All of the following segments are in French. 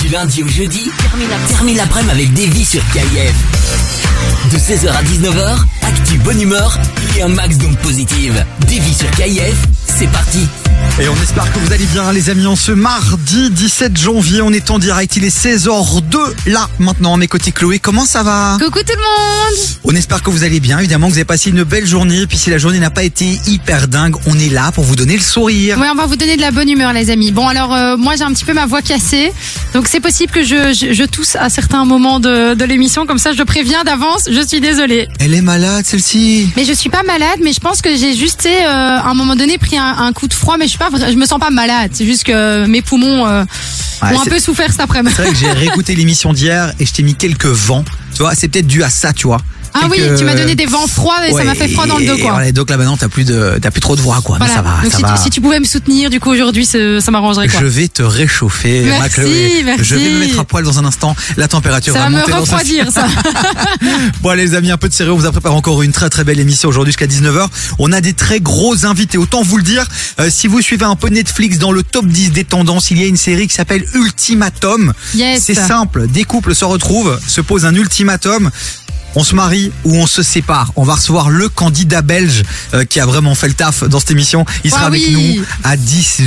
Du lundi au jeudi, termine l'après-midi avec Davy sur KIF. De 16h à 19h, actu bonne humeur et un max d'ondes positives. Davy sur KIF, c'est parti. Et on espère que vous allez bien les amis en ce mardi 17 janvier, on est en direct, il est 16h02 là maintenant à mes côtés Chloé, comment ça va? Coucou tout le monde! On espère que vous allez bien, évidemment que vous avez passé une belle journée, puis si la journée n'a pas été hyper dingue, on est là pour vous donner le sourire. Ouais, on va vous donner de la bonne humeur les amis. Bon alors euh, moi j'ai un petit peu ma voix cassée, donc c'est possible que je, je, je tousse à certains moments de, de l'émission, comme ça je préviens d'avance, je suis désolée. Elle est malade celle-ci. Mais je suis pas malade, mais je pense que j'ai juste euh, à un moment donné pris un, un coup de froid, mais je suis pas, je me sens pas malade. C'est juste que mes poumons euh, Ouais, ont un peu souffert cet après-midi. C'est vrai que j'ai réécouté l'émission d'hier et je t'ai mis quelques vents, tu vois, c'est peut-être dû à ça, tu vois. Ah oui, tu m'as donné des vents froids et ça m'a fait froid dans le dos et quoi. voilà, donc là maintenant t'as plus de, t'as plus trop de voix quoi, mais ça va, Donc ça si, va. Tu, si tu pouvais me soutenir du coup aujourd'hui, ça m'arrangerait quoi. Je vais te réchauffer, ma Merci, Chloé. merci. Je vais me mettre à poil dans un instant. La température Ça va va me monter dans refroidir ça. Bon les amis, un peu de sérieux, on vous a préparé encore une très très belle émission aujourd'hui jusqu'à 19h. On a des très gros invités, autant vous le dire, euh, si vous suivez un peu Netflix dans le top 10 des tendances, il y a une série qui s'appelle Ultimatum. Yes. C'est simple, des couples se retrouvent, se posent un ultimatum. On se marie ou on se sépare. On va recevoir le candidat belge euh, qui a vraiment fait le taf dans cette émission. Il sera Ah avec oui. nous à 10,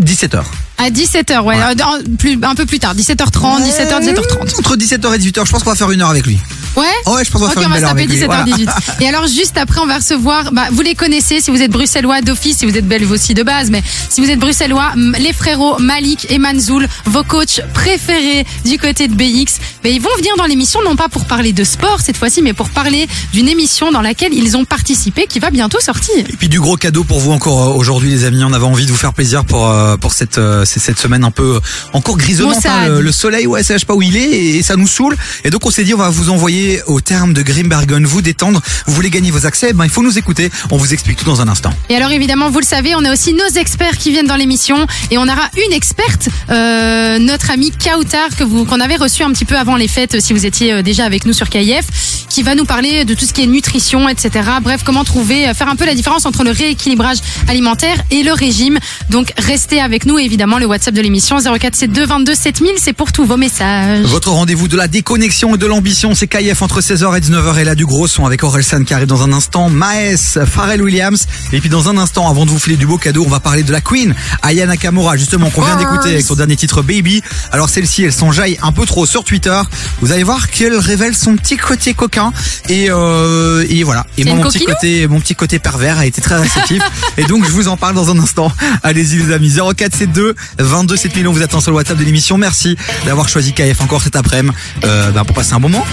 17h. À 17h, ouais, euh, plus, un peu plus tard, 17h30, 17h, 17h30. Entre 17h et 18h, je pense qu'on va faire une heure avec lui. Ouais Ouais, je pense qu'on va Ok, faire on une va se heure taper avec lui. Voilà. 17h18. Et alors, juste après, on va recevoir, bah, vous les connaissez si vous êtes bruxellois d'office, si vous êtes belge aussi de base, mais si vous êtes bruxellois, les frérots Malik et Manzoul, vos coachs préférés du côté de BX, mais ils vont venir dans l'émission, non pas pour parler de sport cette fois-ci, mais pour parler d'une émission dans laquelle ils ont participé, qui va bientôt sortir. Et puis du gros cadeau pour vous encore euh, aujourd'hui les amis. On avait envie de vous faire plaisir pour euh, pour cette c'est cette semaine un peu euh, encore grisonnante. Hein. le, le soleil ouais, ça je sais pas où il est et, ça nous saoule. Et donc on s'est dit on va vous envoyer au terme de Grimbergen vous détendre. Vous voulez gagner vos accès? Ben il faut nous écouter. On vous explique tout dans un instant. Et alors évidemment, vous le savez, on a aussi nos experts qui viennent dans l'émission et on aura une experte, euh, notre amie Kautar que vous qu'on avait reçu un petit peu avant les fêtes, si vous étiez euh, déjà avec nous sur KIF, qui va nous parler de tout ce qui est nutrition, etc. Bref, comment trouver, euh, faire un peu la différence entre le rééquilibrage alimentaire et le régime. Donc restez avec nous, évidemment le WhatsApp de l'émission 0472 22 7000, c'est pour tous vos messages. Votre rendez-vous de la déconnexion et de l'ambition, c'est KF entre 16h et 19h et là du gros son avec Orelsan qui arrive dans un instant, Maes, Pharrell Williams et puis dans un instant, avant de vous filer du beau cadeau, on va parler de la Queen, Aya Nakamura justement qu'on vient d'écouter avec son dernier titre Baby. Alors celle-ci, elle s'enjaille un peu trop sur Twitter. Vous allez voir qu'elle révèle son petit côté coquin et euh, et voilà. Et moi mon petit côté mon petit côté pervers a été très réceptif et donc je vous en parle dans un instant. Allez-y les amis, 0472 22 7000 on vous attend sur le WhatsApp de l'émission. Merci d'avoir choisi KF encore cet après-midi euh, ben, pour passer un bon moment.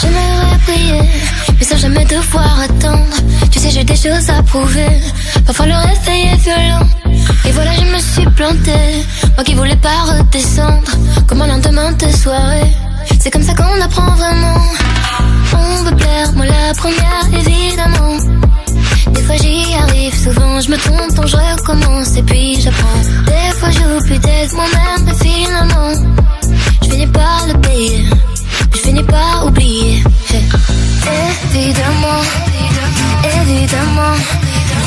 J'aimerais prier, mais sans jamais devoir attendre. Tu sais, j'ai des choses à prouver. Parfois le réveil est violent. Et voilà, je me suis plantée. Moi qui voulais pas redescendre. Comme un lendemain de soirée. C'est comme ça qu'on apprend vraiment. On veut plaire, moi la première, évidemment. Des fois j'y arrive, souvent je me trompe, donc je recommence et puis j'apprends. Des fois j'oublie d'être moi-même, mais finalement, je finis par le payer. Je finis par oublier. Hey. Évidemment, évidemment,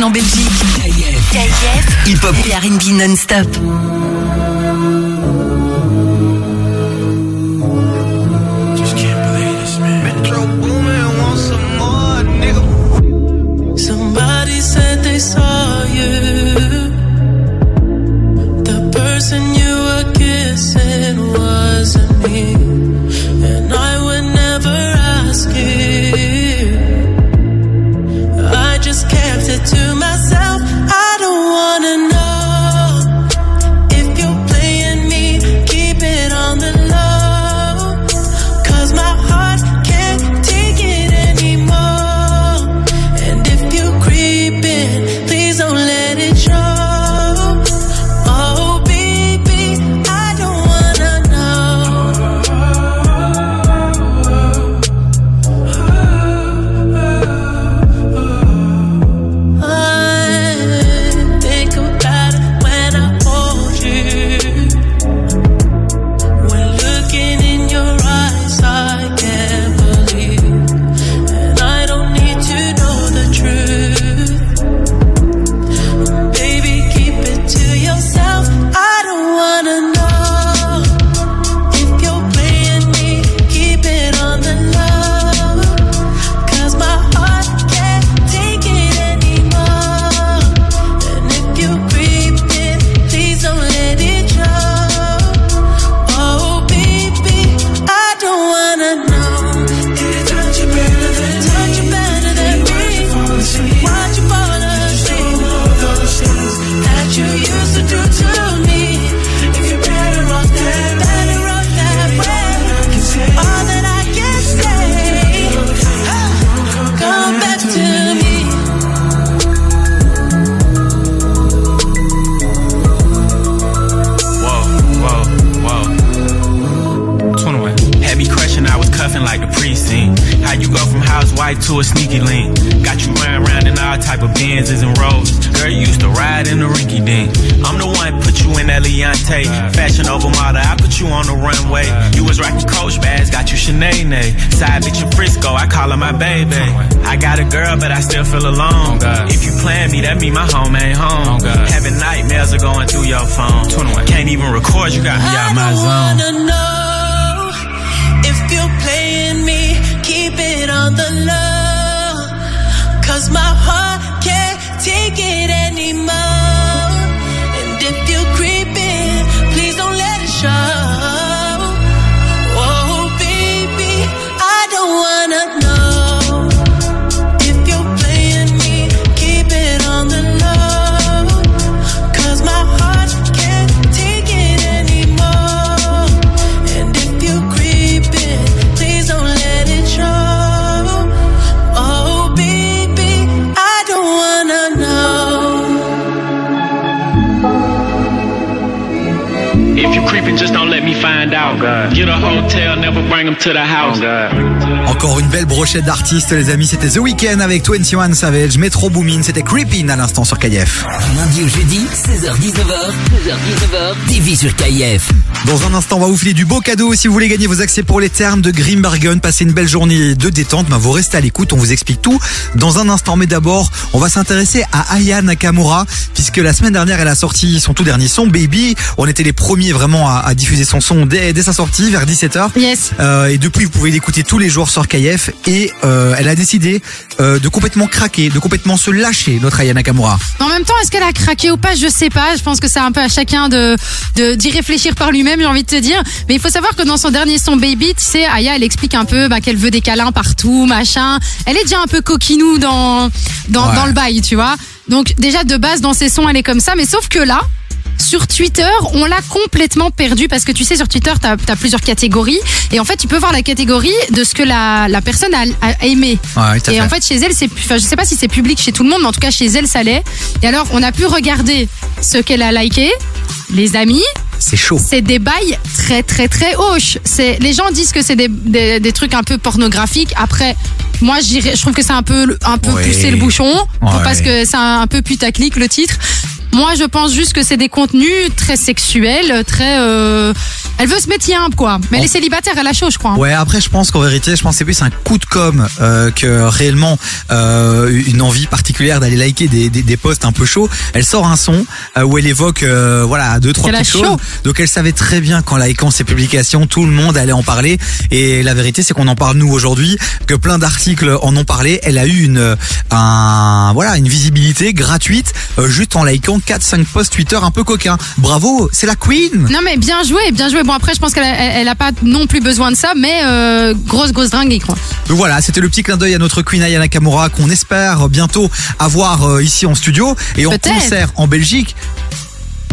En Belgique. KIF. Hip Hop et R&B non-stop. Your phone. Can't even record, you got me out I my don't wanna know if you're playing me. Keep it on the low. Cause my heart can't take it anymore. Encore une belle brochette d'artistes, les amis. C'était The Weeknd avec 21 Savage, Metro Boomin. C'était Creepin à l'instant sur KF. Lundi au jeudi, 16h-19h, 16h-19h, TV sur KIF. Dans un instant, on va vous filer du beau cadeau. Si vous voulez gagner vos accès pour les termes de Grimbergen, passez une belle journée de détente. Ben, vous restez à l'écoute, on vous explique tout dans un instant. Mais d'abord, on va s'intéresser à Aya Nakamura, puisque la semaine dernière, elle a sorti son tout dernier son, Baby. On était les premiers premier vraiment à, à diffuser son son dès, dès sa sortie vers 17h. Yes. Euh, et depuis, vous pouvez l'écouter tous les jours sur KF. Et euh, elle a décidé euh, de complètement craquer, de complètement se lâcher, notre Aya Nakamura. En même temps, est-ce qu'elle a craqué ou pas Je sais pas. Je pense que c'est un peu à chacun de d'y réfléchir par lui-même, j'ai envie de te dire. Mais il faut savoir que dans son dernier son Baby, tu sais, Aya, elle explique un peu bah, qu'elle veut des câlins partout, machin. Elle est déjà un peu coquinou dans dans, Ouais. dans le bail, tu vois. Donc déjà de base dans ses sons, elle est comme ça. Mais sauf que là. Sur Twitter, on l'a complètement perdu parce que tu sais, sur Twitter, tu as, plusieurs catégories et en fait, tu peux voir la catégorie de ce que la, la personne a, a aimé. Ouais, Et fait. en fait, chez elle, c'est, enfin, je sais pas si c'est public chez tout le monde, mais en tout cas, chez elle, ça l'est. Et alors, on a pu regarder ce qu'elle a liké. Les amis, C'est chaud. c'est des bails très, très, très hoches. C'est, les gens disent que c'est des, des, des trucs un peu pornographiques. Après, moi, je trouve que c'est un peu, un peu Ouais. pousser le bouchon. Ouais. Parce que c'est un, un peu putaclic, le titre. Moi, je pense juste que c'est des contenus très sexuels, très, euh, elle veut se mettre humble, quoi. Mais elle est célibataire, elle a chaud, je crois. hein. Ouais, après, je pense qu'en vérité, je pense que c'est plus un coup de com euh, que réellement euh, une envie particulière d'aller liker des, des, des posts un peu chauds. Elle sort un son euh, où elle évoque, euh, voilà, deux trois Qu'elle a petites chaud. Donc, elle savait très bien qu'en likant ses publications, tout le monde allait en parler. Et la vérité, c'est qu'on en parle nous aujourd'hui, que plein d'articles en ont parlé. Elle a eu une, un, voilà, une visibilité gratuite euh, juste en likant 4-5 posts Twitter un peu coquins. Bravo, c'est la Queen. Non mais bien joué, bien joué. Bon après je pense qu'elle a, elle, elle a pas non plus besoin de ça, mais euh, grosse grosse dingue quoi. Donc voilà, c'était le petit clin d'œil à notre Queen Aya Nakamura qu'on espère bientôt avoir euh, ici en studio et en concert en Belgique.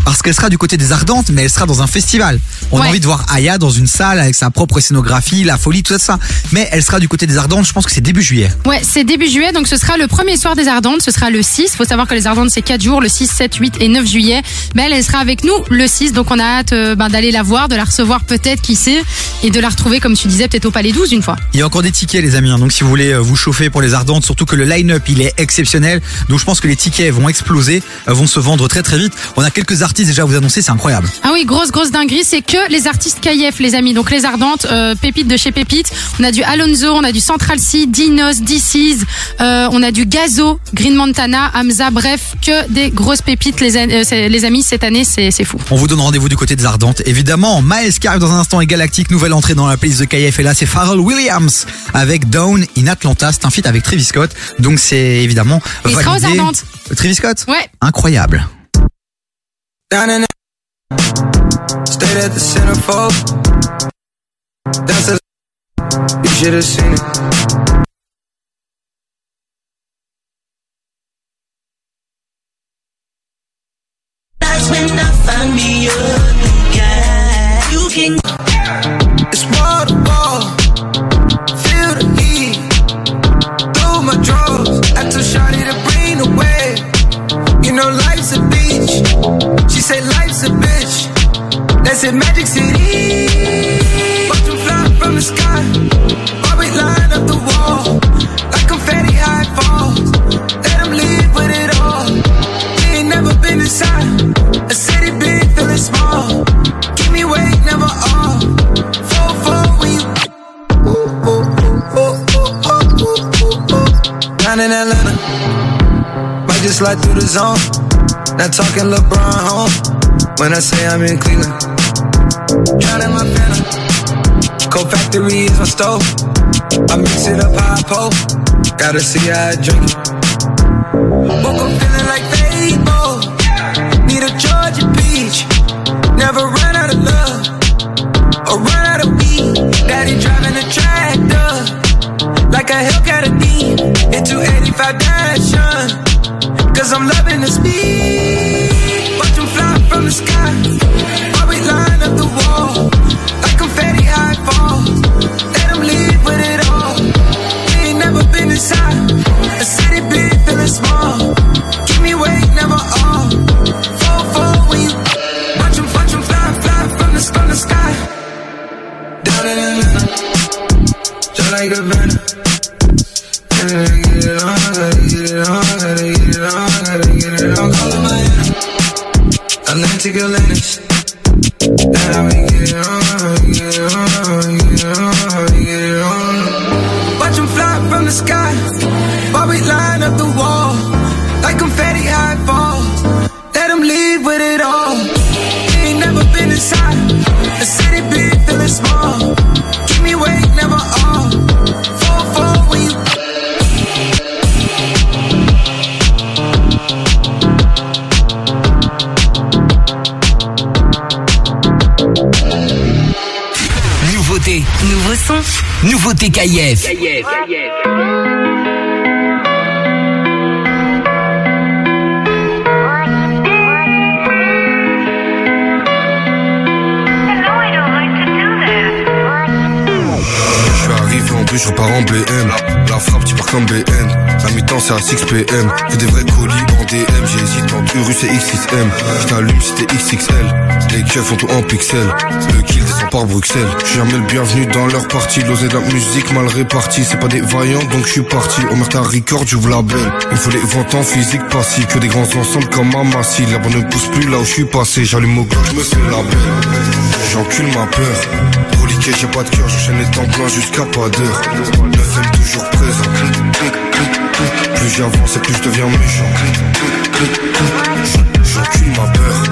Parce qu'elle sera du côté des Ardentes, mais elle sera dans un festival. On a envie de voir Aya dans une salle avec sa propre scénographie, la folie, tout ça. Mais elle sera du côté des Ardentes, je pense que c'est début juillet. Ouais, c'est début juillet, donc ce sera le premier soir des Ardentes, ce sera le 6. Faut savoir que les Ardentes c'est 4 jours, le 6, 7, 8 et 9 juillet. Mais elle, elle sera avec nous le 6, donc on a hâte euh, ben, d'aller la voir, de la recevoir peut-être, qui sait, et de la retrouver comme tu disais peut-être au Palais 12 une fois. Il y a encore des tickets, les amis. hein. Donc, si vous voulez euh, vous chauffer pour les Ardentes, surtout que le line-up il est exceptionnel. Donc, je pense que les tickets vont exploser, euh, vont se vendre très très vite. On a quelques artistes déjà vous annoncer, c'est incroyable. Ah oui, grosse grosse dinguerie, c'est que les artistes KIF les amis. Donc les Ardentes, euh, Pépite de chez Pépite, on a du Alonso, on a du Central C, Dinos, DC's, euh, on a du Gazo, Green Montana, Hamza, bref, que des grosses pépites les, euh, les amis cette année, c'est fou. On vous donne rendez-vous du côté des Ardentes. Évidemment, Maes qui arrive dans un instant et Galactique, nouvelle entrée dans la playlist de KF. Et là, c'est Pharrell Williams avec Down in Atlanta. C'est un feat avec Travis Scott. Donc, c'est évidemment Et il sera aux validé. Ardentes. Travis Scott Ouais. Incroyable. Down in the Stayed at the centerfold. That's a You should have seen it. That's when I find me guy. You can It's wall to wall. Feel the heat. Through my drawers. I took Shawty to life's a beach. She said, life's a bitch. That's it, Magic City. Watch them fly from the sky. While we line up the wall. Like confetti high falls. Let them live with it all. We ain't never been inside. A city big, feeling small. Keep me weight, never all. Four, four, we. Ooh, ooh, ooh, ooh, ooh, ooh, ooh. Down in Atlanta. Might just slide through the zone not talking LeBron home. When I say I'm in Cleveland. Drowning my phantom. Cold factory is my stove. I mix it up high pole. Gotta see how I drink it. Woke up feeling like Fable. Need a Georgia peach. Never run out of love. Or run out of weed. Daddy driving a tractor. Like a Hellcat a D. In 285 dash, Cause I'm loving the speed. Watch them fly from the sky. While we line up the wall. Like confetti high falls. Let them leave with it all. We ain't never been inside. A city big, feeling small. Keep me weight, never off. Fall, fall when you. Watch them, watch them fly, fly from the, from the sky. Down in Atlanta. Just like a venom. Gotta get it on, gotta get it on, gotta get it on, gotta get it on. Call it Miami. Atlantic Atlantis. How we get it on, get it on, get it on, get it on. Watch them fly from the sky while we line up the wall like confetti high falls. Let them leave with it all. Ain't never been inside. A city big, feeling small. Nouveauté. Je je repars en BM. La, frappe, tu pars comme BN. La mi-temps, c'est à 6 PM. Fais des vrais colis en DM. J'hésite entre Urus et X6M. Je t'allume, c'était XXL. Les keufs font tout en pixels. Le kill descend par Bruxelles. Je suis jamais le bienvenu dans leur partie. L'osé de la musique mal répartie. C'est pas des vaillants, donc je suis parti. Au Merta Record, j'ouvre la belle. Il faut les ventes en physique passif. Que des grands ensembles comme Amassi. La bonne ne pousse plus là où je suis passé. J'allume au je me fais la belle. J'encule ma peur. J'ai pas de cœur, j'enchaîne les temps pleins jusqu'à pas d'heure. Le FM toujours présent. Plus j'avance et plus je deviens méchant. J'encule ma peur.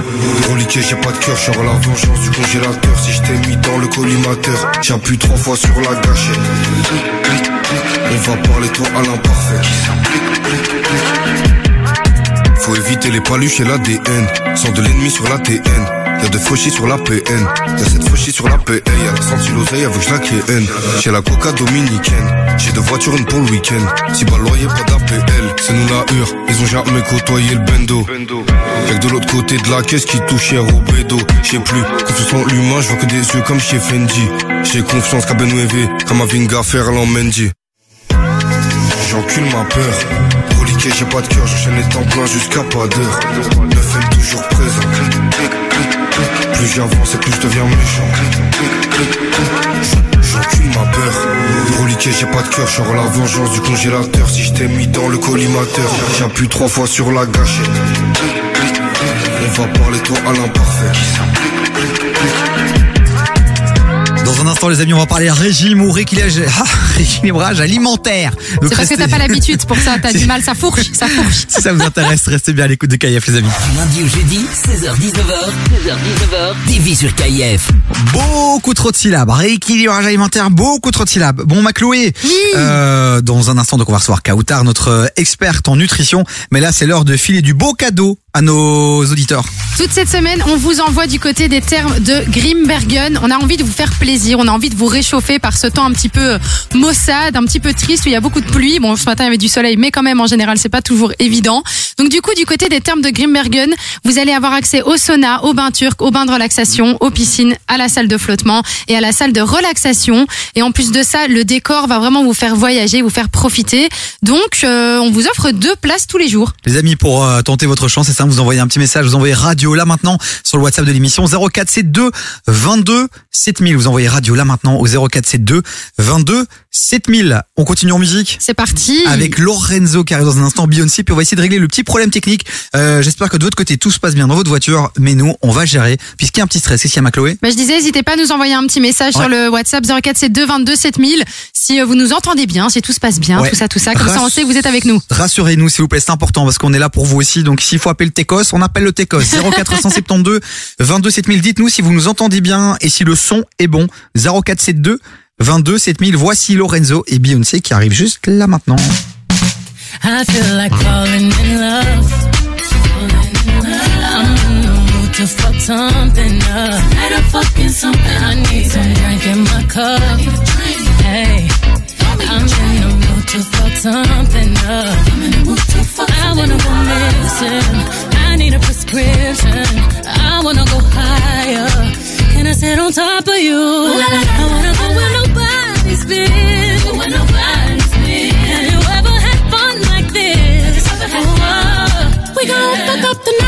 Reliqué, j'ai pas de cœur, j'aurai la vengeance du congélateur. Si je t'ai mis dans le collimateur, j'appuie trois fois sur la gâchette. On va parler toi à l'imparfait. Faut éviter les paluches et l'ADN. Sans de l'ennemi sur la TN. Y'a de fauchis sur la PN. Y'a cette fauchis sur la PA. Y'a la senti l'oseille avec la KN. J'ai la coca dominicaine. J'ai deux voitures, une pour le week-end. Si bas loyer, pas d'APL. C'est nous la hure. Ils ont jamais côtoyé le bendo. Y'a que de l'autre côté de la caisse qui touchait au bédo. J'sais plus. Confiance en l'humain, je vois que des yeux comme chez Fendi. J'ai confiance qu'à Benouévé. Comme à Vinga Ferland Mendy. J'encule ma peur. J'ai pas de cœur, j'enchaîne les temps pleins jusqu'à pas d'heure. Le FM toujours présent. Plus j'avance et plus je deviens méchant. J'encule ma peur. Reliqué, j'ai pas de cœur, j'aurai la vengeance du congélateur. Si je t'ai mis dans le collimateur, j'appuie trois fois sur la gâchette. On va parler toi à l'imparfait. Dans un instant, les amis, on va parler régime ou rééquilibrage, ah, rééquilibrage alimentaire. C'est parce que t'as pas l'habitude, pour ça, t'as du mal, ça fourche, ça fourche. Si ça vous intéresse, restez bien à l'écoute de KF, les amis. Du lundi au jeudi, 16h-19h, 16h-19h, TV sur KIF. Beaucoup trop de syllabes. Rééquilibrage alimentaire, beaucoup trop de syllabes. Bon, ma Chloé, euh, dans un instant, donc on va recevoir Kautar, notre euh, experte en nutrition. Mais là, c'est l'heure de filer du beau cadeau à nos auditeurs. Toute cette semaine, on vous envoie du côté des termes de Grimbergen. On a envie de vous faire plaisir, on a envie de vous réchauffer par ce temps un petit peu euh, maussade, un petit peu triste où il y a beaucoup de pluie. Bon, ce matin, il y avait du soleil, mais quand même, en général, c'est pas toujours évident. Donc, du coup, du côté des termes de Grimbergen, vous allez avoir accès au sauna, au bain turc, au bain de relaxation, aux piscines, à la salle de flottement et à la salle de relaxation. Et en plus de ça, le décor va vraiment vous faire voyager, vous faire profiter. Donc, euh, on vous offre deux places tous les jours. Les amis, pour euh, tenter votre chance, c'est simple, vous envoyez un petit message, vous envoyez radio là maintenant sur le WhatsApp de l'émission 0472 22 7000. Vous envoyez radio là maintenant au 0472 22 7000. On continue en musique C'est parti. avec Lorenzo qui arrive dans un instant, Beyoncé, puis on va essayer de régler le petit problème technique. Euh, J'espère que de votre côté tout se passe bien dans votre voiture, mais nous on va gérer puisqu'il y a un petit stress. Qu'est-ce qu'il y a, ma Chloé? Bah, je disais, n'hésitez pas à nous envoyer un petit message Ouais. sur le WhatsApp 0472 22 7000 si euh, vous nous entendez bien, si tout se passe bien, Ouais. tout ça, tout ça. Comme ça, on Rass- sait que vous êtes avec nous. Rassurez-nous s'il vous plaît, c'est important parce qu'on est là pour vous aussi. Donc s'il faut appeler le Técos, on appelle le Técos 0472 22 7000. Dites-nous si vous nous entendez bien et si le son est bon. 0472 22 7000. Voici Lorenzo et Beyoncé qui arrivent juste là maintenant. I feel like falling in love. I'm in the mood to fuck something up. Light a fucking something. I need some drink in my cup. Hey, I'm in the mood to fuck something up. I wanna go missing. I need a prescription. I wanna go higher. Can I sit on top of you? I wanna go where nobody's been. Where nobody's been. Have you ever had fun like this? Oh, we gon' fuck up the night.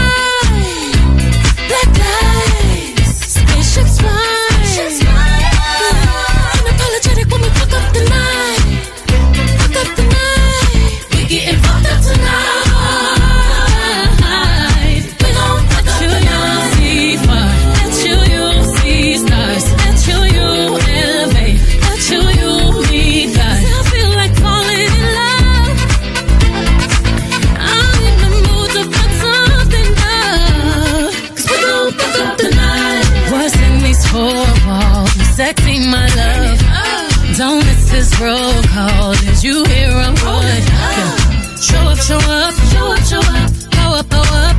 Sexy, my love. Don't miss this roll call. Did you hear a word? Show up, show up, show up, show up. Go up, go up,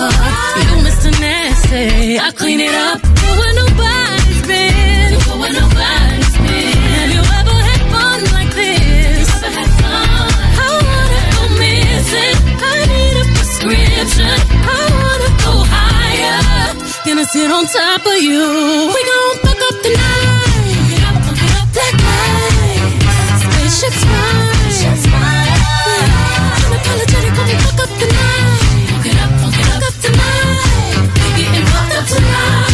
up. You Mr. Nasty, I clean it up. Go where nobody's been. Go where nobody's been. Have you ever had fun like this? Ever had fun? I wanna go missing. I need a prescription. I. Gonna sit on top of you. We gon' fuck up the night. Black lights, spaceship smile. Unapologetic, when we fuck up the night. Fuck it up, fuck it up tonight. We getting fucked up tonight.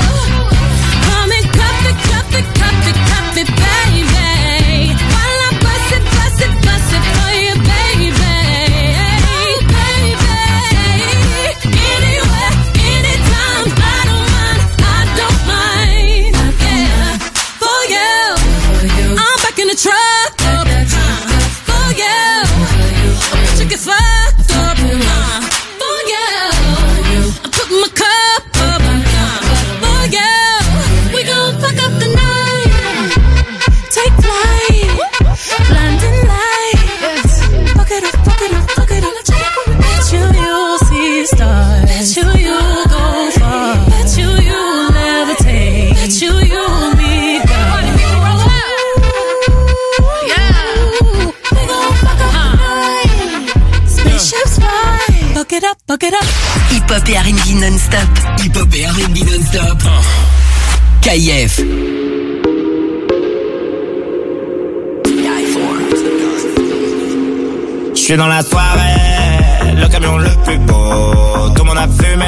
Suis dans la soirée, le camion le plus beau, tout le monde a fumé,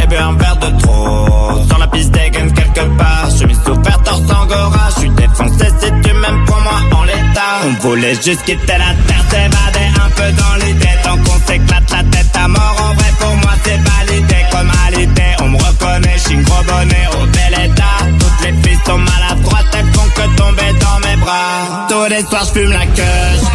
et bien un verre de trop. Sur la piste dégaine quelque part, je suis super torse angora, je suis défoncé si tu m'aimes pour moi en l'état. On voulait juste quitter la terre, s'évader un peu dans l'idée, tant qu'on s'éclate la tête à mort. En vrai pour moi c'est validé comme alité, on me reconnaît, je suis gros bonnet au bel état. Les filles sont maladroites, elles font que tomber dans mes bras. Tous les soirs je fume la queue,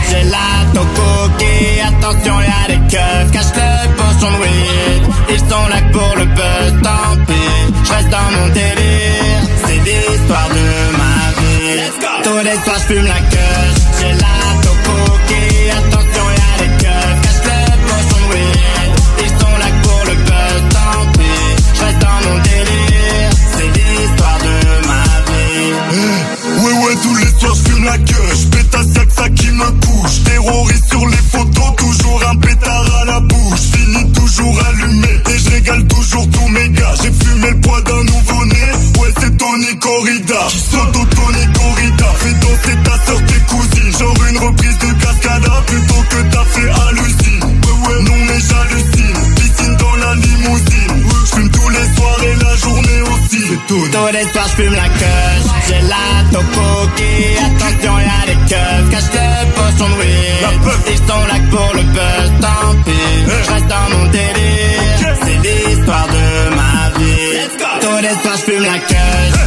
j'ai la cookie, attention y'a des keufs, cache le pochon de weed. Ils sont là pour le buzz, tant pis, je reste dans mon délire. C'est l'histoire de ma vie. Tous les soirs je fume la queue, j'ai la la pétasse y'a que ça qui me bouge Terroriste sur les photos Toujours un pétard à la bouche. Fini toujours allumé Et je régale toujours tous mes gars. J'ai fumé le poids d'un nouveau-né. Ouais c'est Tony Corrida Soto Tony Corrida. Fais danser ta soeur aussi C'est Tony Tous les soirs je fume la queue, j'ai la tocoki, attention y'a des keufs, cache le pochon de weed. Ils sont là pour le buzz, tant pis, je reste dans mon délire, c'est l'histoire de ma vie. Tous les soirs je fume la queue,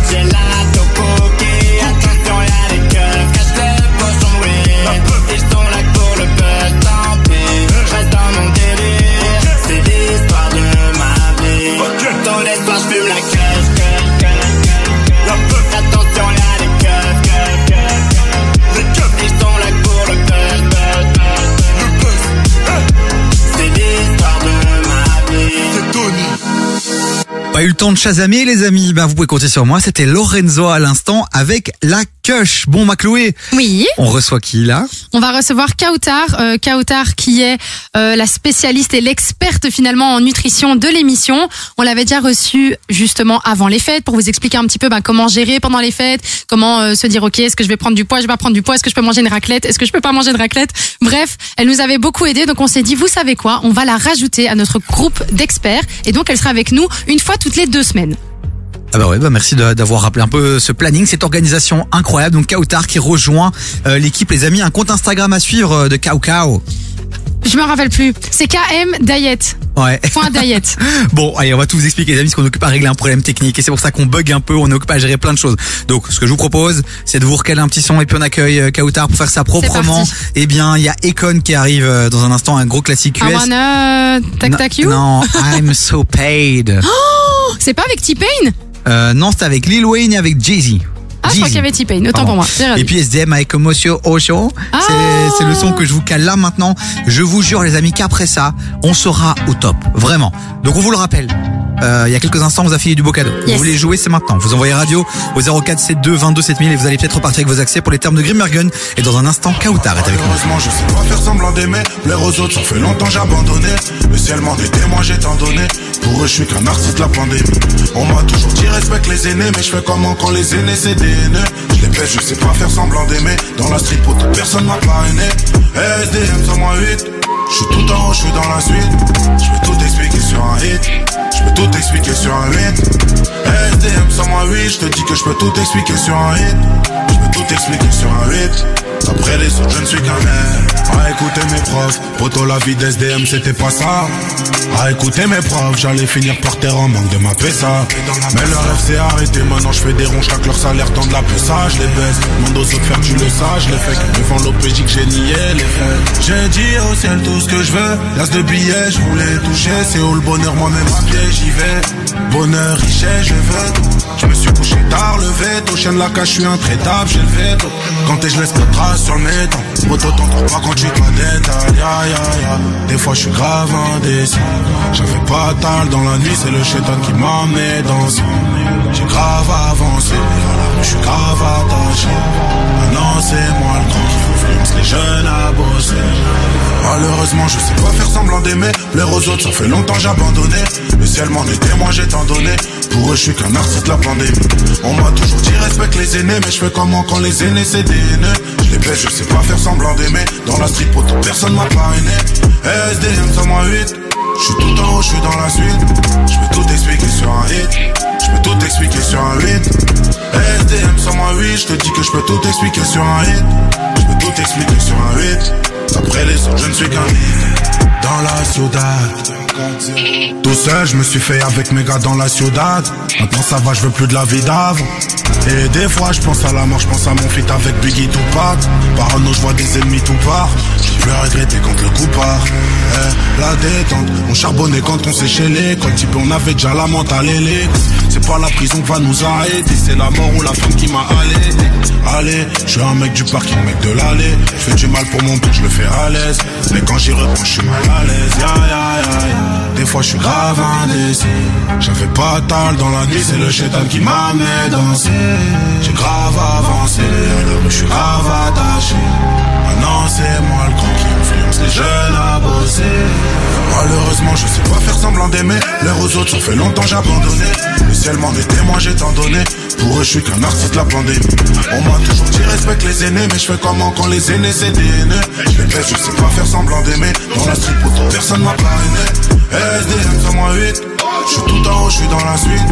Pas eu le temps de chasamer les amis, ben vous pouvez compter sur moi, c'était Lorenzo à l'instant avec la Cush. Bon ma Chloé, Oui. on reçoit qui là? On va recevoir Kautar, euh, Kautar qui est euh, la spécialiste et l'experte finalement en nutrition de l'émission. On l'avait déjà reçue justement avant les fêtes pour vous expliquer un petit peu ben, comment gérer pendant les fêtes, comment euh, se dire ok est-ce que je vais prendre du poids, je vais pas prendre du poids, est-ce que je peux manger une raclette, est-ce que je peux pas manger de raclette? Bref, elle nous avait beaucoup aidé donc on s'est dit vous savez quoi, on va la rajouter à notre groupe d'experts et donc elle sera avec nous une fois toutes les deux semaines. Ah bah ouais, bah merci d'avoir rappelé un peu ce planning, cette organisation incroyable. Donc Kautar qui rejoint euh, l'équipe les amis, un compte Instagram à suivre euh, de Kao Kao. Je me rappelle plus. C'est KM Diet. Ouais. Point diet. Bon, allez, on va tout vous expliquer les amis, parce qu'on occupe à régler un problème technique et c'est pour ça qu'on bug un peu, on est occupé à gérer plein de choses. Donc, ce que je vous propose, c'est de vous recaler un petit son et puis on accueille euh, Kautar pour faire ça proprement. Eh bien, il y a Econ qui arrive dans un instant, un gros classique US. wanna tac tac you. Non, I'm so paid. Oh, c'est pas avec T-Pain? Euh, non, c'est avec Lil Wayne et avec Jay-Z. Ah, je crois qu'il y avait T-Pain. Autant Pardon. pour moi. Et puis SDM avec Monsieur Osho. Ah. C'est- C'est le son que je vous cale là maintenant. Je vous jure les amis qu'après ça, on sera au top. Vraiment. Donc on vous le rappelle. Euh, il y a quelques instants, on vous a filé du beau cadeau. Vous voulez jouer, c'est maintenant. Vous envoyez radio au 0472 22 7000 et vous allez peut-être repartir avec vos accès pour les termes de Grimbergen. Et dans un instant, Kautar est avec nous. Heureusement, je sais pas faire semblant d'aimer. Plaire aux autres, ça fait longtemps j'ai abandonné. Le ciel m'en j'ai tant donné. Pour eux, je suis qu'un artiste de la pandémie. On m'a toujours dit respecte les aînés, mais je fais comment quand les aînés c'est Je les je sais pas faire semblant d'aimer. Dans la street, toute personne m'a parrainé. SDM sur moi 8. Je suis tout en haut, je suis dans la suite. Je peux tout expliquer sur un hit. Je peux tout expliquer sur un hit. SDM sur moi 8. Je te dis que je peux tout expliquer sur un hit. Je peux tout expliquer sur un hit. Après les autres, je ne suis qu'un. À écouter mes profs, poto la vie d'SDM, c'était pas ça. À écouter mes profs, j'allais finir par terre en manque de ma PSA. Mais le rêve s'est arrêté, maintenant je fais des ronds, chaque leur salaire tend de la ça, je les baisse. Aux autres faire tu le sais, je les que devant l'OPJ que j'ai nié les faits. J'ai dit au ciel tout ce que je veux, l'as de billets, je voulais toucher, c'est où le bonheur, moi-même à pied, j'y vais. Bonheur, richesse, je veux. Je me suis couché tard, levé, chien de la cache, je suis intraitable, j'ai le veto. Quand t'es, je laisse pas de traces sur. Moto, t'entends pas quand tu Des fois, je suis grave indécis. J'avais pas tal dans la nuit, c'est le chétan qui m'a dans ce J'ai grave avancé, je suis grave attaché. Maintenant, c'est moi le grand les jeunes à bosser. Malheureusement, je sais pas faire semblant d'aimer. Plaire aux autres, ça fait longtemps j'ai abandonné. Le ciel m'en est témoin, j'ai tant donné. Pour eux, je suis qu'un artiste la pandémie. On m'a toujours dit respecte les aînés, mais je fais comment quand les aînés c'est des haineux. Je les baisse, je sais pas faire semblant d'aimer. Dans la street, pourtant personne m'a parrainé. SDM sur moi 8. Je suis tout en haut, je suis dans la suite. Je peux tout expliquer sur un hit. Je peux tout expliquer sur un hit. SDM sur moi 8. Je te dis que je peux tout expliquer sur un hit. Tout expliquer sur un hit. Après les autres, je ne suis qu'un hit. Dans la ciudad. Tout seul, je me suis fait avec mes gars dans la ciudad. Maintenant ça va, je veux plus de la vie d'avant. Et des fois, je pense à la mort, je pense à mon feat avec Biggie Tupac. Parano, je vois des ennemis tout part. Je peux regretter quand le coup part. Eh, la détente, on charbonnait quand on séchait les Quand type, on avait déjà la mentale pas la prison va nous arrêter, c'est la mort ou la femme qui m'a allaité. Allez, je suis un mec du parking, mec de l'allée. Je fais du mal pour mon but, je le fais à l'aise. Mais quand j'y reprends, je suis mal à l'aise. Des fois, je suis grave indécis. J'avais pas tal dans la nuit, c'est le chétan qui m'a mis danser. J'ai grave avancé, rue, je suis grave attaché. Maintenant, c'est moi le grand qui influence les jeunes à bosser. Malheureusement, je sais pas faire semblant d'aimer. L'air aux autres, ça fait longtemps j'ai abandonné. Le ciel m'en est témoin, j'ai tant donné. Pour eux, je suis qu'un artiste la pandémie. On m'a toujours dit respecte les aînés, mais je fais comment quand les aînés c'est des. Je les je sais pas faire semblant d'aimer. Dans la street, pourtant personne m'a parrainé. SDM sur moi 8. Je suis tout en haut, je suis dans la suite.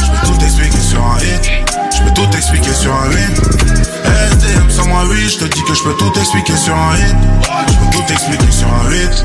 Je peux tout expliquer sur un hit. Je peux tout expliquer sur un hit. SDM sur moi 8. Je te dis que je peux tout expliquer sur un hit. Je peux tout expliquer sur un hit.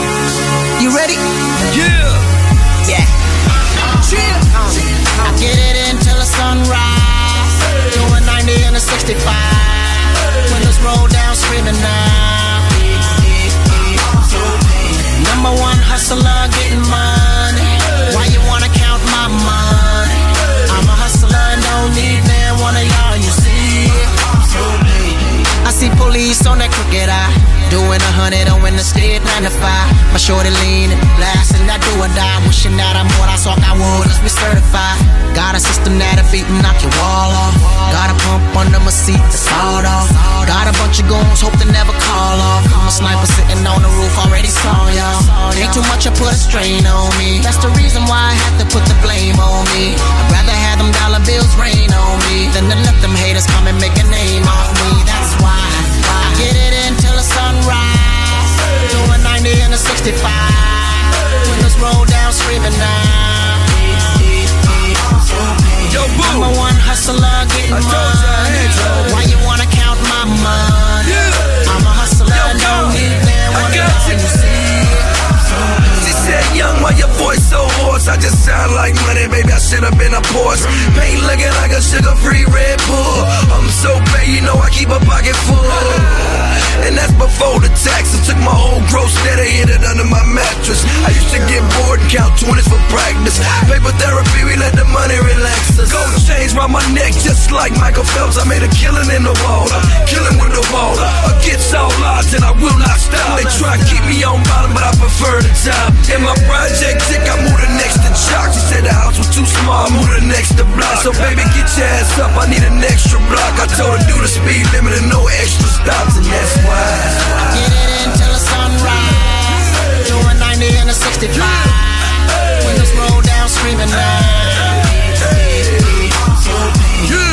You ready? Yeah. Yeah. Chill. I get it until the sunrise. Doing 90 and a 65. Windows roll down, screaming now. Number one hustler, getting money. See police on that crooked eye. Doing a hundred on in the state, nine to five. My shorty leaning, blasting, I do or die. Wishing that I'm what I saw I would, let's be certified. Got a system that'll beat and knock your wall off. Got a pump under my seat to sawed off. Got a bunch of goons, hope to never call off. I'm a sniper sitting on the roof, already saw y'all. Ain't too much, I put a strain on me. That's the reason why I had to put the blame on me. I'd rather have them dollar bills rain on me than to let them haters come and make a name off me. That's why I get it until the sunrise. Doing 90 and a 65. Windows roll down, screaming now. Yo, boo. Number one hustler, getting I told you I money. had you. Why you wanna count my money? I'm a hustler, Yo, no need man. I got you. you see it. Said, young, why your voice so hoarse? I just sound like money, baby, I should have been a Porsche. Paint looking like a sugar-free Red Bull. I'm so paid, you know I keep a pocket full. And that's before the taxes. Took my whole gross net and hid it under my mattress. I used to get bored and count 20s for practice. Paper therapy, we let the money relax us. Gold chains round my neck, just like Michael Phelps. I made a killing in the water, killing with the water. Against all odds, and I will not stop. They try to keep me on bottom, but I prefer the top. In my project tick, I moved the next to chalk. She said the house was too small, I moved the next to block. So baby, get your ass up, I need an extra block. I told her do the speed limit and no extra stops, and that's why. Get it until the sunrise. Doing 90 and a 65. Windows roll down, screaming now.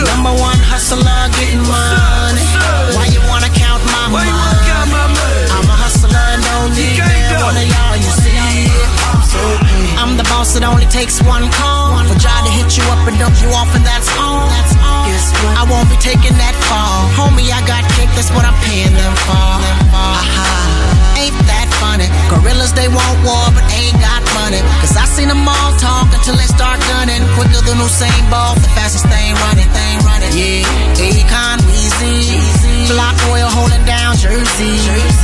Number one hustler, getting money. Why you wanna count my money? I'm a hustler and don't need. One of y'all. I'm the boss, it only takes one call. For try to hit you up and dump you off, and that's all. That's all. I won't be taking that fall. Homie, I got cake, that's what I'm paying them for. Aha. Gorillas, they want war, but ain't got money. Cause I seen them all talk until they start gunning. Quicker than Usain Bolt, the fastest thing running, thing running. Yeah, Akon, Weezy. Block oil holding down Jersey.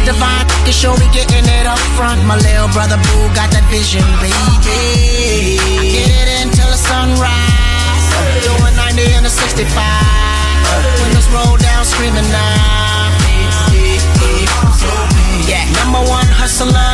Divine can show me getting it up front. My little brother Boo got that vision, baby. I get it until the sunrise. Doing 90 and a 65. Windows roll down, screaming now. Yeah, number one hustler,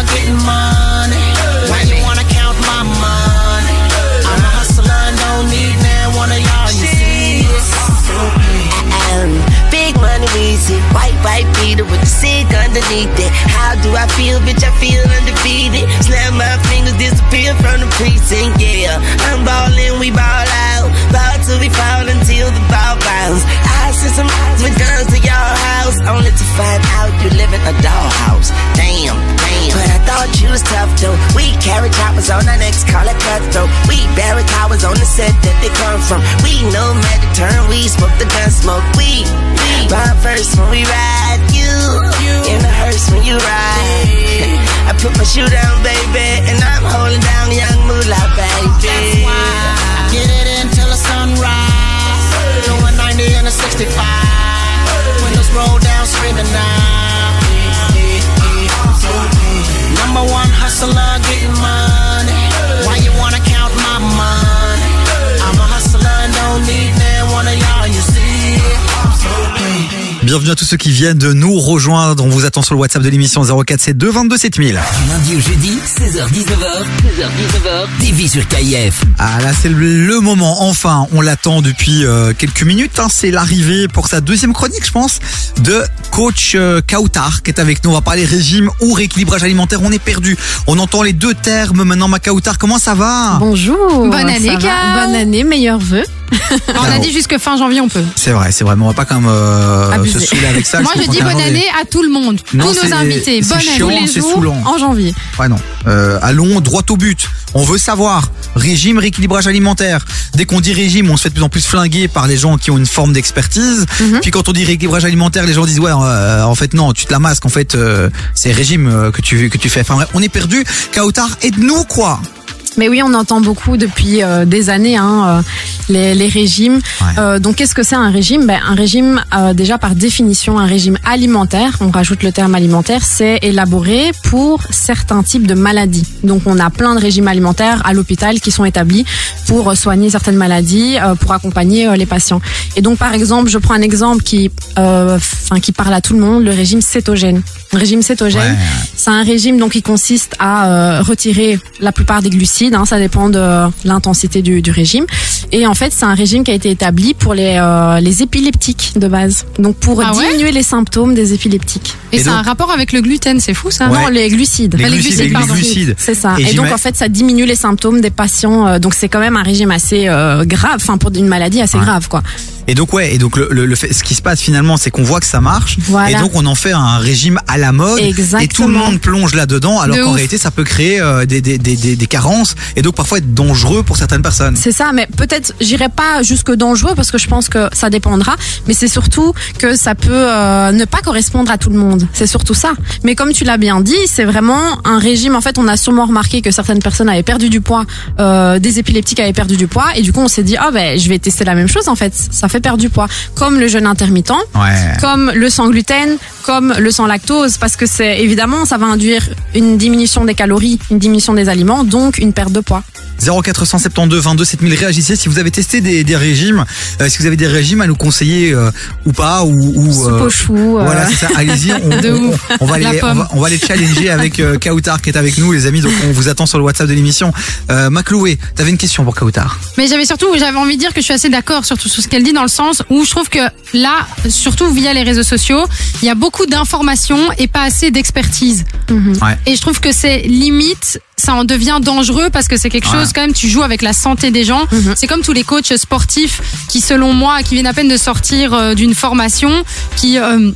beater with the sick underneath it. How do I feel, bitch? I feel undefeated. Snap my fingers, disappear from the precinct. Yeah, I'm ballin', we ball out. Ball till we fall until the ball bounce. I send some eyes with guns to your house, only to find out you live in a dollhouse. Damn, damn. But I thought you was tough though. We carry choppers on our necks, call it cutthroat. We bury cowards on the set that they come from. We know magic turn, we smoke the gun smoke. We, we ride first when we ride. You, in the hearse when you ride. I put my shoe down, baby, and I'm holding down young moolah, baby. I get it until the sunrise. Doing 90 and a 65. Windows roll down, screaming now. Number one hustler, getting money. Bienvenue à tous ceux qui viennent de nous rejoindre. On vous attend sur le WhatsApp de l'émission 0472 22 7000. Du lundi au jeudi, 16h-19h, 16h-19h, TV sur KIF. Ah là c'est le, moment, enfin on l'attend depuis euh, quelques minutes, hein. c'est l'arrivée pour sa deuxième chronique je pense de coach euh, Kautar qui est avec nous, on va parler régime ou rééquilibrage alimentaire, on est perdu, on entend les deux termes maintenant ma Kautar, comment ça va? Bonjour. Bonne année. Bonne année, meilleurs vœux. On a dit jusque fin janvier, on peut. C'est vrai, c'est vrai, mais on va pas quand même euh, se saouler avec ça. Moi, je dis bonne année à tout le monde, Non, tous nos invités. Bonne année. chiant, tous les jours. En janvier. Ouais non. Euh, allons droit au but. On veut savoir régime, rééquilibrage alimentaire. Dès qu'on dit régime, on se fait de plus en plus flinguer par les gens qui ont une forme d'expertise. Mhm. Puis quand on dit rééquilibrage alimentaire, les gens disent ouais, euh, en fait non, tu te la masques. En fait, euh, c'est régime euh, que tu que tu fais. Enfin, on est perdu. Kautar, aide-nous quoi. Mais oui, on entend beaucoup depuis euh, des années hein, euh, les, les régimes. Euh, donc, qu'est-ce que c'est un régime? Ben, Un régime, déjà par définition, un régime alimentaire, on rajoute le terme alimentaire, c'est élaboré pour certains types de maladies. Donc, on a plein de régimes alimentaires à l'hôpital qui sont établis pour soigner certaines maladies, pour accompagner les patients. Et donc, par exemple, je prends un exemple qui, enfin, qui parle à tout le monde, le régime cétogène. Le régime cétogène, c'est un régime donc qui consiste à retirer la plupart des glucides. Hein, ça dépend de l'intensité du, du régime. Et en fait, c'est un régime qui a été établi pour les euh, les épileptiques de base. Donc pour Ah ouais diminuer les symptômes des épileptiques. Et, c'est un rapport avec le gluten, c'est fou ça Non, les glucides. Les Ah, les glucides, pardon. glucides. C'est ça. Et Et, donc en fait, ça diminue les symptômes des patients. euh, donc c'est quand même un régime assez euh, grave, enfin pour une maladie assez grave quoi. Et donc ouais, et donc le, le, le fait, ce qui se passe finalement, c'est qu'on voit que ça marche, Voilà. et donc on en fait un régime à la mode, et tout le Exactement. monde plonge là-dedans, alors qu'en réalité ça peut créer euh, des, des, des, des, des et donc parfois être dangereux pour certaines personnes. C'est ça, mais peut-être j'irai pas jusque dangereux parce que je pense que ça dépendra, mais c'est surtout que ça peut euh, ne pas correspondre à tout le monde. C'est surtout ça. Mais comme tu l'as bien dit, c'est vraiment un régime. En fait, on a sûrement remarqué que certaines personnes avaient perdu du poids, euh, des épileptiques avaient perdu du poids, et du coup on s'est dit ah ben je vais tester la même chose en fait. Ça fait perdre du poids, comme le jeûne intermittent, Ouais. comme le sans gluten, comme le sans lactose, parce que c'est évidemment ça va induire une diminution des calories, une diminution des aliments, donc une perte de poids. 0472 22 7000 réagissez si vous avez testé des, des régimes, euh, si vous avez des régimes à nous conseiller euh, ou pas ou, ou Soupe aux choux, euh. Voilà, c'est ça. Allez-y, on, va les on va, on va les challenger avec euh, Kautar qui est avec nous les amis. Donc on vous attend sur le WhatsApp de l'émission. Euh, Macloué, t'avais une question pour Kautar. Mais j'avais surtout, j'avais envie de dire que je suis assez d'accord sur tout sur ce qu'elle dit dans le sens où je trouve que là, surtout via les réseaux sociaux, il y a beaucoup d'informations et pas assez d'expertise. Ouais. Et je trouve que c'est limite, ça en devient dangereux parce que c'est quelque chose quand même, tu joues avec la santé des gens. C'est comme tous les coachs sportifs qui, selon moi, qui viennent à peine de sortir euh, d'une formation, qui euh,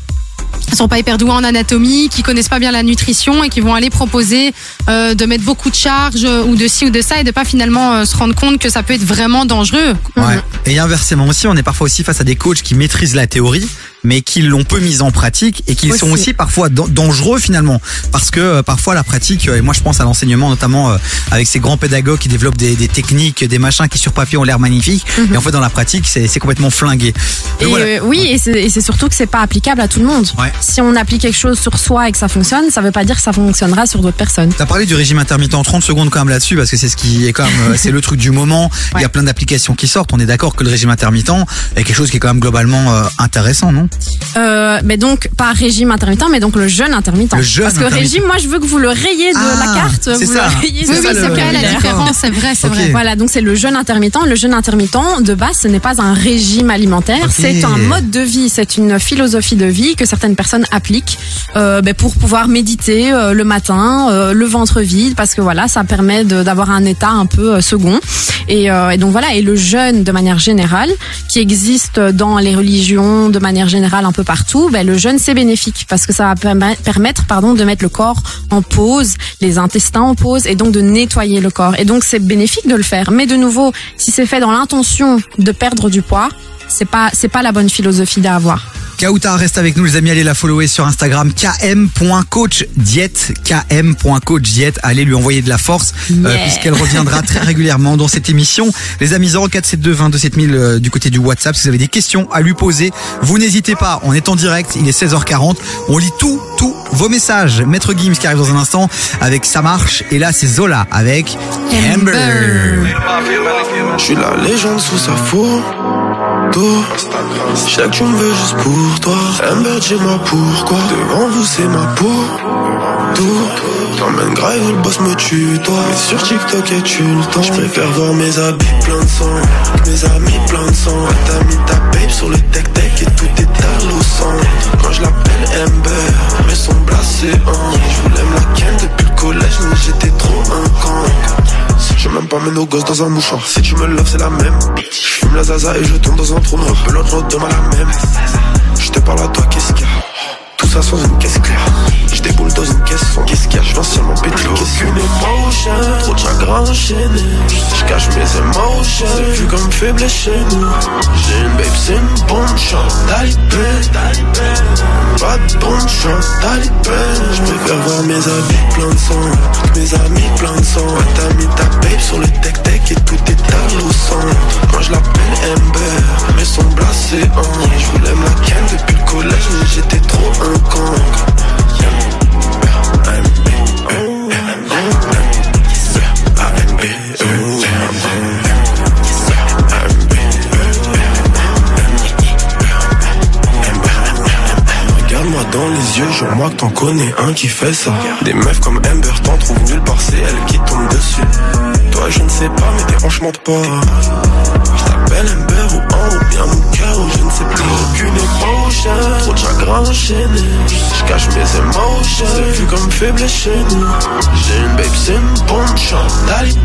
sont pas hyper doués en anatomie, qui connaissent pas bien la nutrition et qui vont aller proposer euh, de mettre beaucoup de charges euh, ou de ci ou de ça et de pas finalement euh, se rendre compte que ça peut être vraiment dangereux. Ouais. Et inversement aussi, on est parfois aussi face à des coachs qui maîtrisent la théorie, mais qui l'ont peu mise en pratique et qui sont Aussi. parfois dan- dangereux finalement, parce que euh, parfois la pratique, euh, et moi je pense à l'enseignement notamment euh, avec ces grands pédagogues qui développent des, des techniques, des machins qui sur papier ont l'air magnifiques, et en fait dans la pratique c'est complètement flingué. Et voilà. euh, oui, et c'est et c'est surtout que c'est pas applicable à tout le monde. Ouais. Si on applique quelque chose sur soi et que ça fonctionne, ça veut pas dire que ça fonctionnera sur d'autres personnes. T'as parlé du régime intermittent 30 secondes quand même là-dessus parce que c'est ce qui est quand même c'est le truc du moment. Il y a plein d'applications qui sortent. On est d'accord que le régime intermittent est quelque chose qui est quand même globalement euh, intéressant, non? Euh, mais donc pas régime intermittent, mais donc le jeûne intermittent. Le jeûne Parce que intermittent. régime, moi je veux que vous le rayez de Ah, la carte. c'est vous ça. le rayez C'est de ça, le le- C'est la D'accord. différence, c'est vrai, c'est vrai. Voilà, donc c'est le jeûne intermittent. Le jeûne intermittent, de base, ce n'est pas un régime alimentaire, c'est un mode de vie, c'est une philosophie de vie que certaines personnes appliquent euh, ben, pour pouvoir méditer euh, le matin, euh, le ventre vide, parce que voilà, ça permet d'avoir un état un peu euh, second. Et, euh, et donc voilà, et le jeûne de manière générale, qui existe dans les religions de manière générale un peu partout, ben, le jeûne c'est bénéfique parce que ça va permettre pardon, de mettre le corps en pause, les intestins en pause et donc de nettoyer le corps. Et donc c'est bénéfique de le faire. Mais de nouveau, si c'est fait dans l'intention de perdre du poids, c'est pas c'est pas la bonne philosophie à avoir. Kauta reste avec nous les amis, allez la follower sur Instagram km.coachdiet km.coachdiet, allez lui envoyer de la force euh, puisqu'elle reviendra très régulièrement dans cette émission. Les amis 0472 22 7000 euh, du côté du WhatsApp, si vous avez des questions à lui poser, vous n'hésitez pas, on est en direct, il est 16h40, on lit tout tous vos messages. Maître Gims qui arrive dans un instant avec Ça marche et là c'est Zola avec Amber. Je suis la légende sous sa. Je sais que tu me veux juste pour toi. Amber, dis-moi pourquoi. Devant vous, c'est ma peau. Tout. T'emmènes grave, le boss me tue, toi. Mais sur TikTok, et tu le temps. Je préfère voir mes habits plein de sang. Mes amis plein de sang. Elle t'a mis ta babe sur le tech-tech et tout est à sang. Quand je l'appelle Amber, mes sons blasés, hein. Je voulais me la ken depuis le collège, mais j'étais trop un con. Je même pas mes nos gosses dans un mouchoir. Si tu me loves, c'est la même. Je fume la zaza et je tombe dans un trou noir. L'autre demain la même. Je te parle à toi, qu'est-ce qu'il y a? Ça sans une caisse claire. Je déboule dans une caisse sans qu'est-ce qu'il y a, je viens seulement péter. Aucune émotion, trop de chagrin enchaîné. Je cache mes émotions, c'est vu comme faible chez nous. J'ai une babe, c'est une bonne chance, talibé. Pas de bonne chance, talibé. Je préfère voir mes habits plein de sang, mes amis plein de sang. Ouais, T'as mis ta babe sur le tech-tech et tout est à l'eau. Moi je l'appelle Ember, mais son blasé en. Je voulais me la ken depuis le collège, mais j'étais trop un Regarde-moi dans les yeux, jure-moi que t'en connais un qui fait ça. Des meufs comme Amber t'en trouvent nulle part, c'est elle qui tombe dessus. Toi, je ne sais pas, mais t'es franchement de pas. Je t'appelle Amber ou en ou bien mon cœur ou je ne sais plus. Trop de chagrin enchaîné. Je cache mes émotions, c'est vu comme faible chez nous. J'ai une babe, c'est une bonne chance, talibé.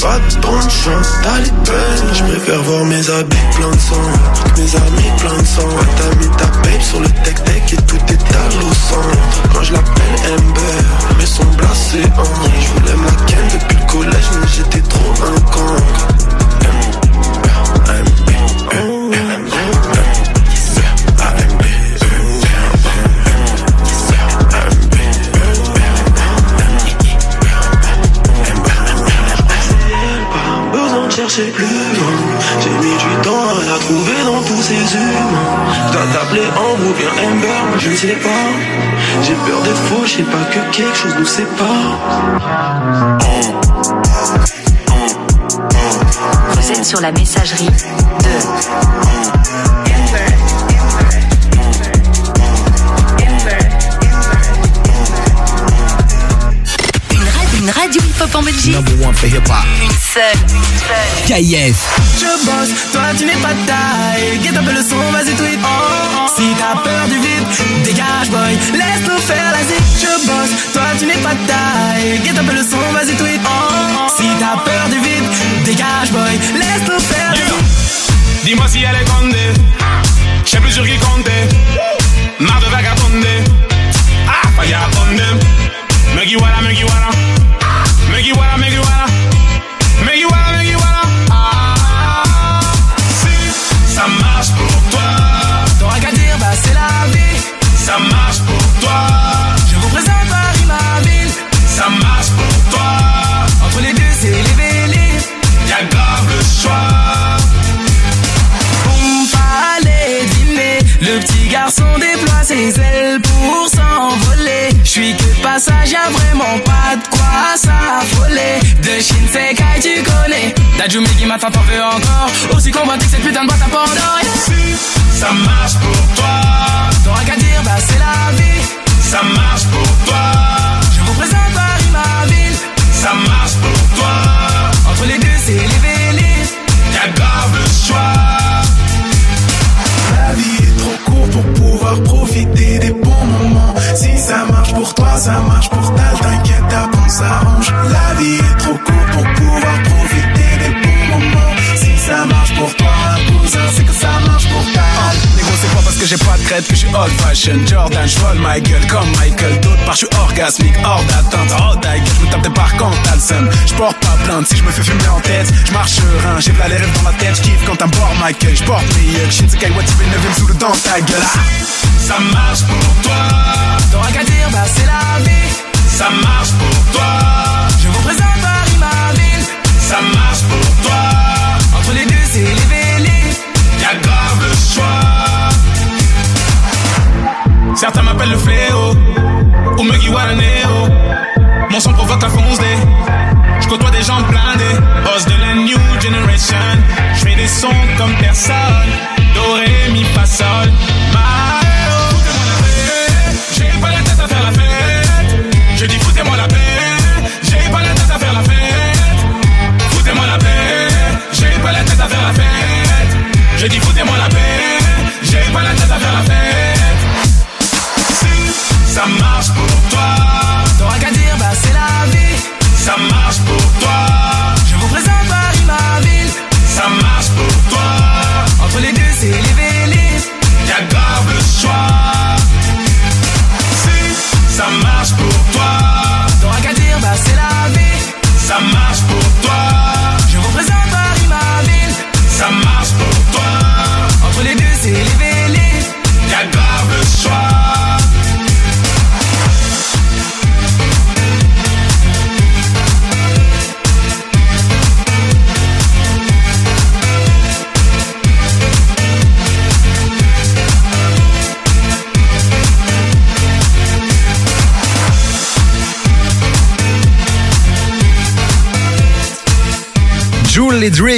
Pas de bonne chance, talibé. Je préfère voir mes habits plein de sang, toutes mes amis plein de sang. Ouais, T'as mis ta babe sur le tech-tech et tout est à l'eau. Moi je l'appelle Amber, mais son blasé en. Je voulais me la ken depuis le collège, mais j'étais trop un de J'ai mis du temps à la trouver dans tous ces humains. T'as t'appelé Ambre ou bien Amber, je ne sais pas. J'ai peur d'être faux, je sais pas que quelque chose nous sépare. Vous êtes sur la messagerie de une radio, hip-hop en Belgique. Number one for hip hop. Une seule, une seule. KIF. Je bosse, toi tu n'es pas de taille. Guette un peu le son, vas-y tweet. Si t'as peur du vide, dégage boy, laisse-nous faire la zig. Je bosse, toi tu n'es pas de taille. Guette un peu le son, vas-y tweet. Si t'as peur du vide, dégage boy, laisse-nous faire la zig. Dis-moi si elle est condée. Je sais plus sur qui compter. Marre de vagabonder. Ah, falla ponde. Me guiwara, me guiwara. Ses ailes pour s'envoler. Je suis que de passage, y'a vraiment pas de quoi s'affoler. De Shinsekai, tu connais. Dajumi qui m'attend, t'en veux encore. Aussi convoité que cette putain de boîte à Pandore. Ça marche pour toi. T'auras qu'à dire, bah c'est la vie. Ça marche pour toi. Je vous présente Paris, ma ville. Ça marche pour toi. Entre les deux, c'est les vélés. Y'a grave le choix. Pour pouvoir profiter des bons moments. Si ça marche pour toi, ça marche pour ta t'inquiète, après s'arrange. La vie est trop courte pour pouvoir profiter des bons moments. Si ça marche pour toi, cousin, c'est que ça marche pour ta c'est pas parce que j'ai pas de crête que je suis old fashion. Jordan, je ma gueule comme Michael. D'autre part, je suis orgasmique, hors d'atteinte. Oh, ta gueule, je me tape des par contre, t'as le seum. Je porte pas plainte si je me fais fumer en tête. Je marche serein, j'ai plein les rêves dans la tête. Je kiffe quand un bord m'accueille. Je porte mes yeux, Shinsekai, what tu fais 9ème sous le dans ta gueule. Ah. Ça marche pour Certains m'appellent le fléau. Ou me Guiwaraneo. Mon son provoque la fonce des. Je côtoie des gens blindés. Boss de la new generation. Je fais des sons comme personne. Doré, mi, fa, sol.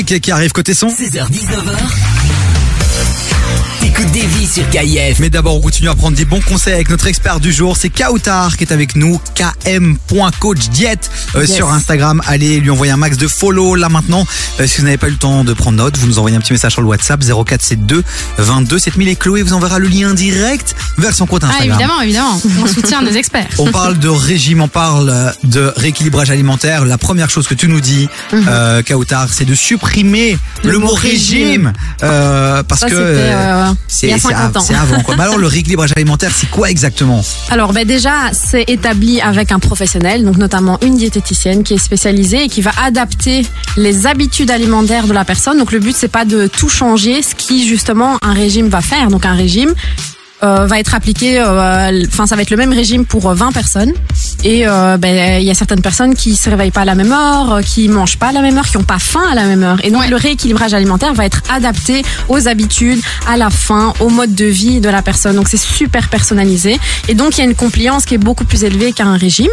Qui arrivent côté son. 16h-19h. T'écoutes des vies sur KIF. Mais d'abord, on continue à prendre des bons conseils avec notre expert du jour. C'est Kautar qui est avec nous. km.coachdiet euh, Yes. sur Instagram. Allez lui envoyer un max de follow là maintenant. Euh, si vous n'avez pas eu le temps de prendre note, vous nous envoyez un petit message sur le WhatsApp 0472 22 7000 et Chloé vous enverra le lien direct vers son compte Ah, Instagram. évidemment, évidemment. On soutient nos experts. On parle de régime, on parle de rééquilibrage alimentaire. La première chose que tu nous dis, Mhm. euh, Kautar, c'est de supprimer le, mot régime, euh, parce Ça, que c'était, c'est il y a c'est 50 av- ans. c'est avant. Quoi. Mais alors le rééquilibrage alimentaire, c'est quoi exactement? Alors ben déjà, c'est établi avec un professionnel, donc notamment une diététicienne qui est spécialisée et qui va adapter les habitudes alimentaires de la personne. Donc le but c'est pas de tout changer, ce qui justement un régime va faire. Donc un régime euh, va être appliqué, euh, enfin ça va être le même régime pour euh, 20 personnes. Et euh, ben il y a certaines personnes qui se réveillent pas à la même heure, euh, qui mangent pas à la même heure, qui ont pas faim à la même heure. Et donc le rééquilibrage alimentaire va être adapté aux habitudes, à la faim, au mode de vie de la personne. Donc c'est super personnalisé. Et donc il y a une compliance qui est beaucoup plus élevée qu'un régime.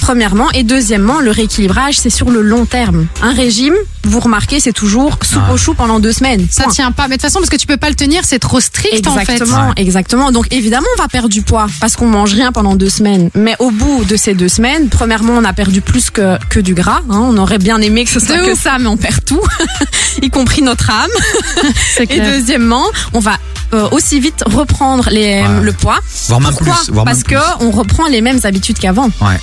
Premièrement et deuxièmement, le rééquilibrage c'est sur le long terme. Un régime, vous remarquez, c'est toujours soupe Ah. au chou pendant deux semaines. Ça Point. tient pas. Mais de toute façon, parce que tu peux pas le tenir, c'est trop strict en fait. Exactement, exactement. Donc évidemment, on va perdre du poids parce qu'on mange rien pendant deux semaines. Mais au bout de ces deux semaines, premièrement, on a perdu plus que, que du gras. hein. On aurait bien aimé que ce soit que ça, mais on perd tout, y compris notre âme. Et clair. deuxièmement, on va euh, aussi vite reprendre les, le poids. Voire même Pourquoi plus, voire même Parce plus. que on reprend les mêmes habitudes qu'avant. Ouais.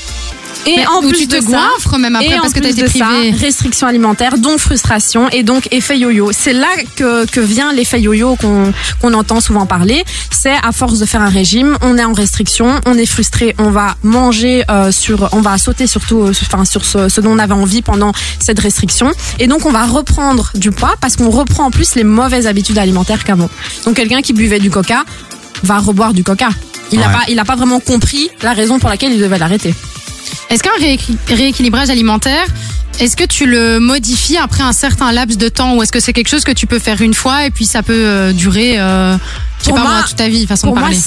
Et Mais en plus tu te de ça, goinfres même après et en parce que t'as plus été de ça, privé. restriction alimentaire, donc frustration et donc effet yo-yo. C'est là que, que vient l'effet yo-yo qu'on entend souvent parler. C'est à force de faire un régime, on est en restriction, on est frustré, on va manger euh, sur, on va sauter surtout, euh, enfin sur ce, ce dont on avait envie pendant cette restriction, et donc on va reprendre du poids parce qu'on reprend en plus les mauvaises habitudes alimentaires qu'avant. Donc quelqu'un qui buvait du coca va reboire du coca. Il n'a Ouais. pas, il a pas vraiment compris la raison pour laquelle il devait l'arrêter. Est-ce qu'un rééqui- rééquilibrage alimentaire, est-ce que tu le modifies après un certain laps de temps ou est-ce que c'est quelque chose que tu peux faire une fois et puis ça peut euh, durer, euh, Pour pas moi- moi, toute ta vie, façon Pour de moi, parler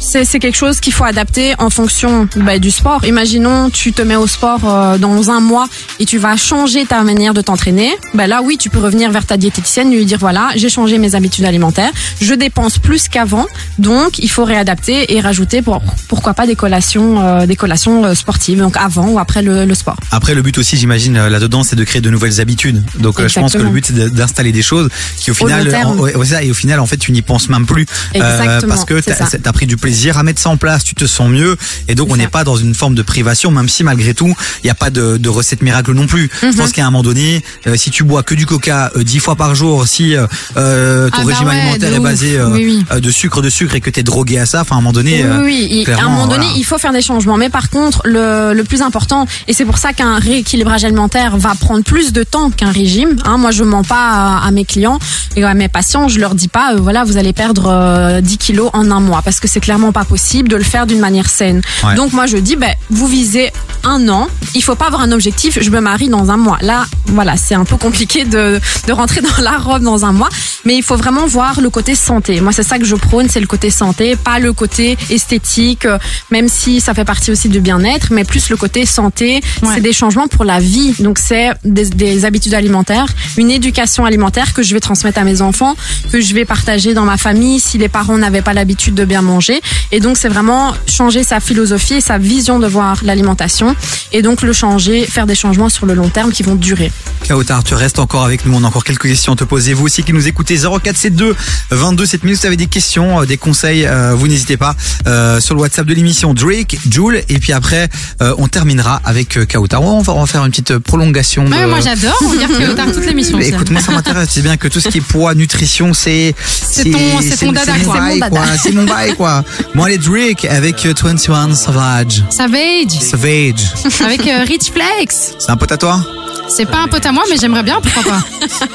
c'est c'est quelque chose qu'il faut adapter en fonction bah, du sport. Imaginons, tu te mets au sport euh, dans un mois et tu vas changer ta manière de t'entraîner. Bah là, oui, tu peux revenir vers ta diététicienne et lui dire voilà, j'ai changé mes habitudes alimentaires, je dépense plus qu'avant, donc il faut réadapter et rajouter pour, pourquoi pas des collations, euh, des collations euh, sportives, donc avant ou après le, le sport. Après, le but aussi, j'imagine, euh, là-dedans, c'est de créer de nouvelles habitudes. Donc, euh, je pense que le but, c'est d'installer des choses qui, au Au final, en- ouais, ouais, ça, et au final, en fait, tu n'y penses même plus. Euh, Exactement, parce que ça. as pris du plaisir à mettre ça en place, tu te sens mieux. Et donc, on n'est pas dans une forme de privation, même si, malgré tout, il n'y a pas de, de recette miracle non plus. Mhm. Je pense qu'à un moment donné, euh, si tu bois que du coca euh, dix fois par jour, si euh, euh, ton Ah bah régime ouais, alimentaire est ouf. basé euh, Oui, oui. de sucre, de sucre, et que t'es drogué à ça, enfin, à un moment donné, Oui, oui, à un moment donné, voilà. il faut faire des changements. Mais par contre, le, le plus important, et c'est pour ça qu'un rééquilibrage alimentaire va prendre plus de temps qu'un régime. Hein, moi, je mens pas à, à mes clients et à mes patients. Je leur dis pas, voilà, vous allez perdre euh, 10 kilos en un mois, parce que c'est clairement pas possible de le faire d'une manière saine. Ouais. Donc moi, je dis, ben, vous visez un an. Il faut pas avoir un objectif. Je me marie dans un mois. Là, voilà, c'est un peu compliqué de, de rentrer dans la robe dans un mois, mais il faut vraiment voir le côté santé. Moi, c'est ça que je prône, c'est le côté santé, pas le côté esthétique, euh, même si ça fait partie aussi du bien-être, mais plus le côté santé. C'est des changements pour la vie. Donc, c'est des, des habitudes alimentaires, une éducation alimentaire que je vais transmettre à mes enfants, que je vais partager dans ma famille si les parents n'avaient pas l'habitude de bien manger. Et donc, c'est vraiment changer sa philosophie et sa vision de voir l'alimentation. Et donc, le changer, faire des changements sur le long terme qui vont durer. Kautar, tu restes encore avec nous. On a encore quelques questions à te poser. Vous aussi qui nous écoutez 0472 22 7000. Si vous avez des questions, euh, des conseils, euh, vous n'hésitez pas euh, sur le WhatsApp de l'émission Drake, Jules. Et puis après, euh, on terminera avec Kautar. On va, on va faire une petite prolongation. Ouais, de- moi, j'adore regarder Kautar toute l'émission. Écoute, moi ça m'intéresse. C'est bien que tout ce qui est poids, nutrition, c'est C'est ton- c'est ton dada, mon c'est mon bail, dada. quoi. C'est mon bail quoi. Moi les Drake avec euh, 21 Savage. Savage. Savage. Avec euh, Rich Flex. C'est un pote à toi? C'est pas un pote à moi, mais j'aimerais bien, pourquoi pas.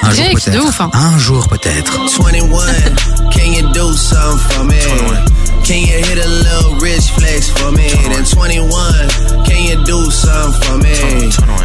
Un jour de peut-être. ouf. hein. Un jour peut-être. 21, can you do something for me? Can you hit a little rich flex for me? Then 21, can you do something for me?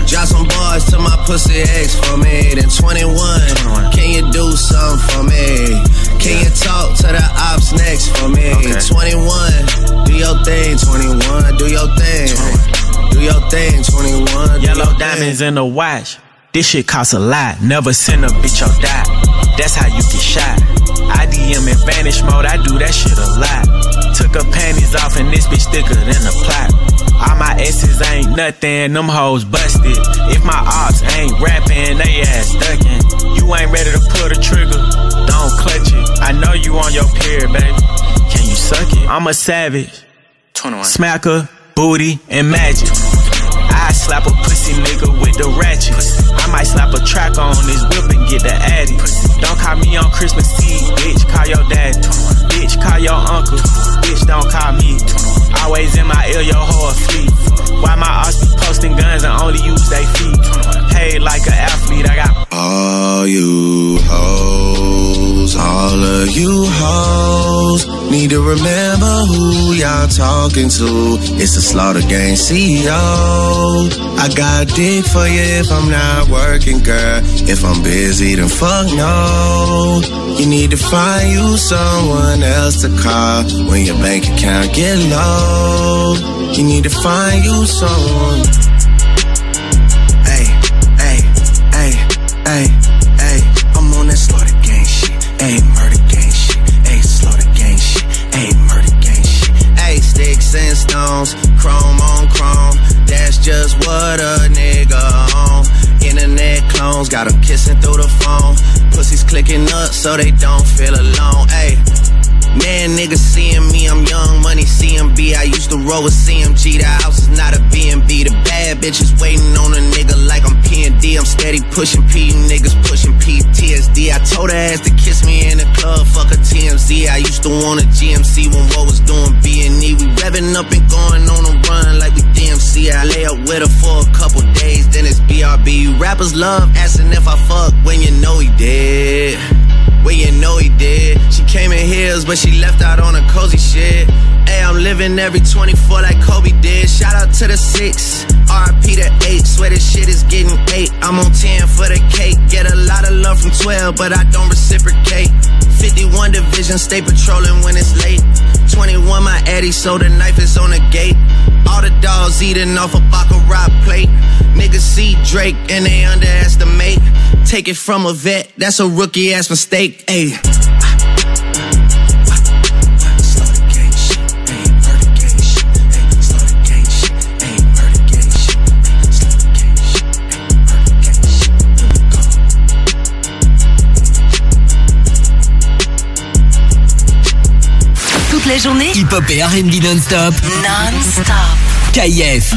Drop some bars to my pussy ex for me. Then 21, can you do something for me? Can you talk to the ops next for me? 21, do your thing, 21, do your thing. Do your thing, 21. do Yellow diamonds in the watch. This shit costs a lot. Never send a bitch or die. That's how you get shot. I DM in vanish mode. I do that shit a lot. Took her panties off and this bitch thicker than a plot. All my S's ain't nothing. Them hoes busted. If my ops ain't rapping, they ass ducking. You ain't ready to pull the trigger. Don't clutch it. I know you on your period, baby. Can you suck it? I'm a savage. 21. Smacker, booty, and magic. I slap a pussy nigga with the ratchet. I might slap a track on his whip and get the addy. Don't call me on Christmas Eve, bitch. Call your dad. Bitch, call your uncle. Bitch, don't call me. Always in my ear, your whole fleet. Why my ass be posting guns and only use they feet? Paid like an athlete, I got All you hoes, all of you hoes need to remember who y'all talking to. It's the Slaughter Gang CEO. I got dick for you if I'm not working, girl. If I'm busy, then fuck no. You need to find you someone else to call when your bank account get low. You need to find you someone. Stones, chrome on chrome. That's just what a nigga on. Internet clones got 'em kissing through the phone. Pussies clicking up so they don't feel alone. Hey. Man, niggas seeing me, I'm young money CMB. I used to roll with CMG. The house is not a B&B. The bad bitches waiting on a nigga like I'm P&D. I'm steady pushing P, niggas pushing PTSD. I told her ass to kiss me in the club, fuck a TMZ. I used to want a GMC when what was doing B&E. We revving up and going on a run like we DMC. I lay up with her for a couple days, then it's BRB. Rappers love asking if I fuck when you know he did. When you know he did. She came in heels, but she left out on a cozy shit. Hey, I'm living every 24 like Kobe did. Shout out to the six, RP to eight. Swear this shit is getting eight. I'm on 10 for the cake. Get a lot of love from 12, but I don't reciprocate. 51 division, stay patrolling when it's late. 21 my Eddie, so the knife is on the gate. All the dogs eating off a Baccarat plate. Niggas see Drake and they underestimate. Take it from a vet, that's a rookie ass mistake. Ayy. La journée, Hip-hop et R&B non-stop. non-stop. KF.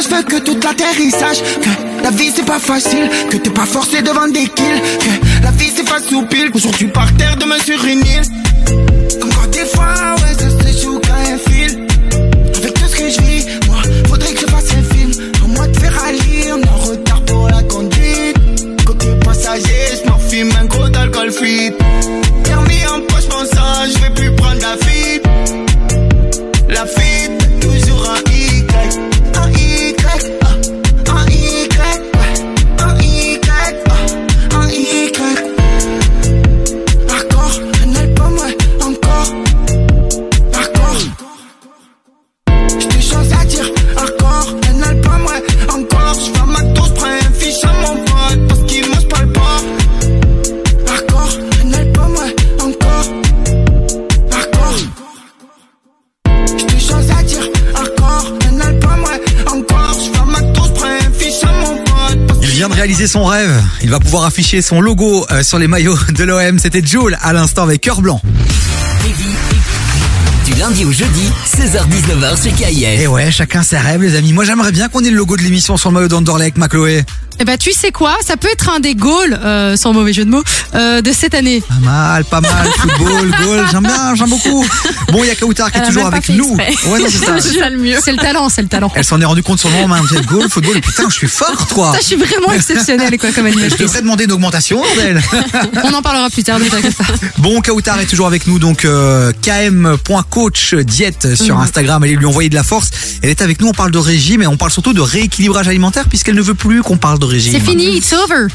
Je veux que toute la terre y sache que la vie c'est pas facile, que t'es pas forcé devant des kills, que la vie c'est pas soupil, aujourd'hui par terre, demain sur une île. Comme quand des fois, ouais, ça se joue un fil. Avec tout ce que je vis, moi, faudrait que je fasse un film. En mode Ferrari, on en retard pour la conduite. Côté passager, je m'en fume un gros d'alcool free. Permis en poche, sang, je vais plus prendre la fuite. La fuite, son rêve. Il va pouvoir afficher son logo euh, sur les maillots de l'OM. C'était Jules à l'instant avec cœur blanc. Du lundi au jeudi, 16h-19h sur KIF. Et ouais, chacun ses rêves, les amis. Moi, j'aimerais bien qu'on ait le logo de l'émission sur le maillot d'Anderlecht, ma Chloé. Eh ben, tu sais quoi? Ça peut être un des goals, euh, sans mauvais jeu de mots, euh, de cette année. Pas mal, pas mal. Football, goal, j'aime bien, j'aime beaucoup. Bon, il y a Kautar qui est a toujours avec nous. exprès. Ouais, non, c'est ça. Le mieux. C'est le talent, c'est le talent. Elle s'en est rendue compte sur le moment même. J'ai goal, football. Et putain, je suis forte, quoi. Ça, je suis vraiment exceptionnelle, quoi, comme Je animatrice. devrais demander une augmentation, bordel. On en parlera plus tard, ne t'inquiète pas. Bon, Kautar est toujours avec nous, donc euh, km.coach diète sur Mhm. Instagram. Allez lui envoyer de la force. Elle est avec nous, on parle de régime et on parle surtout de rééquilibrage alimentaire puisqu'elle ne veut plus qu'on parle de régime. C'est fini, it's over.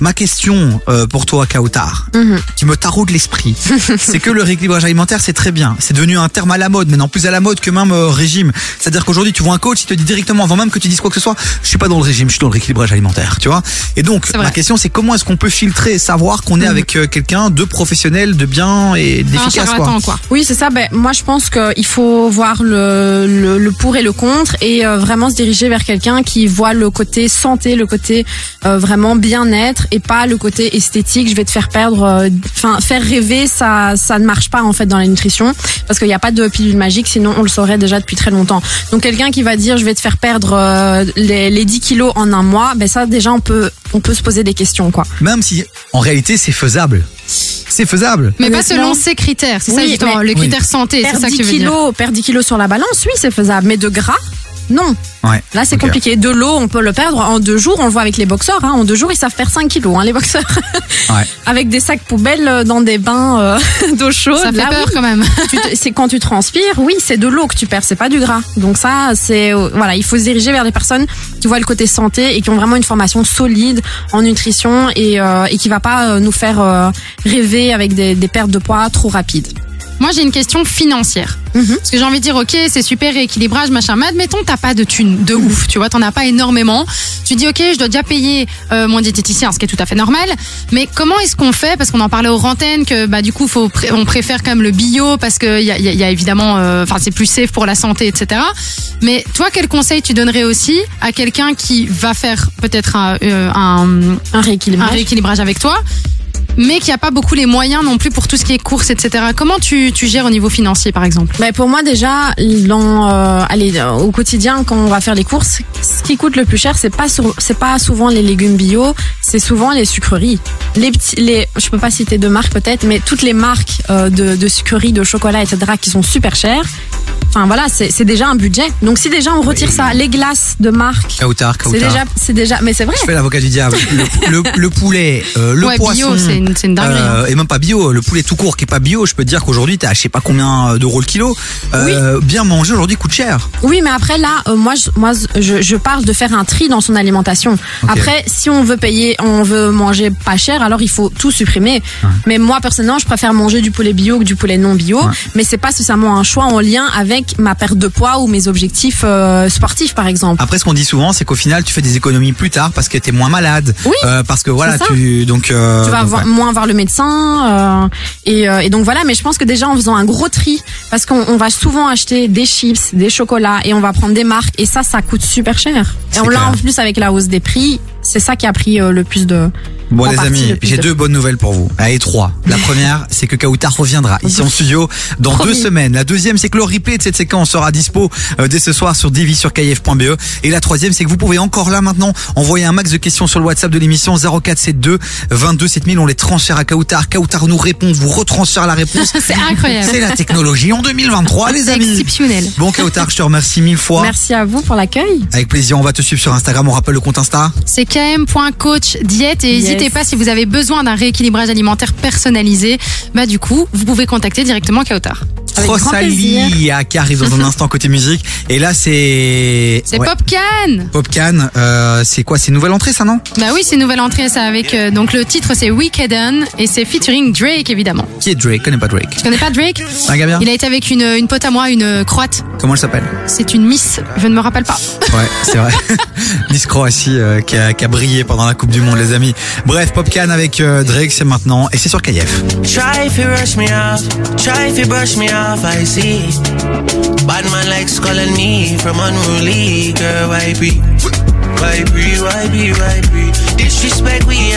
Ma question euh, pour toi, Kautar, Mhm. tu me taraudes l'esprit. c'est que le rééquilibrage alimentaire, c'est très bien. C'est devenu un terme à la mode, maintenant plus à la mode que même euh, régime. C'est-à-dire qu'aujourd'hui, tu vois un coach, il te dit directement, avant même que tu dises quoi que ce soit, je suis pas dans le régime, je suis dans le rééquilibrage alimentaire, tu vois. Et donc, ma question, c'est comment est-ce qu'on peut filtrer, savoir qu'on est avec euh, quelqu'un de professionnel, de bien et d'efficace, quoi. Oui, c'est ça. Ben, moi, je pense qu'il faut voir le, le, le pour et le contre et vraiment se diriger vers quelqu'un qui voit le côté santé, le côté euh, vraiment bien-être et pas le côté esthétique. Je vais te faire perdre, euh, enfin, faire rêver, ça, ça ne marche pas en fait dans la nutrition parce qu'il n'y a pas de pilule magique, sinon on le saurait déjà depuis très longtemps. Donc quelqu'un qui va dire je vais te faire perdre euh, les, les 10 kilos en un mois, ben ça déjà on peut, on peut se poser des questions quoi. Même si, en réalité, c'est faisable. C'est faisable. Mais pas selon ses critères, c'est ça justement, mais- le critère santé, c'est Perdre ça que 10 tu veux dire. kilos, perdre 10 kilos sur la balance, oui, c'est faisable. Mais de gras, non. Ouais. Là, c'est compliqué. De l'eau, on peut le perdre en deux jours. On le voit avec les boxeurs. Hein. En deux jours, ils savent perdre 5 kilos, hein, les boxeurs. Ouais. avec des sacs poubelles euh, dans des bains euh, d'eau chaude. Ça fait Là, peur oui. quand même. C'est quand tu transpires, oui, c'est de l'eau que tu perds, c'est pas du gras. Donc ça, c'est euh, voilà, il faut se diriger vers des personnes qui voient le côté santé et qui ont vraiment une formation solide en nutrition et, euh, et qui va pas euh, nous faire euh, rêver avec des, des pertes de poids trop rapides. Moi, j'ai une question financière. Parce que j'ai envie de dire, ok, c'est super rééquilibrage, machin. Mais admettons, t'as pas de thunes, de ouf, tu vois, t'en as pas énormément. Tu dis, ok, je dois déjà payer euh, mon diététicien, ce qui est tout à fait normal. Mais comment est-ce qu'on fait? Parce qu'on en parlait aux rantaines que, bah, du coup, faut, on préfère quand même le bio parce que y a, y a- y a évidemment, euh, enfin, c'est plus safe pour la santé, etc. Mais toi, quel conseil tu donnerais aussi à quelqu'un qui va faire peut-être un, euh, un, un rééquilibrage. un rééquilibrage avec toi? Mais qui a pas beaucoup les moyens non plus pour tout ce qui est courses, etc. Comment tu, tu gères au niveau financier, par exemple? Mais pour moi déjà, dans, euh, allez, euh, au quotidien, quand on va faire les courses, ce qui coûte le plus cher, c'est pas c'est pas souvent les légumes bio, c'est souvent les sucreries. Les petits, les, je peux pas citer de marques peut-être, mais toutes les marques euh, de, de sucreries, de chocolat, etc. qui sont super chères. Enfin voilà, c'est c'est déjà un budget. Donc si déjà on retire ça, les glaces de marque, c'est déjà, c'est déjà, mais c'est vrai. Je fais l'avocat du diable. Le, le- le poulet, euh, le Ouais, bio, poisson. C'est une- c'est une dinguerie, hein. Et même pas bio. Le poulet tout court qui est pas bio, je peux te dire qu'aujourd'hui, t'as je sais pas combien d'euros le kilo. Euh, Bien manger aujourd'hui coûte cher. Oui, mais après là, euh, moi, je, moi, je, je parle de faire un tri dans son alimentation. Après, si on veut payer, on veut manger pas cher, alors il faut tout supprimer. Mais moi, personnellement, je préfère manger du poulet bio que du poulet non bio. Mais c'est pas nécessairement un choix en lien avec ma perte de poids ou mes objectifs euh, sportifs, par exemple. Après, ce qu'on dit souvent, c'est qu'au final, tu fais des économies plus tard parce que t'es moins malade. Oui. Euh, parce que voilà, tu donc. euh, tu vas moins voir le médecin euh, et, euh, et donc voilà mais je pense que déjà en faisant un gros tri parce qu'on on va souvent acheter des chips des chocolats et on va prendre des marques et ça ça coûte super cher. Et on l'a en plus avec la hausse des prix c'est ça qui a pris euh, le plus de Bon en les partie, amis, le plus j'ai de- deux bonnes nouvelles pour vous. Allez trois. La première, c'est que Kautar reviendra ici en studio dans Promis. deux semaines. La deuxième, c'est que le replay de cette séquence sera dispo euh, dès ce soir sur divi sur kf.be. Et la troisième, c'est que vous pouvez encore là maintenant envoyer un max de questions sur le WhatsApp de l'émission 0472 22 7000. On les transfère à Kautar. Kautar nous répond, vous retransfère la réponse. C'est incroyable. C'est la technologie en 2023, les C'est amis. exceptionnel. Bon Kautar, je te remercie mille fois. merci à vous pour l'accueil Avec plaisir, on va te suivre sur Instagram. On rappelle le compte Insta. C'est km.coach diète et Yes. n'hésitez pas si vous avez besoin d'un rééquilibrage alimentaire personnalisé, bah du coup, vous pouvez contacter directement Kautar. Rosalia qui arrive dans un instant côté musique. Et là, c'est. C'est ouais, Popcan. Popcan, euh, c'est quoi? C'est une nouvelle entrée, ça, non? Bah oui, c'est une nouvelle entrée, ça, avec, euh, donc le titre c'est Weekend et c'est featuring Drake, évidemment. Qui est Drake? Connais pas Drake. Tu connais pas Drake? Un gars bien Il a été avec une, une pote à moi, une croate. Comment elle s'appelle? C'est une Miss, je ne me rappelle pas. Ouais, c'est vrai. Miss Croatie euh, qui, a, qui a brillé pendant la Coupe du Monde, les amis. Bref, Popcan avec euh, Drake, c'est maintenant. Et c'est sur KF. I see. Likes calling me from unruly? Disrespect we.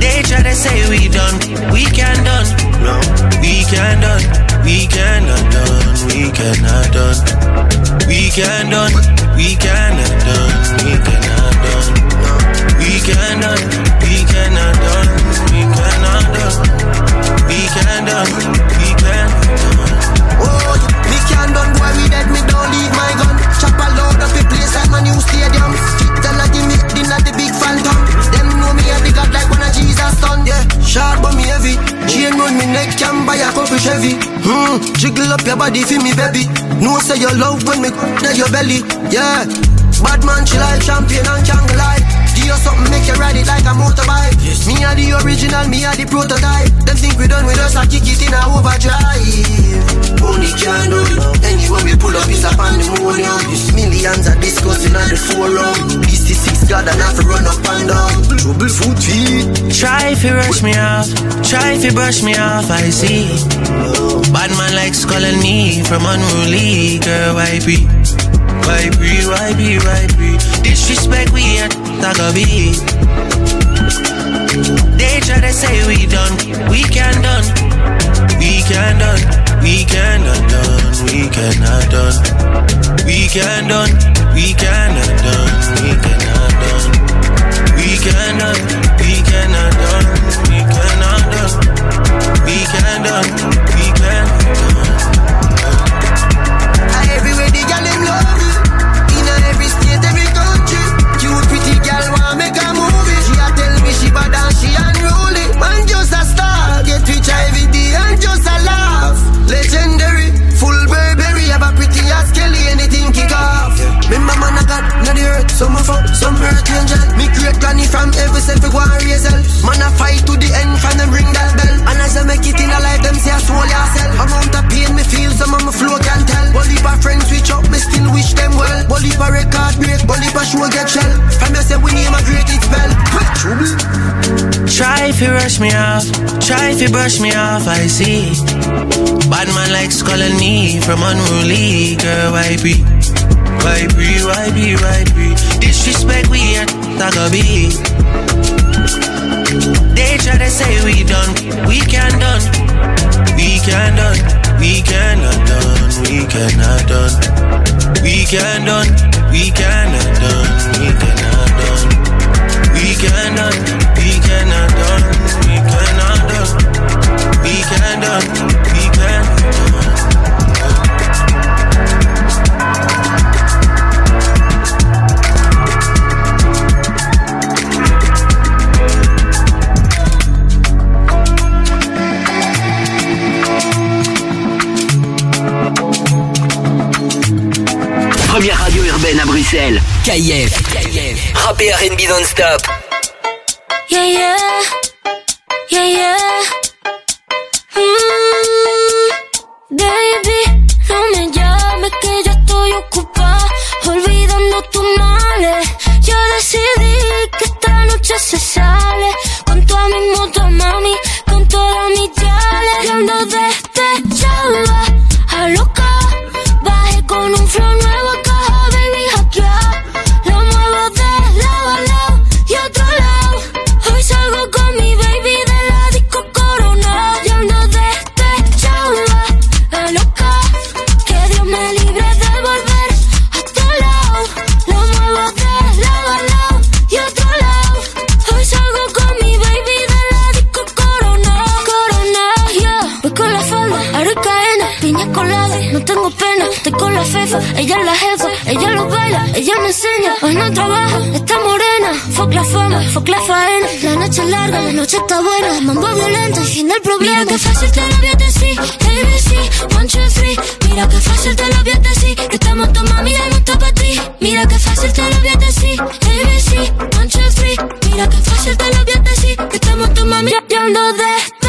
They try to say we done, we can done. No, we can done, we cannot done, we cannot done. We can done, we cannot done, we cannot done. We cannot, we cannot done, we cannot done. We can done, sharp but me heavy. Chain round me neck, can buy a couple Chevy. Hmm, jiggle up your body for me baby. No say your love when me near your belly. Yeah, bad man she like champion and jungle like. Give you something make you ride it like a motorbike. Me are the original, me are the prototype. Them think we done with us, I kick it in a overdrive. Only can do it. Anyway, we pull up is up on the. This millions are discussing on the forum. This is God and have to run up and down. Trouble foot feet. Try if you rush me off, try if you brush me off, I see. Bad man likes calling me from unruly, girl, why be? Why be, why be, why be? Disrespect we at Tagabi. They try to say we done, we can done. We can done, we cannot done, we cannot done. We can done, we cannot done, we cannot done. We cannot, we cannot done, we cannot done. We can done, we can Everywhere the girl them love. I got not the earth, some of up, some earth angel. Me great granny from every self go and raise hell. Man I fight to the end, from them ring that bell. And as I make it in a life, them say I soul yourself. Amount of pain me feel, some of my flow can tell. Bully pa friends switch up, me still wish them well. Bully pa record break, bully pa show get shell. From you say we name a great it spell. Try if you rush me off, try if you brush me off, I see. Bad man likes calling me from unruly, girl, why be? Why be, why be, why be? Disrespect we at Tagabi. They try to say we done, we can done. We can done, we cannot done, we cannot done. We can done, we cannot done, we cannot done. We cannot, we cannot done, we cannot done. We can done, radio urbaine à Bruxelles. KIF. Rap et R&B non-stop. Yeah, yeah. Yeah, yeah. Mm, baby, no me llames que yo estoy ocupada olvidando tus males. Yo decidí que esta noche se sale con toda mi moto, mami, la fefa, ella es la jefa, ella lo baila, ella me enseña. Hoy no trabaja, está morena. Fuck la fama, fuck la faena. La noche es larga, la noche está buena. Mambo violento fin del problema. Mira que fácil te lo voy a decir, ABC, one, two, three. Mira que fácil te lo voy a decir, que estamos tu mami y no está para ti. Mira que fácil te lo voy a decir, ABC, one, two, three. Mira que fácil te lo voy a decir, que estamos tu mami. Yo ando despechada,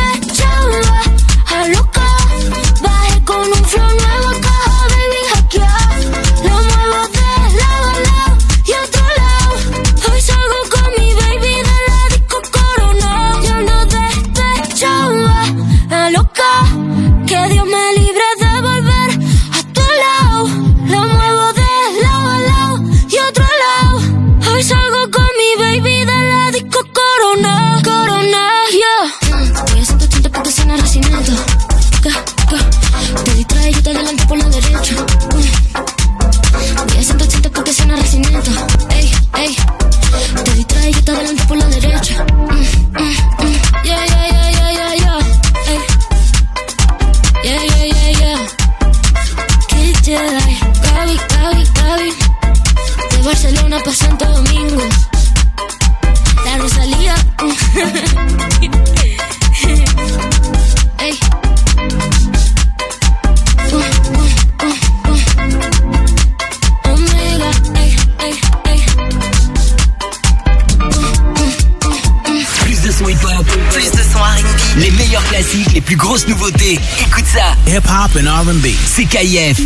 R&B. C'est KIF.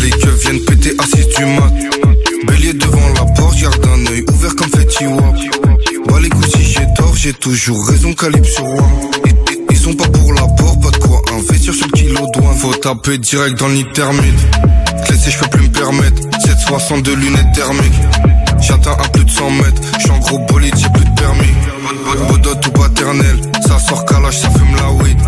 Les keufs viennent péter 6 du mat. Bélier devant la porte, garde un œil ouvert comme Fetty Wap. Bah les couilles si j'ai tort, j'ai toujours raison, calibre sur one. Taper direct dans l'intermite. Clé je peux plus me permettre. 762 lunettes thermiques. J'atteins à plus de 100 mètres. J'suis en gros bolide, j'ai plus de permis. Bodot ou paternel. Ça sort calage, ça fume la weed.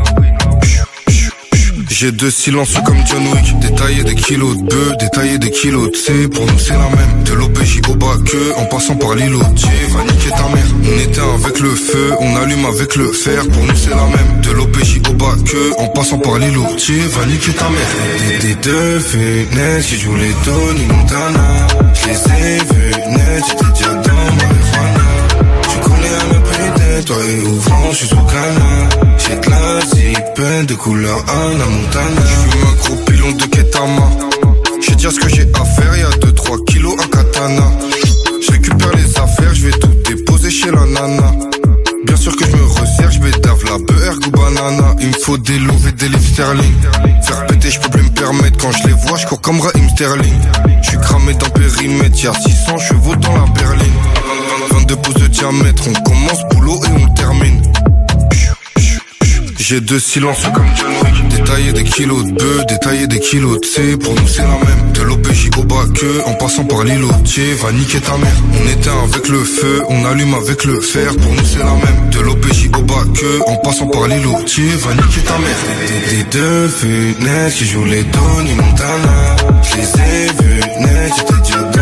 J'ai deux silences comme John Wick. Détailler des kilos de bœufs, détailler des kilos de C. Pour nous c'est la même. De l'OPJ au bas que En passant par l'îlot. Va niquer ta mère. On éteint avec le feu, on allume avec le fer. Pour nous c'est la même. De l'OPJ au bas que En passant par l'îlot. Va niquer ta mère. Des, deux fenêtres Qui jouent les Tony Montana Je les ai J'étais déjà Toi et ouvrant, je suis sous canard J'ai de la zipette de couleur Anna Montana J'fume un gros pilon de Ketama J'vais dire ce que j'ai à faire Y'a 2-3 kilos à katana Je récupère les affaires Je vais tout déposer chez la nana Bien sûr que je me resserre, je m'étave la beurre ou banana. Il me faut des loups et des livres sterling. Faire péter, je peux plus me permettre. Quand je les vois, je comme Raheem Sterling. Je suis cramé dans périmètre, y'a 600 chevaux dans la berline. 22 pouces de diamètre, on commence boulot et on termine. J'ai deux silences comme John Wick. Détailler des kilos de bœufs, détailler des kilos de C. Pour nous c'est la même. De l'OPJ au bas que En passant par l'îlotier Va niquer ta mère. On éteint avec le feu On allume avec le fer. Pour nous c'est la même. De l'OPJ au bas que En passant par l'îlotier Va niquer ta mère. Des, des deux fenêtres Qui jouent les Tony Montana. Je les ai vus net J'étais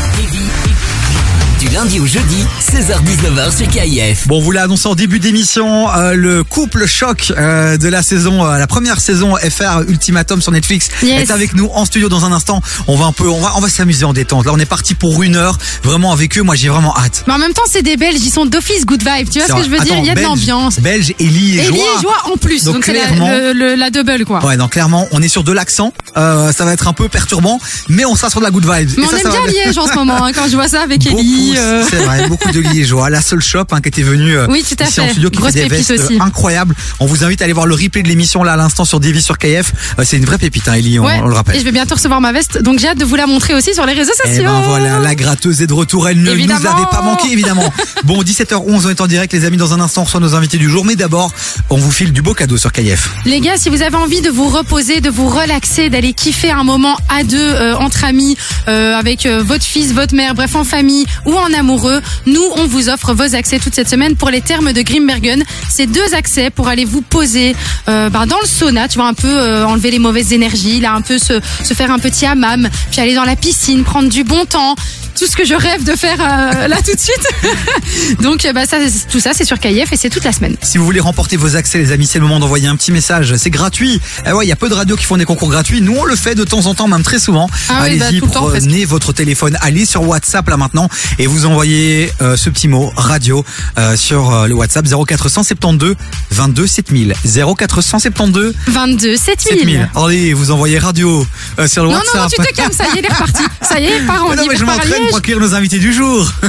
Lundi au jeudi, 16h-19h sur KIF. Bon, on vous l'a annoncé en début d'émission, euh, le couple choc euh, de la saison, euh, la première saison FR Ultimatum sur Netflix Yes. est avec nous en studio dans un instant. On va un peu, on va, on va s'amuser en détente. Là, on est parti pour une heure, vraiment avec eux. Moi, j'ai vraiment hâte. Mais en même temps, c'est des Belges, ils sont d'office good vibe. Tu vois ce que je veux dire? Il y a de l'ambiance. Belge, Ellie et Ellie Joie. et Joie en plus. Donc, Donc, c'est la, le- double, quoi. Ouais, donc clairement, on est sur de l'accent. Euh, ça va être un peu perturbant, mais on sera sur de la good vibe. Mais Et on ça, aime ça va bien Liège en ce moment, hein, quand je vois ça avec Beaucoup, Ellie. C'est euh, C'est vrai, beaucoup de liégeois. La seule shop hein, qui était venue euh, Oui, tout à ici en fait. studio qui Grosse fait des vestes aussi. incroyables. On vous invite à aller voir le replay de l'émission là à l'instant sur Divi sur KF. Euh, c'est une vraie pépite, hein, Ellie, on, ouais. on le rappelle. Et je vais bientôt recevoir ma veste, donc j'ai hâte de vous la montrer aussi sur les réseaux Eh sociaux. ben voilà, la gratteuse est de retour. Elle ne Évidemment. nous avait pas manqué, évidemment. Bon, 17h11, on est en direct, les amis. Dans un instant, on reçoit nos invités du jour. Mais d'abord, on vous file du beau cadeau sur KF. Les gars, si vous avez envie de vous reposer, de vous relaxer, d'aller kiffer un moment à deux, euh, entre amis, euh, avec votre fils, votre mère, bref, en famille ou en amoureux, nous, on vous offre vos accès toute cette semaine pour les termes de Grimbergen. C'est deux accès pour aller vous poser euh, ben, dans le sauna, tu vois, un peu euh, enlever les mauvaises énergies, là, un peu se, se faire un petit hammam, puis aller dans la piscine, prendre du bon temps. Tout ce que je rêve de faire euh, là tout de suite. Donc, euh, bah, ça, tout ça, c'est sur KF et c'est toute la semaine. Si vous voulez remporter vos accès, les amis, c'est le moment d'envoyer un petit message. C'est gratuit. Eh ouais, il y a peu de radios qui font des concours gratuits. Nous, on le fait de temps en temps, même très souvent. Ah oui, bah, Allez-y, temps, prenez votre téléphone, allez sur WhatsApp là maintenant et vous envoyez euh, ce petit mot radio euh, sur euh, le WhatsApp 0472 22 7000 0472 22 7000. 7000. Allez, vous envoyez radio euh, sur le Non, WhatsApp. non, non, tu te calmes, ça y est, il est reparti. Ça y est, part en Mais non, mais je m'entraîne pour accueillir nos invités du jour.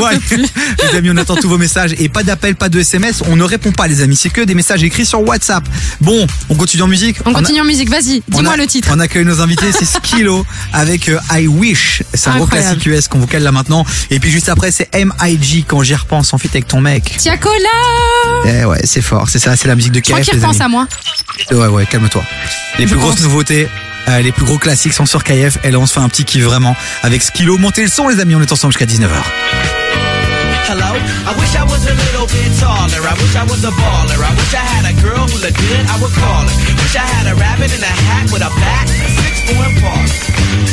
Ouais. Les amis, on attend tous vos messages et pas d'appel, pas de SMS. On ne répond pas, les amis. C'est que des messages écrits sur WhatsApp. Bon, on continue en musique. On a- continue en musique, vas-y, on dis-moi a- le titre. On accueille nos invités, c'est Skilo avec euh, I Wish. C'est un gros classique US qu'on vous cale là maintenant. Et puis juste après, c'est MIG quand j'y repense en fit avec ton mec. Tiakola Eh ouais, c'est fort, c'est ça, c'est la musique de Je crois amis. à moi. Ouais, ouais, calme-toi. Les Je plus grosses pense. nouveautés, euh, les plus gros classiques sont sur KF. Et là, on se fait un petit kiff vraiment avec Skilo. Montez le son, les amis, on est ensemble jusqu'à 19h. Hello? I wish I was a little bit taller. I wish I was a baller. I wish I had a girl who looked good, I would call her. Wish I had a rabbit in a hat with a bat and a six four parlor.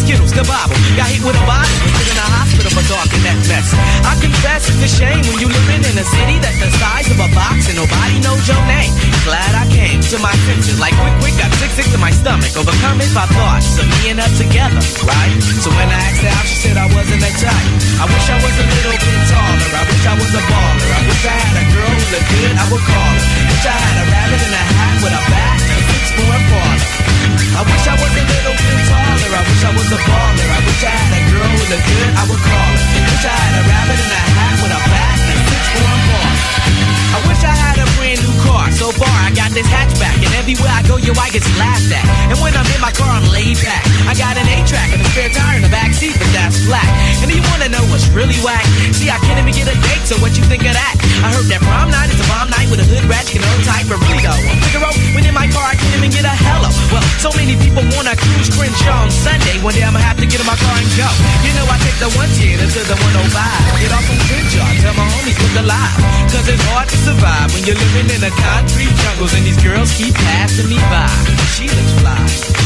skittles, kabobble. Got hit with a bottle in the hospital for talking that mess. I confess it's a shame when you living in a city that's the size of a box and nobody knows your name. Glad I came to my senses like quick, quick, got sick, sick to my stomach. Overcome it by thoughts of me and her together, right? So when I asked her out, she said I wasn't that type. I wish I was a little bit taller. I wish I was a baller. I wish I had a girl who looked good, I would call her. Wish I had a rabbit in a hat with a bat I wish I was a little bit taller. I wish I was a baller. I wish I had a girl who looked good, I would call her. Wish I had a rabbit in a hat with a bat and a six four parlor. I wish I had a brand new car. So far, I got this hatchback, and everywhere I go, yo, I get laughed at. And when I'm in my car, I'm laid back. I got an A-track and a spare tire in the back seat, but that's flat. And do you wanna know what's really whack? See, I can't even get a date, so what you think of that? I heard that prom night is a bomb night with a hood rat, you can type, but really though, I'm Figaro, when in my car, I can't even get a hello. Well, so many people wanna cruise Crenshaw on Sunday. One day I'ma have to get in my car and go. You know, I take the 110 to the 105. Get off from Crenshaw, tell my homies look alive. Cause it's hard to survive when you're living in the concrete jungles and these girls keep passing me by. She looks fly,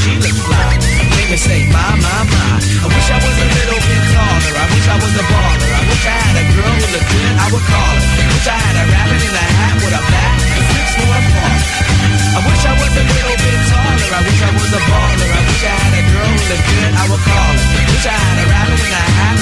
she looks fly. Make me say, my, my, my. I wish I was a little bit taller. I wish I was a baller. I wish I had a girl who looked good, I would call her. Wish I had a rabbit in a hat with a bat and six four parlor. I wish I was a little bit taller. I wish I was a baller. I wish I had a girl who looked good, I would call her. Wish I had a rabbit in a hat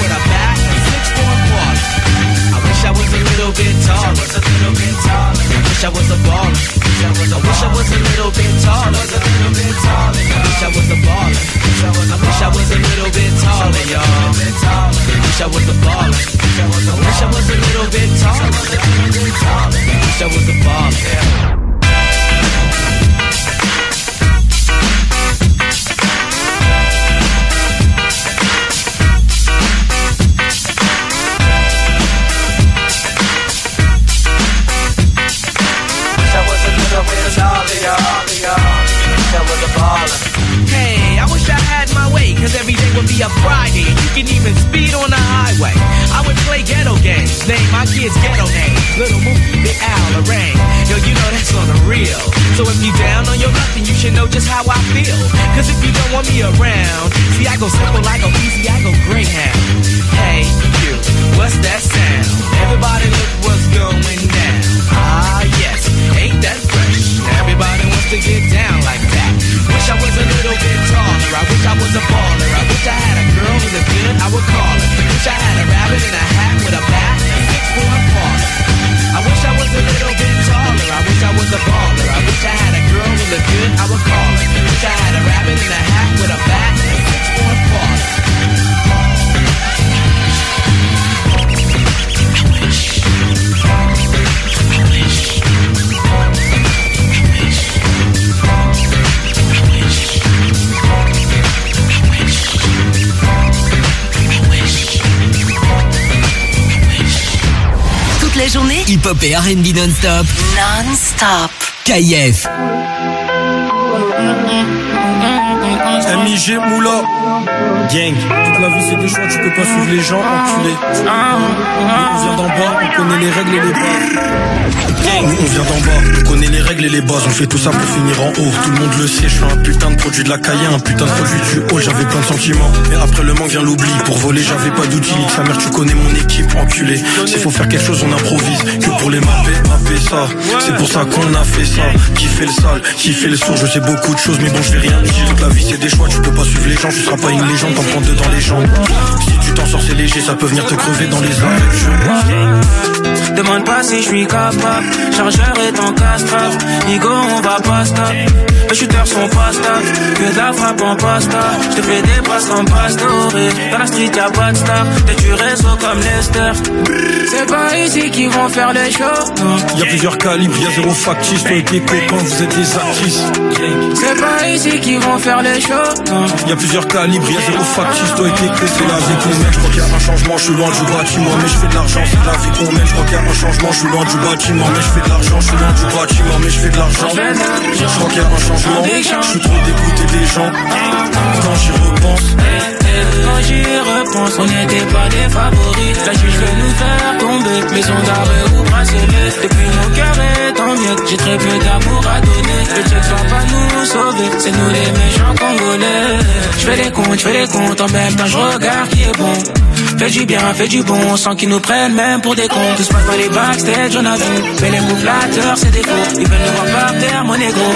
little bit taller. Was a little bit taller. Wish I was a baller. I wish I was a little bit taller. Was a little bit taller. Wish I was a baller. I wish I was a little bit taller, y'all. Wish I was a baller. I wish I was a little bit taller. I wish I was a baller. Hey, I wish I had my way, cause every day would be a Friday. You can even speed on the highway. I would play ghetto games, name my kids ghetto names. Little movie, Big Al, Lorraine. Yo, you know that's on the real. So if you down on your luck, then you should know just how I feel. Cause if you don't want me around, see, I go simple, I go easy, I go greyhound. Hey, you, what's that sound? Everybody look what's going down. Ah, yes, ain't that fresh? Everybody wants to get down like Wish I was a little bit taller. I wish I was a baller. I wish I had a girl with a gun. I would call her. Wish I had a rabbit in a hat with a bat and a six foot baller. I wish I was a little bit taller. I wish I was a baller. I wish I had a girl with a gun. I would call her. Wish I had a rabbit in a hat with a bat and a six foot la journée Hip-hop et R&B non-stop. Non-stop. KIF. MIG Moula Gang Toute la vie c'est des choix, tu peux pas suivre les gens, enculé On vient d'en bas, on connaît les règles et les bases On vient d'en bas, on connaît les règles et les bases On fait tout ça pour finir en haut. Tout le monde le sait, je suis un putain de produit de la caille Un putain de produit du haut, j'avais plein de sentiments. Mais après le manque vient l'oubli Pour voler j'avais pas d'outils. Sa mère tu connais mon équipe, enculé. S'il faut faire quelque chose on improvise Que pour les mapper, mapper ça. C'est pour ça qu'on a fait ça. Qui fait le sale, qui fait le sourd Je sais beaucoup de choses mais bon je vais rien dire. Toute la vie c'est des choix, tu peux pas suivre les gens Tu seras pas une légende, t'en prends deux dans les jambes. Si tu t'en sors c'est léger, ça peut venir te crever dans les oreilles Demande pas si je suis capable, chargeur est en castrave. Nigo, on va pas stop. Les shooters sont pas stables, que de la frappe en pasta. Je te fais des passes comme pastoré. Dans la street y'a pas de star, t'es du réseau comme Lester. C'est pas ici qu'ils vont faire les shows. non. Il y a plusieurs calibres, il y a zéro factice Toi et tes copains, vous êtes des actrices C'est pas ici qu'ils vont faire les shows. non. Il y a plusieurs calibres, il y a zéro factice Toi et tes copains, c'est la vie qu'on mène Je crois qu'il y a un changement, je suis loin du bâtiment Mais je fais de l'argent, c'est la vie qu'on mène Je crois qu'il y a un changement, je suis loin du bâtiment Mais je fais de l'argent, je suis loin du bâtiment Mais je fais de l'argent Je crois qu'il y a un changement Je suis trop dégoûté des gens Quand j'y repense Quand j'y repense, on n'était pas des favoris. La juge veut nous faire tomber, maison d'arrêt ou bracelet. Depuis nos cœurs est en miettes, j'ai très peu d'amour à donner. Le Dieu va pas nous sauver, c'est nous les méchants congolais. Je fais les comptes, je fais les comptes, en même temps je regarde qui est bon. Fais du bien, fais du bon, sans qu'ils nous prennent même pour des cons. Tout se passe dans les backstage, on a vu. Mais les mots flatteurs, c'est des faux. Ils veulent nous voir par terre, mon négro.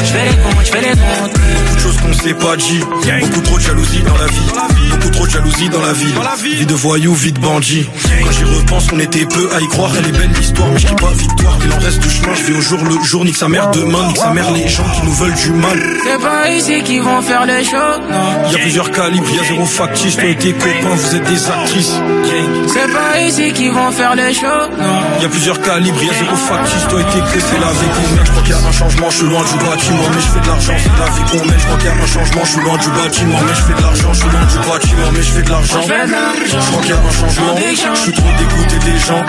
Je fais les comptes, je fais les comptes. Beaucoup de choses qu'on s'est pas dit Beaucoup trop de jalousie dans la vie Beaucoup trop de jalousie dans la ville Vie de voyou, vie de bandit Quand j'y repense on était peu à y croire Elle est belle l'histoire mais je pas victoire Il en reste du chemin, je vais au jour le jour Nique sa mère demain, nique sa mère les gens qui nous veulent du mal C'est pas ici qu'ils vont faire les shows, non. Y a plusieurs calibres, y a zéro factice Toi et tes copains, vous êtes des C'est pas ici qu'ils vont faire les shows, non. Il y a plusieurs calibres, il y a zéro factice Toi et tes copains, c'est la vie qu'on mène Je crois qu'il y a un changement, je suis loin du bâtiment Mais je fais de l'argent, c'est la vie qu'on mène Je crois qu'il y a un changement, je suis loin du bâtiment Mais je fais de l'argent, je suis loin du bâtiment Mais je fais de l'argent. Je crois qu'il y a un changement Je suis trop dégoûté des gens.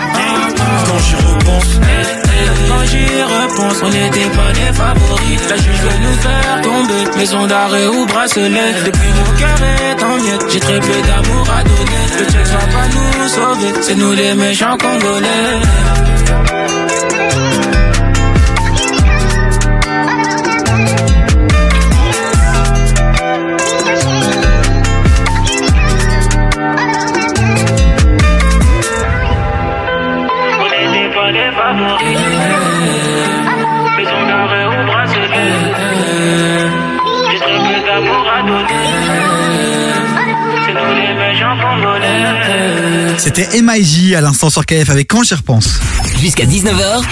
Quand j'y repense Quand j'y repense, on n'était pas des favoris. La juge veut nous faire tomber, maison d'arrêt ou bracelet. Depuis mon cœur est en miettes, j'ai très peu d'amour à donner. Le check va pas nous sauver, c'est nous les méchants congolais. C'était MIJ à l'instant sur KF avec Quand j'y repense. Jusqu'à 19h.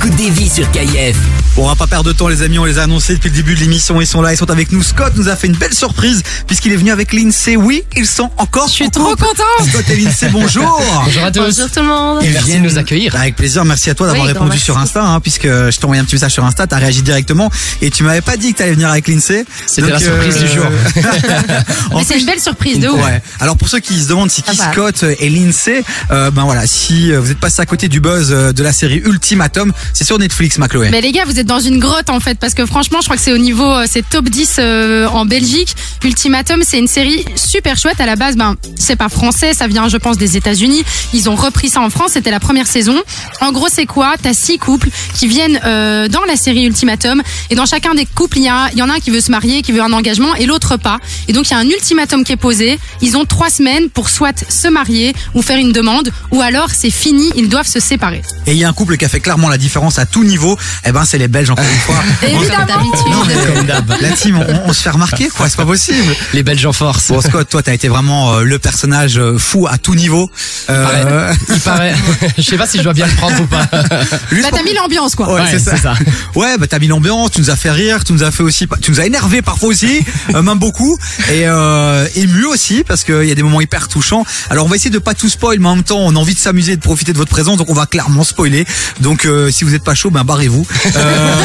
Écoute des vies sur KIF. Bon, on va pas perdre de temps les amis, on les a annoncés depuis le début de l'émission, ils sont là, ils sont avec nous. Scott nous a fait une belle surprise puisqu'il est venu avec l'INSEE. Oui, ils sont encore Je suis trop contente. Scott et l'INSEE, bonjour Bonjour à tous. Bonjour tout le monde. Ils Merci de nous accueillir. Avec plaisir, merci à toi d'avoir Oui, répondu merci. sur Insta, hein, puisque je t'ai envoyé un petit message sur Insta, t'as réagi directement et tu m'avais pas dit que t'allais venir avec l'INSEE. C'était la surprise du jour. Mais c'est une belle surprise de ouf. Ouais. Alors pour ceux qui se demandent si qui Ça va. Scott et l'INSEE, euh, ben voilà, si euh, vous êtes passé à côté du buzz euh, de la série Ultimatum, c'est sur Netflix, ma Chloé. Mais les gars, vous êtes dans une grotte en fait, parce que franchement, je crois que c'est au niveau, euh, c'est top 10 euh, en Belgique. Ultimatum, c'est une série super chouette. À la base, ben, c'est pas français, ça vient, je pense, des États-Unis. Ils ont repris ça en France, c'était la première saison. En gros, c'est quoi? T'as six couples qui viennent euh, dans la série Ultimatum, et dans chacun des couples, il y, a, y en a un qui veut se marier, qui veut un engagement, et l'autre pas. Et donc, il y a un ultimatum qui est posé. Ils ont trois semaines pour soit se marier ou faire une demande, ou alors c'est fini, ils doivent se séparer. Et il y a un couple qui a fait clairement la différence à tout niveau. Eh ben, c'est les Belges encore une fois. Évidemment. Non, mais la team, on, on se fait remarquer, quoi. C'est pas possible. Les Belges en force. Bon, Scott, toi, t'as été vraiment euh, le personnage euh, fou à tout niveau. Euh, Il paraît. Je sais pas si je dois bien le prendre ou pas. Bah, t'as mis l'ambiance, quoi. Ouais, c'est ça. Ouais, bah t'as mis l'ambiance, tu nous as fait rire, tu nous as fait aussi, tu nous as énervé parfois aussi, euh, même beaucoup, et euh, ému aussi parce qu'il y a des moments hyper touchants. Alors on va essayer de pas tout spoil, mais en même temps on a envie de s'amuser, et de profiter de votre présence, donc on va clairement spoiler. Donc euh, si vous vous êtes pas chaud, ben barrez-vous. Euh,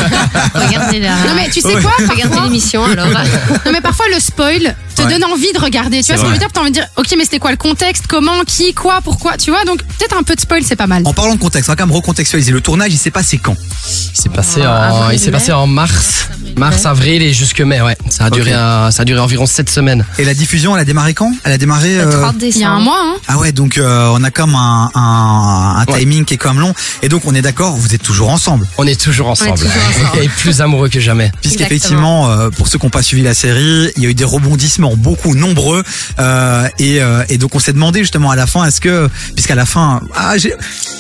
Regardez la. Non mais tu sais Ouais. quoi Regardez l'émission alors. Non mais parfois le spoil te Ouais. donne envie de regarder. Tu C'est vois ce que je veux dire? T'as envie de dire, ok mais c'était quoi le contexte? Comment? Qui? Quoi? Pourquoi? Tu vois Donc peut-être un peu de spoil c'est pas mal. en parlant de contexte, on va quand même recontextualiser. Le tournage, il s'est passé quand? Il s'est passé en, avril, il s'est mai. passé en mars, mars, avril et jusque mai, ouais. Ça a duré, un- ça a duré environ 7 semaines. Et la diffusion, elle a démarré quand? Elle a démarré. Le euh, 30 Il y a décembre. un mois, hein Ah ouais, donc euh, on a comme un, un, un Ouais. timing qui est comme long. Et donc on est d'accord, vous êtes toujours ensemble. On est toujours ensemble. toujours ensemble. et plus amoureux que jamais. Puisqu'effectivement, euh, pour ceux qui n'ont pas suivi la série, il y a eu des rebondissements, beaucoup, nombreux. Euh, et, euh, et donc on s'est demandé justement à la fin, est-ce que, puisqu'à la fin, ah, j'ai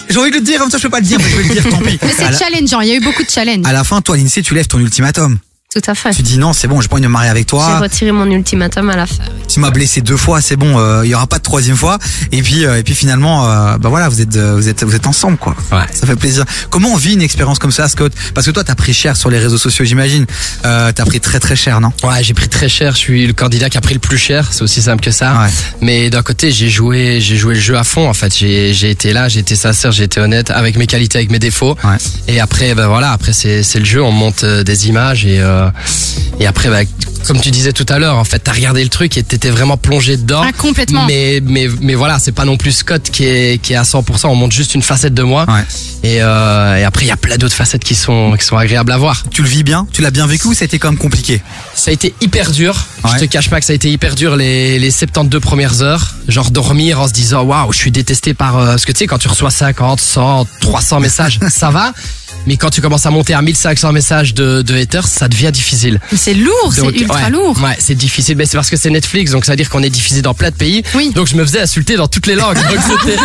j'ai envie de le dire, comme ça je peux pas le dire, mais je vais le dire, tant pis. Mais c'est la, challengeant. Il y a eu beaucoup de challenges. à la fin, toi, l'INSEE, tu lèves ton ultimatum. Tout à fait. Tu dis non, c'est bon, j'ai pas envie de me marier avec J'ai toi. retiré mon ultimatum à la fin. Tu m'as blessé deux fois, c'est bon, euh, il y aura pas de troisième fois. Et puis, euh, et puis finalement, euh, bah voilà, vous êtes, euh, vous êtes, vous êtes ensemble, quoi. Ouais. Ça fait plaisir. Comment on vit une expérience comme ça, Scott? Parce que toi, t'as pris cher sur les réseaux sociaux, j'imagine. Euh, t'as pris très très cher, non? Ouais, j'ai pris très cher. Je suis le candidat qui a pris le plus cher. C'est aussi simple que ça. Ouais. Mais d'un côté, j'ai joué, j'ai joué le jeu à fond. En fait, j'ai, j'ai été là, j'ai été sincère, j'ai été honnête avec mes qualités, avec mes défauts. Ouais. Et après, ben voilà, après c'est, c'est le jeu. On monte euh, des images et euh, et après, bah, comme tu disais tout à l'heure, en fait, t'as regardé le truc et t'étais vraiment plongé dedans. Ah, complètement. Mais mais mais voilà, c'est pas non plus Scott qui est qui est à 100%. On montre juste une facette de moi. Ouais. Et, euh, et après, il y a plein d'autres facettes qui sont qui sont agréables à voir. Tu le vis bien? Tu l'as bien vécu ou c'était quand même compliqué? Ça a été hyper dur. Ouais. Je te cache pas que ça a été hyper dur les, les 72 premières heures. Genre dormir en se disant waouh, je suis détesté par. euh, parce que tu sais, quand tu reçois 50, 100, 300 messages, ça va. Mais quand tu commences à monter à 1500 messages de, de haters, ça devient difficile. C'est lourd, c'est ultra ouais, lourd. Ouais, c'est difficile. Mais c'est parce que c'est Netflix, donc ça veut dire qu'on est diffusé dans plein de pays. Oui. Donc je me faisais insulter dans toutes les langues. Donc c'était.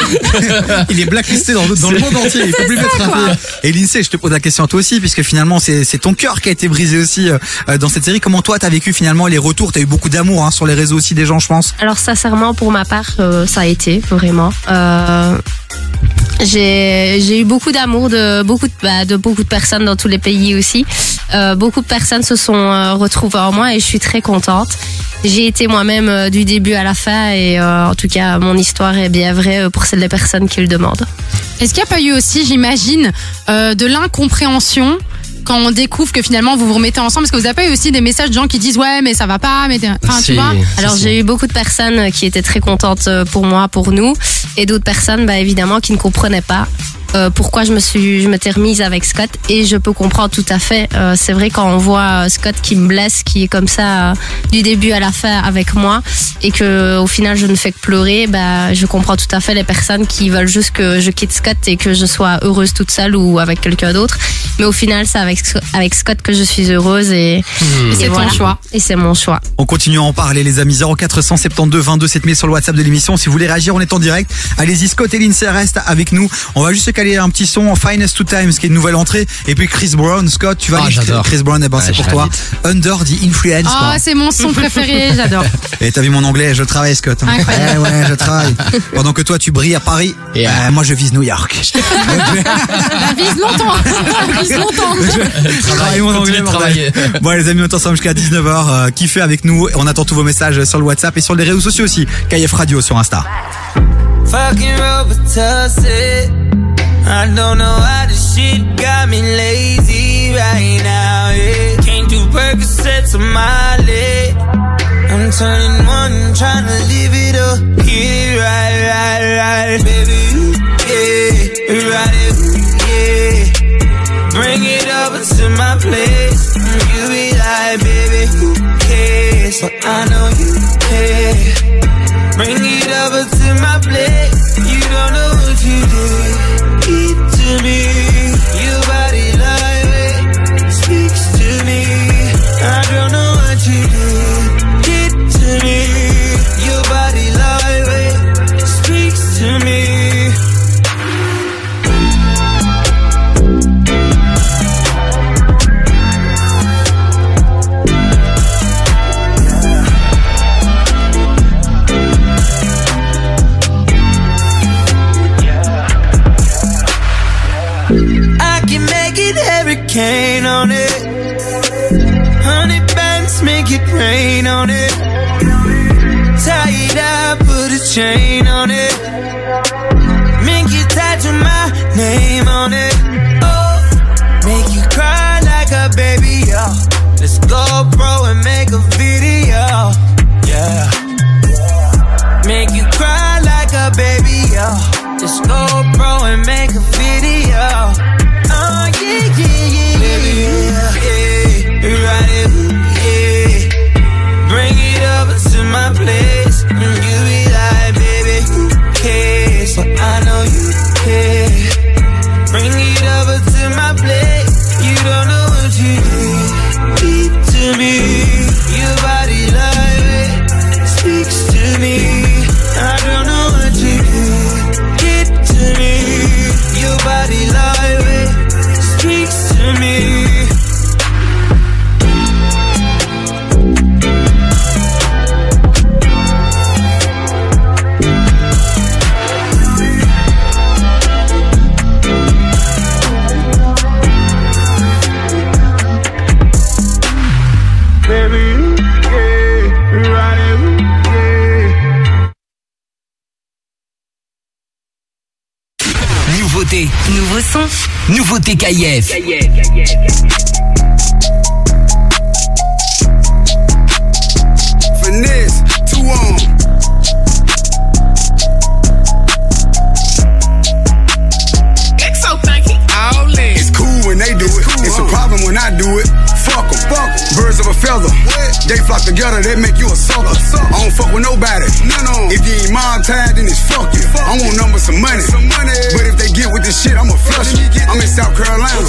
Il est blacklisté dans, dans le monde entier. Il peut plus mettre un. Et l'INSEE, je te pose la question à toi aussi, puisque finalement, c'est c'est ton cœur qui a été brisé aussi euh, euh, dans cette série. Comment toi, t'as vécu finalement les retours? T'as eu beaucoup d'amour hein, sur les réseaux aussi des gens, je pense. Alors sincèrement, pour ma part, euh, ça a été vraiment. Euh, j'ai eu beaucoup d'amour de beaucoup de, bah, de beaucoup de personnes dans tous les pays aussi. Euh, beaucoup de personnes se sont euh, retrouvées en moi et je suis très contente. J'ai été moi-même euh, du début à la fin et euh, en tout cas mon histoire est bien vraie pour celles des personnes qui le demandent. Est-ce qu'il n'y a pas eu aussi, j'imagine, de l'incompréhension quand on découvre que finalement vous vous remettez ensemble Parce que vous avez pas eu aussi des messages de gens qui disent ouais mais ça va pas, mais enfin tu vois. Alors j'ai eu beaucoup de personnes qui étaient très contentes euh, pour moi, pour nous, et d'autres personnes, bah, évidemment, qui ne comprenaient pas euh, pourquoi je me suis, je m'étais remise avec Scott. Et je peux comprendre tout à fait. Euh, c'est vrai quand on voit euh, Scott qui me blesse, qui est comme ça euh, du début à la fin avec moi, et que au final je ne fais que pleurer, bah, je comprends tout à fait les personnes qui veulent juste que je quitte Scott et que je sois heureuse toute seule ou avec quelqu'un d'autre. Mais au final, c'est avec avec Scott que je suis heureuse et, Et c'est ton choix. Et c'est mon choix. On continue à en parler, les amis. 0472 22 7000 sur le WhatsApp de l'émission. Si vous voulez réagir, on est en direct. Allez-y, Scott et Lindsay restent avec nous. On va juste se caler un petit son Finest Two Times, qui est une nouvelle entrée. Et puis Chris Brown, Scott, tu vas Ah, j'adore. Chris Brown, eh ben, Ouais, c'est pour toi. Under the Influence. Oh, quoi. c'est mon son préféré, j'adore. Et t'as vu mon anglais, je travaille, Scott. hein. Incroyable. Ouais, ouais, je travaille. Pendant que toi, tu brilles à Paris, euh, moi, je vise New York. Vise longtemps. Vise longtemps. Je travaille mon anglais, travailler. Bon, les amis, on est ensemble jusqu'à 19h. Euh, kiffez avec nous. On attend tous vos messages sur le WhatsApp et sur les réseaux sociaux aussi. KF Radio sur Insta. Fucking Robitussin. I don't know how this shit got me lazy right now. Yeah. Can't do Percocets on my leg. I'm turning one, trying to live it up. Yeah, right, right, right, baby. Yeah, right, yeah. Bring it over to my place. You be like, baby, who cares? But I know you care. Bring it over to my place. You don't know what you did. Eat to me. Make it rain on it. Tie it up, put a chain on it. Make it tattoo my name on it. Oh, Make you cry like a baby, yeah. Let's go, bro, and make a video, yeah. Make you cry like a baby, yeah. Let's go, bro, and make a video. Oh, yeah, yeah, yeah. Baby, yeah, yeah. Ride to my place. Mm, Nouveau son. nouveauté. Finesse, when they do it. It's a problem when I do it. fuck 'em. Fuck 'em. Birds of a feather. They flock together, they make you a sucker. I don't fuck with nobody. None of If you ain't mob tied, then it's fuck you. I want numbers some money. But if they get with this shit, I'ma flush you. I'm in South Carolina.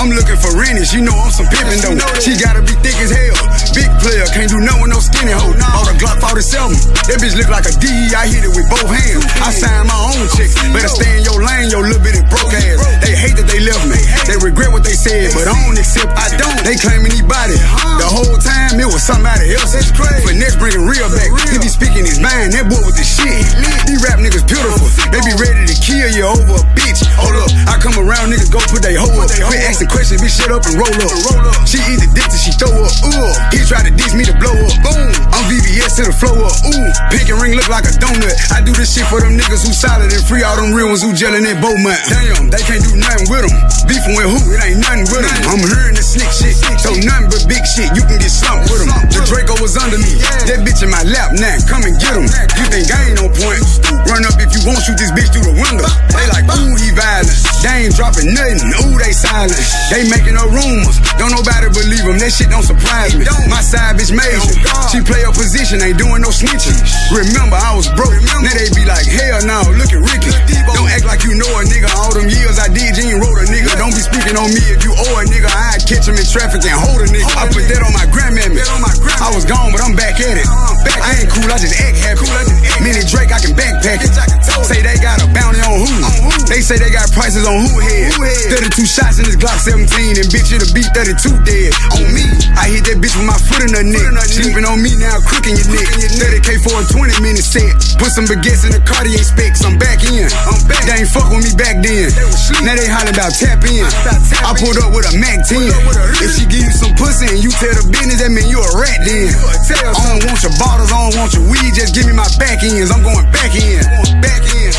I'm looking for Rennie. She know I'm some pimpin' though. She gotta be thick as hell. Big player, can't do nothing with no skinny hoe. Bought a Glock 47. That bitch look like a D. I hit it with both hands. I signed my own chicks. Better stay in your lane, your little bitty broke ass. They hate that they left me. They regret what they said, but I don't accept. I don't. They claiming anybody. The whole time it was somebody else. That's crazy. Finesse bringing real back. He be speaking his mind. That boy with the shit. These rap niggas beautiful. They be ready to kill you over a bitch. Hold up. I come around, niggas go put they hoe up. Quit asking questions, bitch, shut up and roll up. She eat the dick till she throw up. Ooh. He try to diss me to blow up. Boom. I'm VVS to the flow up. Ooh. Pick and ring look like a donut. I do this shit for them niggas who solid and free. All them real ones who gelling in Beaumont. Damn, they can't do nothing with them. Beefing with who? It ain't nothing with them. I'm hearing the slick shit. So nothing but big shit. You can get slumped with them. The Draco was under me. That bitch in my lap now. Come and get him. You think I ain't no point? Run up if you want, shoot this bitch through the window. They like, ooh, he violent. They ain't dropping nothing. Ooh, they silent. They making up rumors. Don't nobody believe them. That shit don't surprise me. My side bitch major. She play her position, ain't doing no snitching. Remember, I was broke. Now they be like, hell no, look at Ricky. Don't act like you know a nigga. All them years I did, you ain't wrote a nigga. Don't be speaking on me if you owe a nigga. I catch him in traffic and hold a nigga. I put that on my grandmammy. I was gone, but I'm back at it. I ain't cool, I just act happy. Mini Drake, I can backpack it. Say they got a bounty on who? They say they got prices on who head. 32 shots in this Glock 17, and bitch, it'll beat 32 dead. On me, I hit that bitch with my foot in her neck. Sleeping on me now, crooking your neck. 30k for a 20 minute set. Put some baguettes in the Cartier specs. I'm back in. I'm back. They ain't fuck with me back then. Now they hollering about tap in. I pulled up with a Mac 10. If she give you some pussy and you tell the business, that mean you a rat then. I don't want your bottles, I don't want your weed, just give me my back ends. I'm going back in. Back in.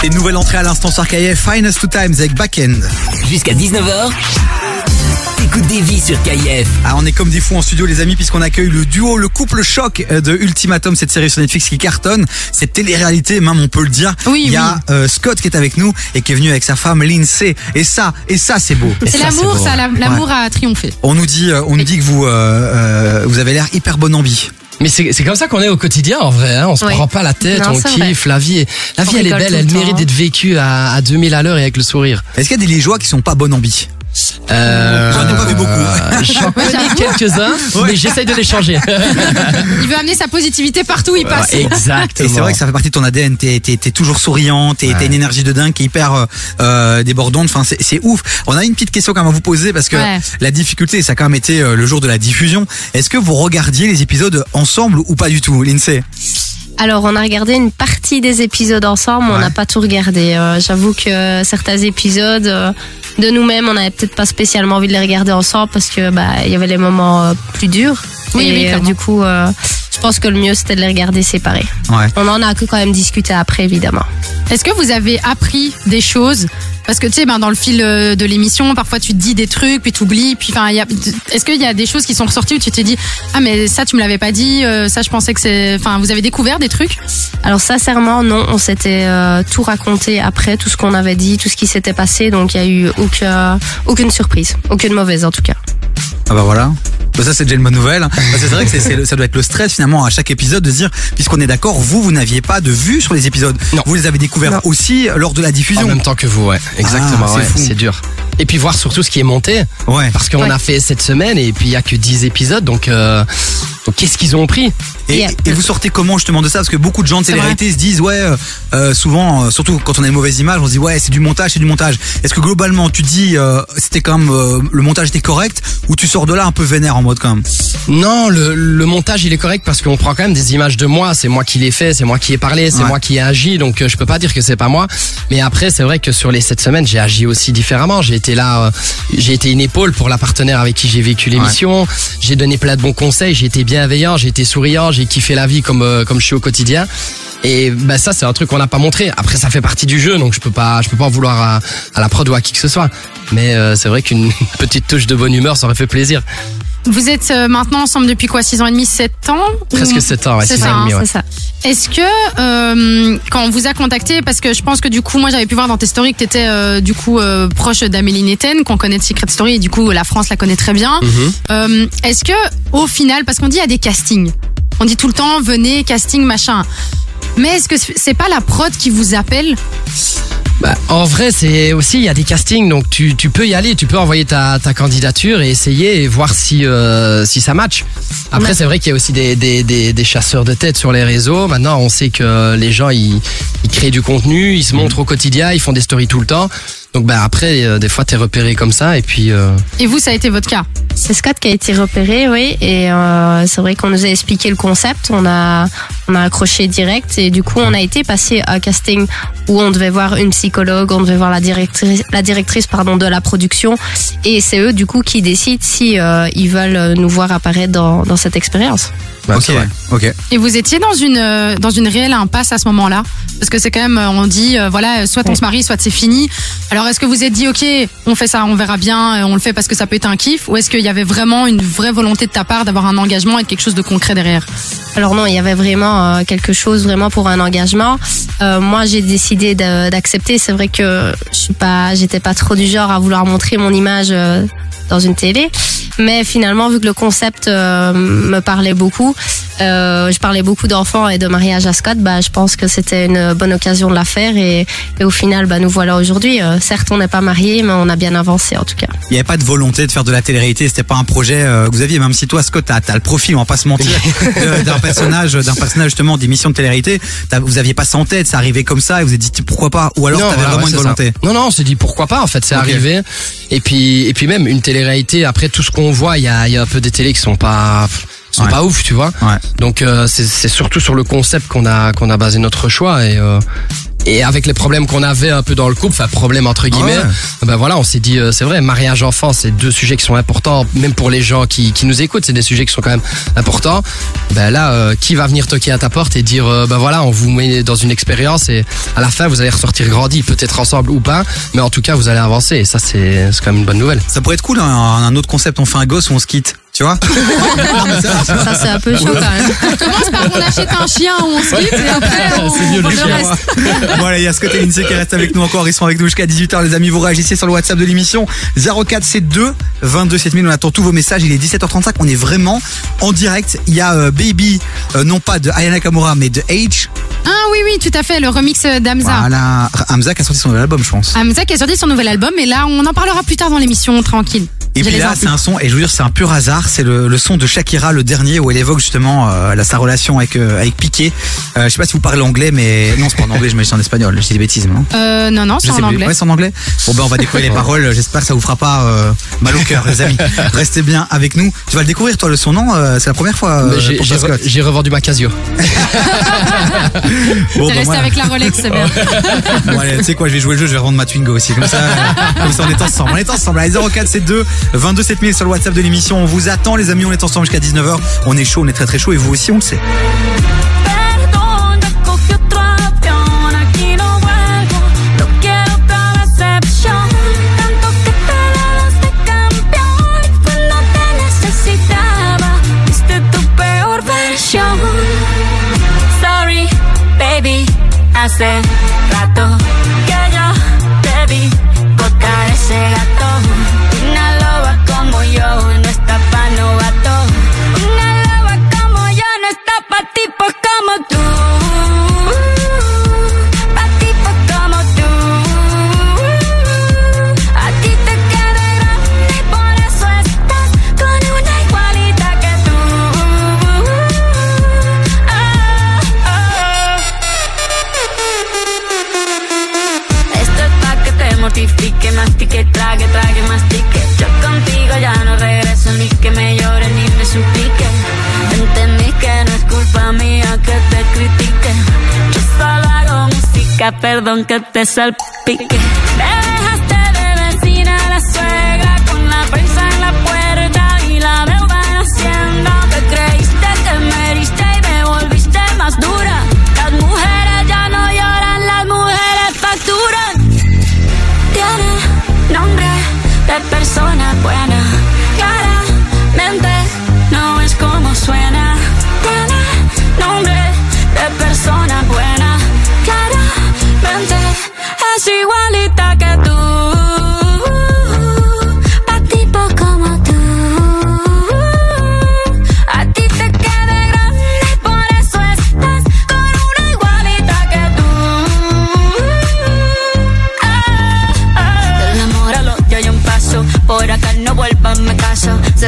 C'était une nouvelle entrée à l'instant sur KIF, Finest Two Times avec Backend. Jusqu'à 19h, écoute des vies sur KIF. Ah, on est comme des fous en studio les amis puisqu'on accueille le duo, le couple choc euh, de Ultimatum, cette série sur Netflix qui cartonne, cette télé-réalité même on peut le dire. Oui, Il y a euh, Scott qui est avec nous et qui est venu avec sa femme Lindsay. Et ça, et ça c'est beau. C'est l'amour, ça, la- l'amour a triomphé. On nous dit, euh, on nous dit que vous, euh, euh, vous avez l'air hyper bon ambi. Mais c'est c'est comme ça qu'on est au quotidien en vrai. Hein. On se Oui. prend pas la tête, Non, on vrai. kiffe. La vie, est, la On vie elle est belle, elle le mérite d'être vécue à, à 2000 à l'heure et avec le sourire. Est-ce qu'il y a des Liégeois qui sont pas bon ambi Euh, J'en ai pas vu beaucoup. J'en connais quelques-uns, mais j'essaye de les changer. Il veut amener sa positivité partout où il passe. exactement. Et c'est vrai que ça fait partie de ton ADN. T'es, t'es toujours souriant, t'es, t'as une énergie de dingue qui est hyper euh, euh, débordante. Enfin, c'est, ouf. On a une petite question quand même à vous poser parce que Ouais. la difficulté, ça a quand même été euh, le jour de la diffusion. Est-ce que vous regardiez les épisodes ensemble ou pas du tout, Lindsay? Alors, on a regardé une partie des épisodes ensemble, on n'a pas tout regardé. Euh, J'avoue que certains épisodes, euh, de nous-mêmes, on n'avait peut-être pas spécialement envie de les regarder ensemble parce que bah il y avait les moments euh, plus durs. Oui, et oui, du coup, je pense que le mieux c'était de les regarder séparés. Ouais. On en a que quand même discuté après, évidemment. Est-ce que vous avez appris des choses? Parce que tu sais, ben, dans le fil euh, de l'émission, parfois tu te dis des trucs, puis tu oublies. Puis, enfin, il y a- est-ce qu'il y a des choses qui sont ressorties où tu t'es dit Ah, mais ça, tu me l'avais pas dit, euh, ça, je pensais que c'est. Enfin, vous avez découvert des trucs? Alors sincèrement, non, on s'était euh, tout raconté après, tout ce qu'on avait dit, tout ce qui s'était passé, donc il y a eu aucun, aucune surprise, aucune mauvaise en tout cas. Ah bah voilà. Bah ça c'est déjà une bonne nouvelle. hein. Que c'est vrai que c'est- c'est le- ça doit être le stress finalement à chaque épisode de se dire, puisqu'on est d'accord, vous, vous n'aviez pas de vue sur les épisodes. Vous les avez découverts aussi lors de la diffusion. En même temps que vous, ouais. Exactement, Ah, c'est ouais, dur. Et puis voir surtout ce qui est monté. Ouais. Parce qu'on Ouais. a fait cette semaine et puis il y a que 10 épisodes, donc, euh, donc qu'est-ce qu'ils ont pris? Et, et vous sortez comment justement de ça? Parce que beaucoup de gens de télé-réalité se disent ouais, euh, euh, souvent, euh, surtout quand on a une mauvaise image, on se dit ouais c'est du montage, c'est du montage. Est-ce que globalement tu dis euh, c'était quand même euh, le montage était correct ou tu sors de là un peu vénère en mode quand même? Non, le, le montage il est correct parce qu'on prend quand même des images de moi. C'est moi qui l'ai fait, c'est moi qui ai parlé, c'est Ouais. moi qui ai agi. Donc euh, je peux pas dire que c'est pas moi. Mais après, c'est vrai que sur les sept semaines, j'ai agi aussi différemment. J'ai été là, euh, j'ai été une épaule pour la partenaire avec qui j'ai vécu l'émission. J'ai donné plein de bons conseils. J'ai été bienveillant, j'ai été souriant, j'ai kiffé la vie comme euh, comme je suis au quotidien. Et bah ça c'est un truc qu'on n'a pas montré. Après ça fait partie du jeu donc je peux pas je peux pas en vouloir à, à la prod ou à qui que ce soit. Mais euh, c'est vrai qu'une petite touche de bonne humeur ça aurait fait plaisir. Vous êtes euh, maintenant ensemble depuis quoi 6 ans et demi, 7 ans Presque Ou- 7 ans, ouais, C'est six ça, ans et demi, hein, ouais. c'est ça. Est-ce que euh, quand on vous a contacté, parce que je pense que du coup, moi j'avais pu voir dans tes stories que tu étais du coup euh, proche d'Amélie Netten, qu'on connaît de Secret Story, et du coup la France la connaît très bien. Mhm. Euh, Est-ce que au final, parce qu'on dit il y a des castings, on dit tout le temps venez casting machin, mais est-ce que c'est pas la prod qui vous appelle? Bah, en vrai, c'est aussi il y a des castings, donc tu, tu peux y aller, tu peux envoyer ta, ta candidature et essayer et voir si euh, si ça match. Après, c'est vrai qu'il y a aussi des, des, des, des chasseurs de tête sur les réseaux. Maintenant, on sait que les gens ils, ils créent du contenu, ils se montrent au quotidien, ils font des stories tout le temps. Donc bah après, euh, des fois t'es repéré comme ça et puis. euh, Et vous, ça a été votre cas C'est Scott qui a été repéré, oui, et euh, c'est vrai qu'on nous a expliqué le concept, on a on a accroché direct et du coup on a été passé à un casting où on devait voir une psychologue, on devait voir la directrice la directrice pardon de la production et c'est eux du coup qui décident si euh, ils veulent nous voir apparaître dans dans cette expérience. Ok, ok. Et vous étiez dans une euh, dans une réelle impasse à ce moment-là? Parce que c'est quand même euh, on dit euh, voilà soit on se marie soit c'est fini. Alors est-ce que vous êtes dit ok on fait ça on verra bien euh, on le fait parce que ça peut être un kiff? Ou est-ce qu'il y avait vraiment une vraie volonté de ta part d'avoir un engagement et de quelque chose de concret derrière? Alors non, il y avait vraiment euh, quelque chose vraiment pour un engagement. Euh, moi, j'ai décidé d'accepter. C'est vrai que je suis pas, j'étais pas trop du genre à vouloir montrer mon image euh, dans une télé, mais finalement, vu que le concept euh, me parlait beaucoup, euh, je parlais beaucoup d'enfants et de mariage à Scott, bah, je pense que c'était une bonne occasion de la faire et, et au final, bah, nous voilà aujourd'hui. Euh, certes, on n'est pas mariés, mais on a bien avancé en tout cas. Il n'y avait pas de volonté de faire de la télé-réalité, c'était pas un projet euh, que vous aviez, même si toi, Scott, t'as as le profil, on va pas se mentir, d'un personnage, d'un personnage justement d'émission de télé-réalité. Vous aviez pas ça en tête, ça arrivait comme ça, et vous êtes dit pourquoi pas, ou alors Non, t'avais voilà, vraiment ouais, une volonté. ça. Non, non, on s'est dit pourquoi pas. En fait, c'est arrivé. Et puis, et puis même une télé-réalité. Après tout ce qu'on voit, il y a, il y a un peu des télés qui sont pas, sont Ouais. pas ouf, tu vois. Donc euh, c'est surtout sur le concept qu'on a qu'on a basé notre choix et. euh, et avec les problèmes qu'on avait un peu dans le couple, enfin problème entre guillemets, Ouais. ben voilà, on s'est dit euh, c'est vrai, mariage enfant, c'est deux sujets qui sont importants, même pour les gens qui, qui nous écoutent, c'est des sujets qui sont quand même importants. Ben là, euh, qui va venir toquer à ta porte et dire euh, ben voilà, on vous met dans une expérience et à la fin vous allez ressortir grandi, peut-être ensemble ou pas, mais en tout cas vous allez avancer et ça c'est c'est quand même une bonne nouvelle. Ça pourrait être cool, un, un autre concept, on fait un gosse ou on se quitte, tu vois? Ça, c'est un peu chaud quand même. On commence par on achète un chien ou on se quitte et après on, C'est mieux on le reste. Voilà, il y a Scott et Lindsay qui restent avec nous encore. Ils sont avec nous jusqu'à 18h, les amis. Vous réagissez sur le WhatsApp de l'émission 0472 22 7000. On attend tous vos messages. Il est 17h35. On est vraiment en direct. Il y a euh, Baby, euh, non pas de Ayana Kamura, mais de H. Ah oui oui tout à fait le remix d'Amza. Voilà. Hamza qui a sorti son nouvel album, je pense. Hamza qui a sorti son nouvel album et là on en parlera plus tard dans l'émission tranquille. Et puis là, c'est un son, et je vous jure, c'est un pur hasard. C'est le, le son de Shakira, le dernier, où elle évoque justement euh, la- sa relation avec euh, avec Piqué. Euh, je sais pas si vous parlez anglais, mais non, c'est pas en anglais. Je me dis en espagnol. Je dis des bêtises, non Euh, non non Je c'est en anglais. Ouais, c'est en anglais. Bon ben on va découvrir les paroles. J'espère que ça vous fera pas euh, mal au cœur, les amis. Restez bien avec nous. Tu vas le découvrir toi le son non C'est la première fois. euh, j'ai- re- revendu ma Casio. Bon, T'es resté voilà. avec la Rolex, c'est bien. Bon, allez, tu sais quoi, je vais jouer le jeu, je vais rendre ma Twingo aussi. Comme ça, comme ça, on est ensemble. On est ensemble. Allez, 0472 22 7000 sur le WhatsApp de l'émission. On vous attend, les amis. On est ensemble jusqu'à 19h. On est chaud, on est très très chaud. Et vous aussi, on le sait. Perdón, ya cogí otro avión, aquí no vuelvo, que me llore ni me suplique. Entendí que no es culpa mía que te critique. Yo solo hago música, perdón que te salpique. Me dejaste de vecina la suegra con la prensa en la puerta y la deuda en hacienda. Te creíste que me heriste y me volviste más dura. Las mujeres ya no lloran, las mujeres facturan. Tiene nombre de persona buena.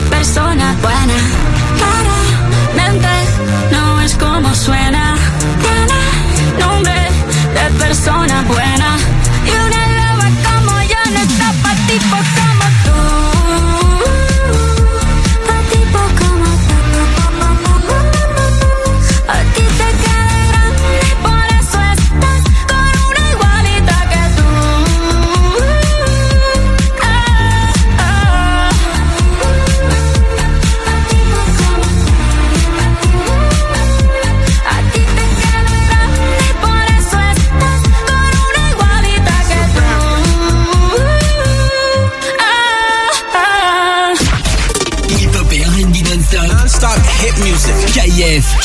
persona buena. Claramente no es como suena. Nombre de persona buena. Y una loba como yo no está pa' tipo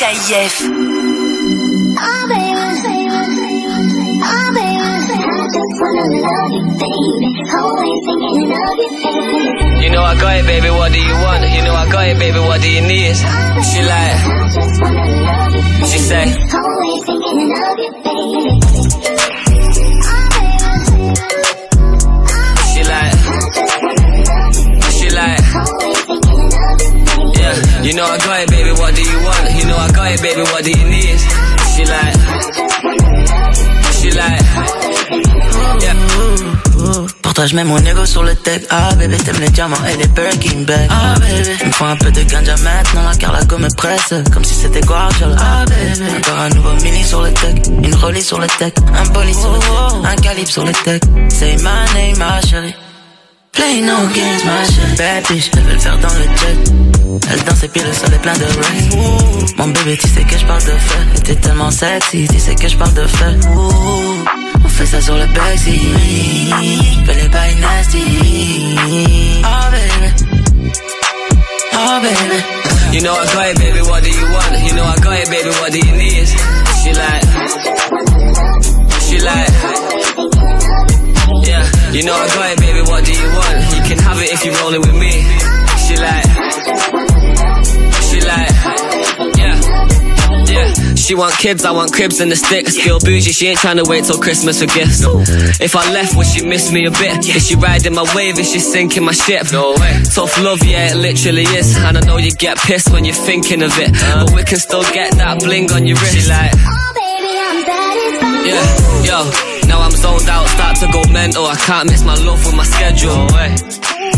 KF. Toi, je mets mon ego sur le tech. Ah, bébé, t'aimes les diamants et les Birkin bags. Ah, bébé, il me faut un peu de ganja maintenant. La Carlago me presse, comme si c'était Guardiola. Ah, bébé, encore un nouveau mini sur le tech. Une rollie sur le tech. Un bolide sur le tech. Un calibre sur le tech. Say my name, ma chérie. Play no games, ma chérie. Bad bitch, elle veut le faire dans le jet. Elle danse et puis le sol est plein de rest. Mon bébé, tu sais que je parle de feu. Et t'es tellement sexy, tu sais que je parle de feu. Fait ça sur le backseat. Fais les bails nasty. Oh baby. Oh baby. You know I got it, baby. What do you want? You know I got it, baby. What do you need? She like, she like. Yeah, you know I got it, baby. What do you want? You can have it if you're rolling with me. She like, she like, yeah, yeah. She want kids, I want cribs and the sticks. Still bougie, she ain't trying to wait till Christmas for gifts. If I left, would she miss me a bit? Is she riding my wave? Is she sinking my ship? No way. Tough love, yeah, it literally is. And I know you get pissed when you're thinking of it. But we can still get that bling on your wrist. She like, oh baby, I'm satisfied. yeah, yo. Now I'm zoned out, start to go mental. I can't miss my love with my schedule.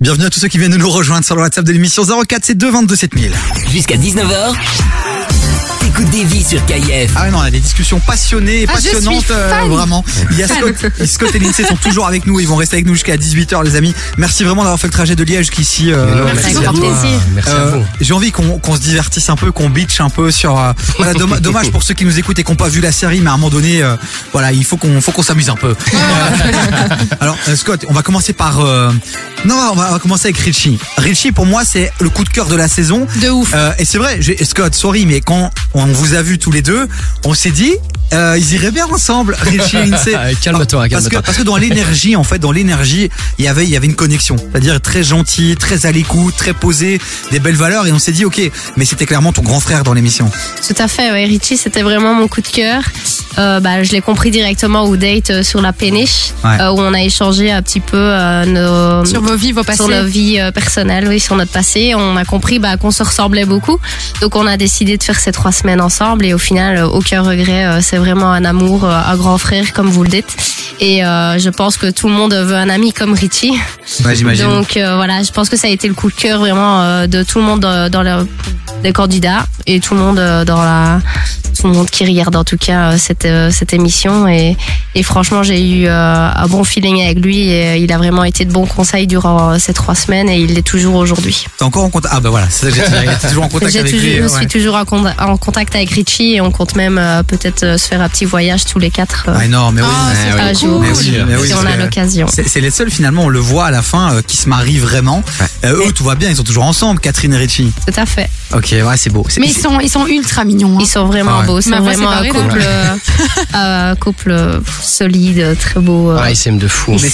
Bienvenue à tous ceux qui viennent de nous rejoindre sur le WhatsApp de l'émission 04 c'est 222 7000. Jusqu'à 19h, des vies sur KIF. Ah ouais, non, on a des discussions passionnées et Ah, je suis passionnantes, euh, vraiment. Il y a. Scott, et Scott et Lindsay sont toujours avec nous, ils vont rester avec nous jusqu'à 18h les amis. Merci vraiment d'avoir fait le trajet de Liège jusqu'ici. euh, non, merci à à vous. Merci à vous. J'ai envie qu'on qu'on se divertisse un peu, qu'on bitch un peu sur. euh, voilà, dommage, dommage pour ceux qui nous écoutent et qui n'ont pas vu la série, mais à un moment donné, euh, voilà, il faut qu'on faut qu'on s'amuse un peu. Euh, alors euh, Scott, on va commencer par. euh, non, on va, on va commencer avec Richie. Richie, pour moi, c'est le coup de cœur de la saison. De ouf. et c'est vrai, Scott, sorry, mais quand on vous a vu tous les deux, on s'est dit, euh, ils iraient bien ensemble, Richie et Lindsay. Calme-toi, Parce que, calme-toi. parce que dans l'énergie, en fait, dans l'énergie, il y avait, il y avait une connexion. C'est-à-dire très gentil, très à l'écoute, très posé, des belles valeurs. Et on s'est dit, ok, mais c'était clairement ton grand frère dans l'émission. Tout à fait, ouais. Richie, c'était vraiment mon coup de cœur. Euh, bah, je l'ai compris directement au date euh, sur la péniche, Ouais. euh, où on a échangé un petit peu euh, nos, Sur vos vies, vos passés. sur nos vies euh, personnelles, oui, sur notre passé. On a compris bah, qu'on se ressemblait beaucoup. Donc on a décidé de faire ces trois semaines ensemble et au final, euh, aucun regret. euh, C'est vraiment un amour, euh, un grand frère, comme vous le dites. Et euh, je pense que tout le monde veut un ami comme Richie. Ouais, j'imagine. Donc euh, voilà, je pense que ça a été le coup de cœur vraiment euh, de tout le monde euh, dans le, des candidats et tout le monde euh, dans la tout le monde qui regarde en tout cas euh, cette euh, cette émission et et franchement j'ai eu euh, un bon feeling avec lui et il a vraiment été de bons conseils durant euh, ces trois semaines et il l'est toujours aujourd'hui. T'es encore en contact? Ah bah voilà, c'est toujours en contact avec toujours- lui. je ouais. suis toujours en, con- en contact avec Richie et on compte même euh, peut-être euh, se faire un petit voyage tous les quatre. euh, Ah non, mais oui. Ah, mais un oui. jour, Mais oui, mais oui, si on a l'occasion. C'est les seuls finalement, on le voit à la fin, euh, qui se marient vraiment. Euh, eux, tout va bien, ils sont toujours ensemble, Catherine et Richie. Tout à fait. Ok, ouais, c'est beau. Mais ils sont, ils sont ultra mignons. hein. Ils sont vraiment Ah ouais. C'est vraiment un couple, euh, un couple euh, solide, très beau. euh, Ah, ils s'aiment de fou. Qui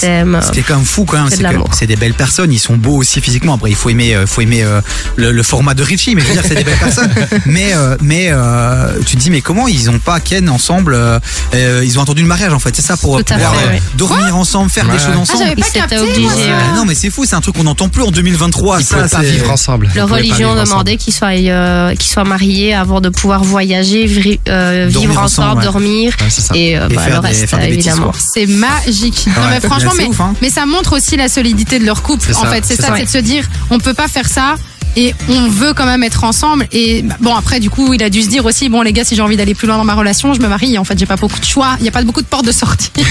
est quand même fou quand même, C'est des belles personnes, ils sont beaux aussi physiquement. Après, il faut aimer, euh, faut aimer euh, le, le format de Richie, mais je veux dire, c'est des belles personnes. Mais, euh, mais euh, tu te dis, mais comment ils ont pas Ken ensemble euh, euh, Ils ont attendu le mariage en fait, c'est ça pour pouvoir fait, euh, ouais. dormir ensemble, faire des Ouais. choses Ah, ensemble. j'avais pas capté. ouais. ça. Ah non, mais c'est fou, c'est un truc qu'on n'entend plus en 2023. Ils ça, pouvaient pas vivre ensemble. Leur religion demandait qu'ils soient, euh, qu'ils soient mariés avant de pouvoir voyager, euh, vivre ensemble, ensemble, ouais. dormir Ouais, et, euh, Et bah, faire le des- reste faire des bêtises, évidemment. C'est magique. Non mais franchement, Mais ouf, hein. mais ça montre aussi la solidité de leur couple. C'est En ça, fait, c'est c'est ça, ça. c'est de se dire, on peut pas faire ça. Et on veut quand même être ensemble. Et bon, après, du coup, il a dû se dire aussi, bon, les gars, si j'ai envie d'aller plus loin dans ma relation, je me marie. En fait, j'ai pas beaucoup de choix. Il y a pas beaucoup de portes de sortie.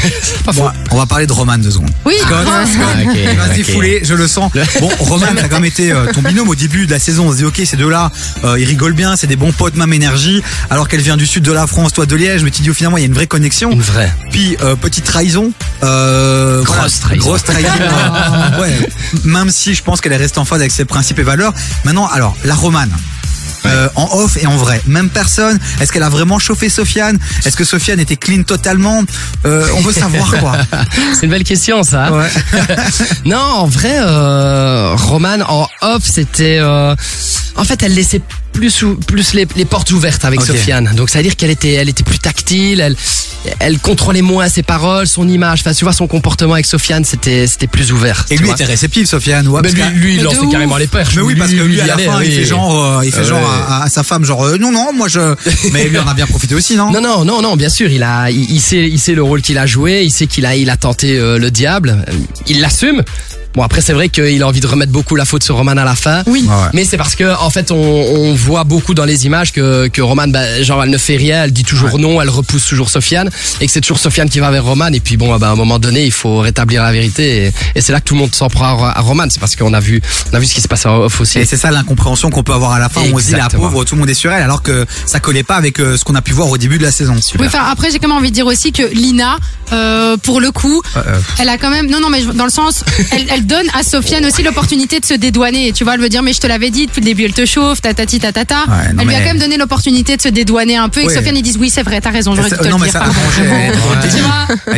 Bon, on va parler de Roman deux secondes. Oui. Scott, Ah, Scott, ok, il va se défouler, je le sens. Bon, Roman, t'as quand même été euh, ton binôme au début de la saison. On se dit, ok, ces deux-là, euh, ils rigolent bien, c'est des bons potes, même énergie. Alors qu'elle vient du sud de la France, toi de Liège, mais tu dis, oh, finalement, il y a une vraie connexion. Une vraie. Puis, euh, petite trahison. Euh, Grosse voilà, trahison. Grosse trahison. euh, ouais. Même si je pense qu'elle est restée en phase avec ses principes et valeurs. Maintenant, alors, la Romane. Euh, en off et en vrai. Même personne. Est-ce qu'elle a vraiment chauffé Sofiane? Est-ce que Sofiane était clean totalement? Euh, On veut savoir quoi. C'est une belle question, ça. Ouais. non, en vrai, euh, Roman en off, c'était. euh, en fait, elle laissait plus ou- plus les, les portes ouvertes avec. Sofiane. Donc ça veut dire qu'elle était elle était plus tactile, elle elle contrôlait moins ses paroles, son image. Enfin, tu vois, son comportement avec Sofiane, c'était c'était plus ouvert. Et lui vois. était réceptif, Sofiane. Ouais, Mais parce lui, que- lui, il lançait carrément les perches. Mais oui, parce que lui, à il la fin, il fait genre, euh, il fait Euh, genre. À, sa femme, genre, euh, non, non, moi je. Mais lui en a bien profité aussi, non? Non, non, non, non, bien sûr, il a, il sait, il sait le rôle qu'il a joué, il sait qu'il a, il a tenté euh, le diable, euh, il l'assume. Bon après c'est vrai qu'il a envie de remettre beaucoup la faute sur Roman à la fin. Oui. Ouais. Mais c'est parce que en fait on, on voit beaucoup dans les images que, que Roman, bah, genre elle ne fait rien, elle dit toujours non, elle repousse toujours Sofiane et que c'est toujours Sofiane qui va vers Roman et puis bon bah, à un moment donné il faut rétablir la vérité et, et c'est là que tout le monde s'en prend à, à Roman. C'est parce qu'on a vu on a vu ce qui se passe en off aussi. Et c'est ça l'incompréhension qu'on peut avoir à la fin. On se dit la Exactement. pauvre, tout le monde est sur elle, alors que ça collait pas avec euh, ce qu'on a pu voir au début de la saison. Oui, enfin, après, j'ai quand même envie de dire aussi que Lina, euh, pour le coup, Euh, euh, elle a quand même. Non, non, mais dans le sens, elle, elle donne à Sofiane aussi l'opportunité de se dédouaner. Tu vois, elle veut dire, mais je te l'avais dit depuis le début, elle te chauffe, tatati tatata. Ouais, elle lui a quand même donné l'opportunité de se dédouaner un peu et que Ouais. Sofiane, ils disent, oui, c'est vrai, t'as raison, j'aurais dû te non, le mais dire. ça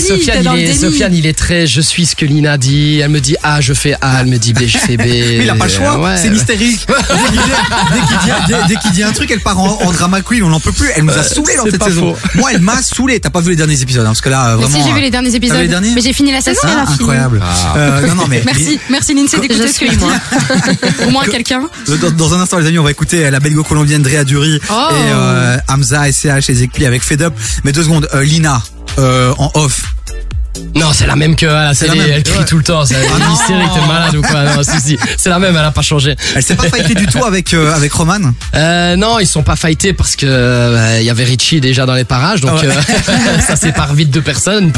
Sofiane, t'es dans il le est, déni. Sofiane, il est très je suis ce que Lina dit. Elle me dit A, je fais A. Elle me dit B, je fais B. Mais il a pas le choix, Ouais. c'est mystérique. Dès qu'il dit, un truc, elle part en, en drama queen, on n'en peut plus. Elle nous a saoulé dans cette saison. Moi, elle m'a saoulé. T'as pas vu les derniers épisodes, hein, parce que là, vraiment. si, j'ai vu les derniers T'as épisodes. derniers mais j'ai fini la saison. Ah, elle a fini. incroyable. Euh, non, non, mais Merci, merci Lindsay d'écouter ce suis, moi. dis. Au moins quelqu'un. Dans, dans un instant, les amis, on va écouter la belgo-colombienne Drea Dury Oh. et euh, Hamza, SCH et Zekpi avec Fed Up. Mais deux secondes, euh, Lina, euh, en off. Non, c'est la même que à la télé. la même. Elle crie Ouais. tout le temps. C'est Ah hystérique, t'es malade ou quoi Non, si, si. C'est la même, elle a pas changé. Elle s'est pas fightée du tout avec, euh, avec Roman Euh, non, ils sont pas fightés parce que euh, il y avait Richie déjà dans les parages, donc Ah ouais. euh, ça sépare vite deux personnes.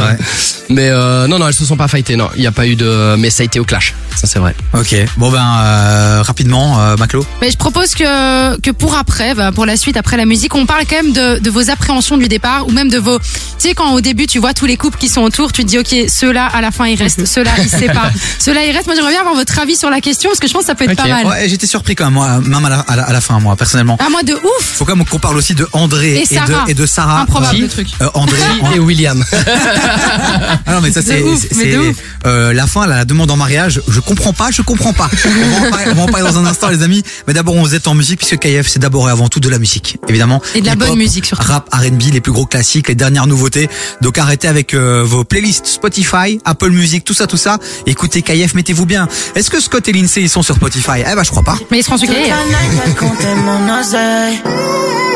Mais euh, non, non, elles se sont pas fightées. Non, il y a pas eu de. Mais ça a été au clash. Ça c'est vrai. Ok. Bon ben, euh, rapidement, euh, Maclo. Mais je propose que, que pour après, bah, pour la suite, après la musique, on parle quand même de, de vos appréhensions du départ ou même de vos. Tu sais, quand au début, tu vois tous les couples qui sont autour, tu te dis, OK, ceux-là, à la fin, ils restent, ceux-là, ils se séparent. Ceux-là, ils restent. Moi, j'aimerais bien avoir votre avis sur la question parce que je pense que ça peut être pas mal. Ouais, j'étais surpris quand même, moi, même à la, à la, à la fin, moi, personnellement. Ah, moi, de ouf! Faut quand même qu'on parle aussi de André Et et, Sarah. de, et de Sarah. Improbable, Euh, le truc. euh, André Et William. Ah non mais ça c'est euh, la fin là, la demande en mariage. Je comprends pas, je comprends pas. On va en parler, on va en parler dans un instant les amis. Mais d'abord on se en musique puisque KF c'est d'abord et avant tout de la musique évidemment. Et de la bonne musique, surtout. Rap, R&B, les plus gros classiques, les dernières nouveautés. Donc arrêtez avec euh, vos playlists Spotify, Apple Music, tout ça tout ça. Écoutez KF, mettez-vous bien. Est-ce que Scott et Lindsay ils sont sur Spotify? Eh ben je crois pas. Mais ils seront sur Toute KF. la night, va compter mon oseille.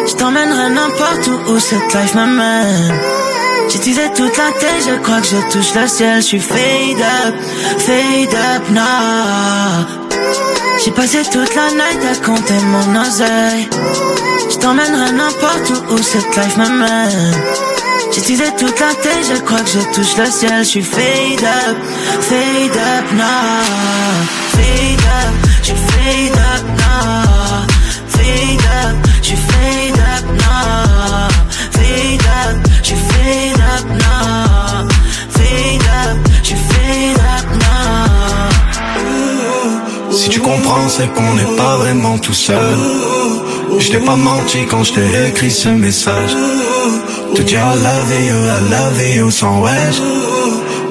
Je t'emmènerai n'importe où où cette life m'amène. J'utilisais toute la tête, je crois que je touche le ciel. Je suis fade up, fade up now. J'ai passé toute la night à compter mon oseille. Je t'emmènerai n'importe où où cette life m'amène. J'utilisais toute la tête, je crois que je touche le ciel. Je suis fade up, fade up now. Fade up, je suis fade up now. Fade up, je suis fade up now. Fade up, je suis fade up now. Fade up, je suis fade up now. Si tu comprends, c'est qu'on n'est pas vraiment tout seul. Je t'ai pas menti quand je t'ai écrit ce message. Te dire I love you, I love you sans wesh.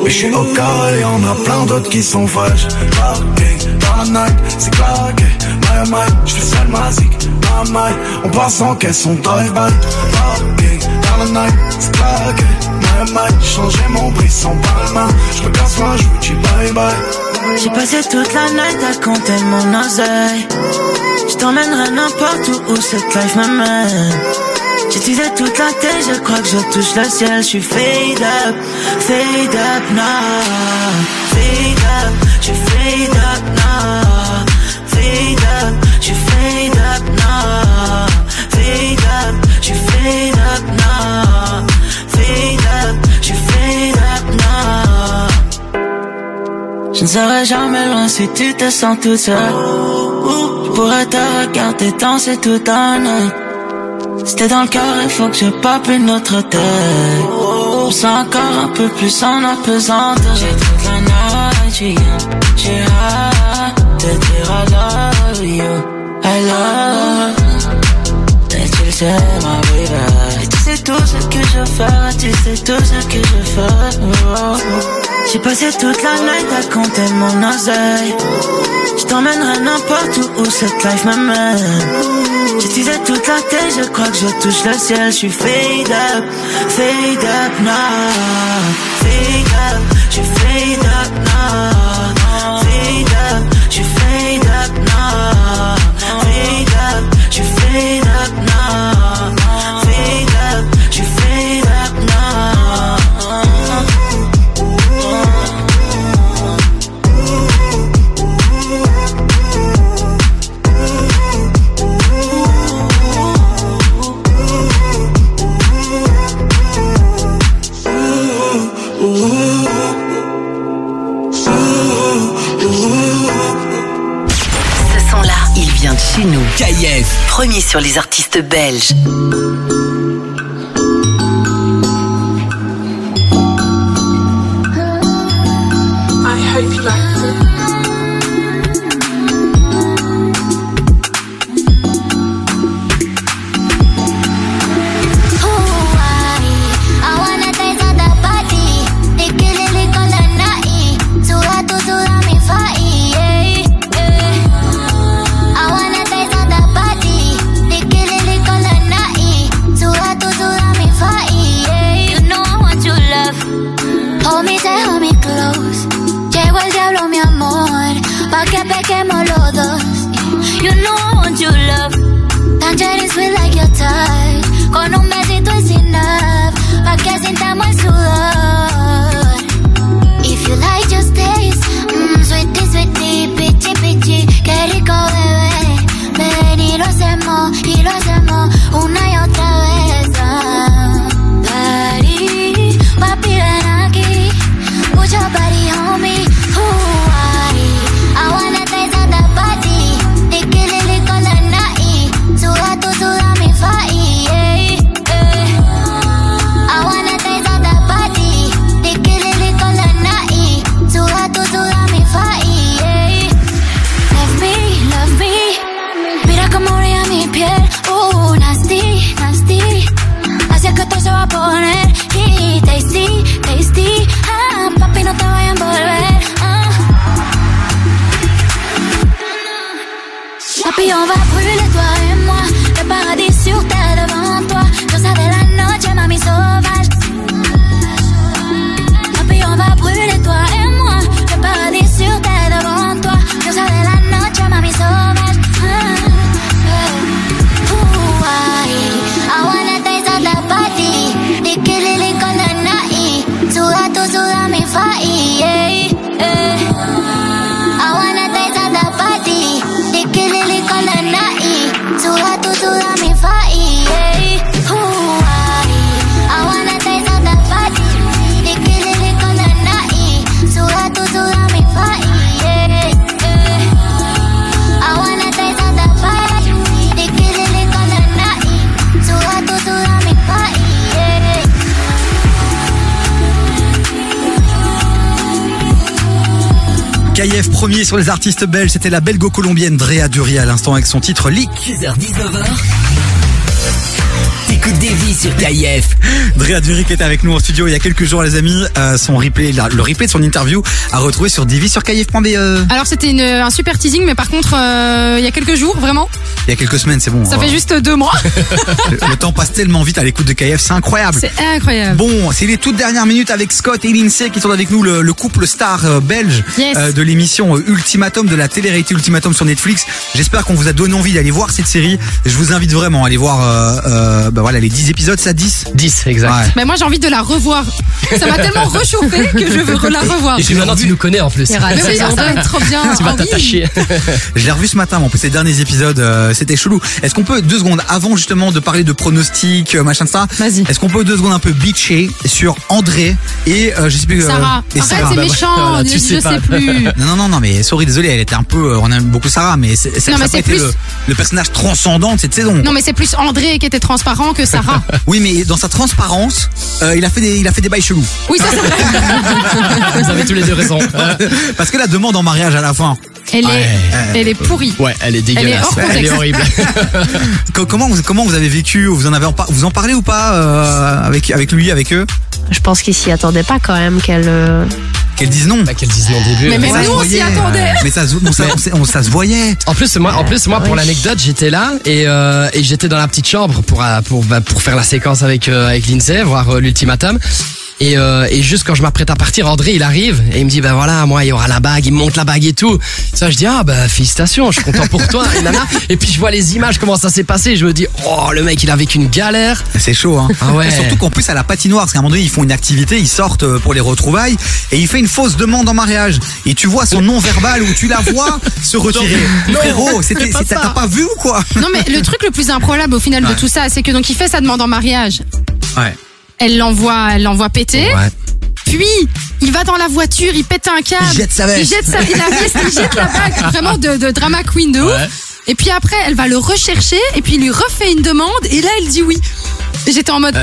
Mais je suis au et on a plein d'autres qui sont fraîches. Parking dans la night, c'est claqué. My my, je fais seul ma zik. My my, on passe en caisse, on drive by. Parking dans la night, c'est claqué. My my, changé mon bris en palma. Je me casse moi, je vous dis bye bye. J'ai passé toute la night à compter mon oseille. Je t'emmènerai n'importe où où cette life m'amène. J'utilisais toute la tête, je crois que je touche le ciel. Je suis fade up, fade up now. Fade up, je fade up now. Fade up, je fade up now. Fade up, je fade up now. Fade up, je fade up now. Je ne serai jamais loin si tu te sens toute seule. Je pourrais te regarder danser toute la nuit. T'es dans le cœur, il faut que je pape une autre tête. Je sens encore un peu plus en apesanteur. J'ai toute la night, j'ai hâte de dire I love you, I love. Et tu le sais, ma baby. Et tu sais tout ce que je fais, tu sais tout ce que je fais. J'ai passé toute la night à compter mon oseille. Je t'emmènerai n'importe où où cette life m'amène. J'utilisais toute la tête, je crois que je touche le ciel. Je suis fade up, fade up now. Fade up, je fade up now. Fade up, je fade up now. Fade up, je fade up Premier sur les artistes belges. Les artistes belges, c'était la belgo-colombienne Drea Dury à l'instant avec son titre Leak. 6h-19h. T'écoutes des vies sur KIF. Drea Dury qui était avec nous en studio il y a quelques jours les amis, euh, son replay, la- le replay de son interview à retrouver sur divi sur KIF.be. Alors c'était une- un super teasing, mais par contre, euh, il y a quelques jours, vraiment, il y a quelques semaines, c'est bon. ça euh, fait juste deux mois. le, le temps passe tellement vite à l'écoute de KIF, c'est incroyable. C'est incroyable. Bon, c'est les toutes dernières minutes avec Scott et Lindsay qui sont avec nous, le, le couple star euh, belge Yes. euh, de l'émission euh, Ultimatum, de la télé-réalité Ultimatum sur Netflix. J'espère qu'on vous a donné envie d'aller voir cette série. Je vous invite vraiment à aller voir euh, euh, bah voilà, les 10 épisodes, ça 10 10, exact. Ouais. Mais moi j'ai envie de la revoir. Ça m'a tellement réchauffé que je veux la revoir. Et puis maintenant, tu nous connais en plus. Mais oui, ça va être trop bien. Tu vas Ah t'attacher. Je l'ai revu ce matin, mais en plus ces derniers épisodes, euh, c'était chelou. Est-ce qu'on peut deux secondes avant justement de parler de pronostics, machin de ça Est-ce qu'on peut deux secondes un peu bitcher sur André et euh, je sais plus euh, Sarah. et Arrête, Sarah. c'est méchant. Voilà, je sais, pas. plus. Non non non mais sorry désolé, elle était un peu euh, on aime beaucoup Sarah mais c'est ça Non, mais c'est été plus- le, le personnage transcendant de cette saison. Non mais c'est plus André qui était transparent que Sarah. Oui mais dans sa transparence, euh, il a fait des il a fait des bails chelous. Oui ça c'est vrai. Vous avez tous les deux raison. Parce que la demande en mariage à la fin. Elle est, elle est pourrie. Ouais, elle est Elle est dégueulasse. hors Elle est, contexte. horrible. Co- Comment vous comment vous avez vécu? Vous en avez en, par- vous en parlez ou pas euh, avec avec lui avec eux? Je pense qu'ils s'y attendaient pas quand même qu'elle. euh, Qu'elles disent non. Bah, qu'elles disent non au début. Mais même ça se nous on s'y voyait, attendait. Mais ça, se- on, ça, on s'est- on- ça se voyait. En plus, moi, en plus, moi, pour l'anecdote, j'étais là et, euh, et j'étais dans la petite chambre pour euh, pour bah, pour faire la séquence avec euh, avec Lindsay, voir euh, l'ultimatum. Et, euh, et juste quand je m'apprête à partir, André il arrive et il me dit ben voilà moi il y aura la bague, il me montre la bague et tout. Ça je dis ah bah félicitations, je suis content pour toi. Et, nana. et puis je vois les images comment ça s'est passé, je me dis oh le mec il a vécu une galère. C'est chaud, hein. Ah ouais. Surtout qu'en plus à la patinoire, parce qu'à un moment donné ils font une activité, ils sortent euh, pour les retrouvailles et il fait une fausse demande en mariage. Et tu vois son nom verbal où tu la vois se retirer. Non, Frérot, c'était, t'as pas vu ou quoi? Non mais le truc le plus improbable au final de tout ça, c'est que donc il fait sa demande en mariage. Ouais. Elle l'envoie, elle l'envoie péter. Puis il va dans la voiture, il pète un câble. Il jette sa veste. Il jette sa, il la veste, il jette la bague. Vraiment de, de drama queen de ouf. Ouais. Et puis après, elle va le rechercher et puis il lui refait une demande et là, elle dit oui. Et j'étais en mode.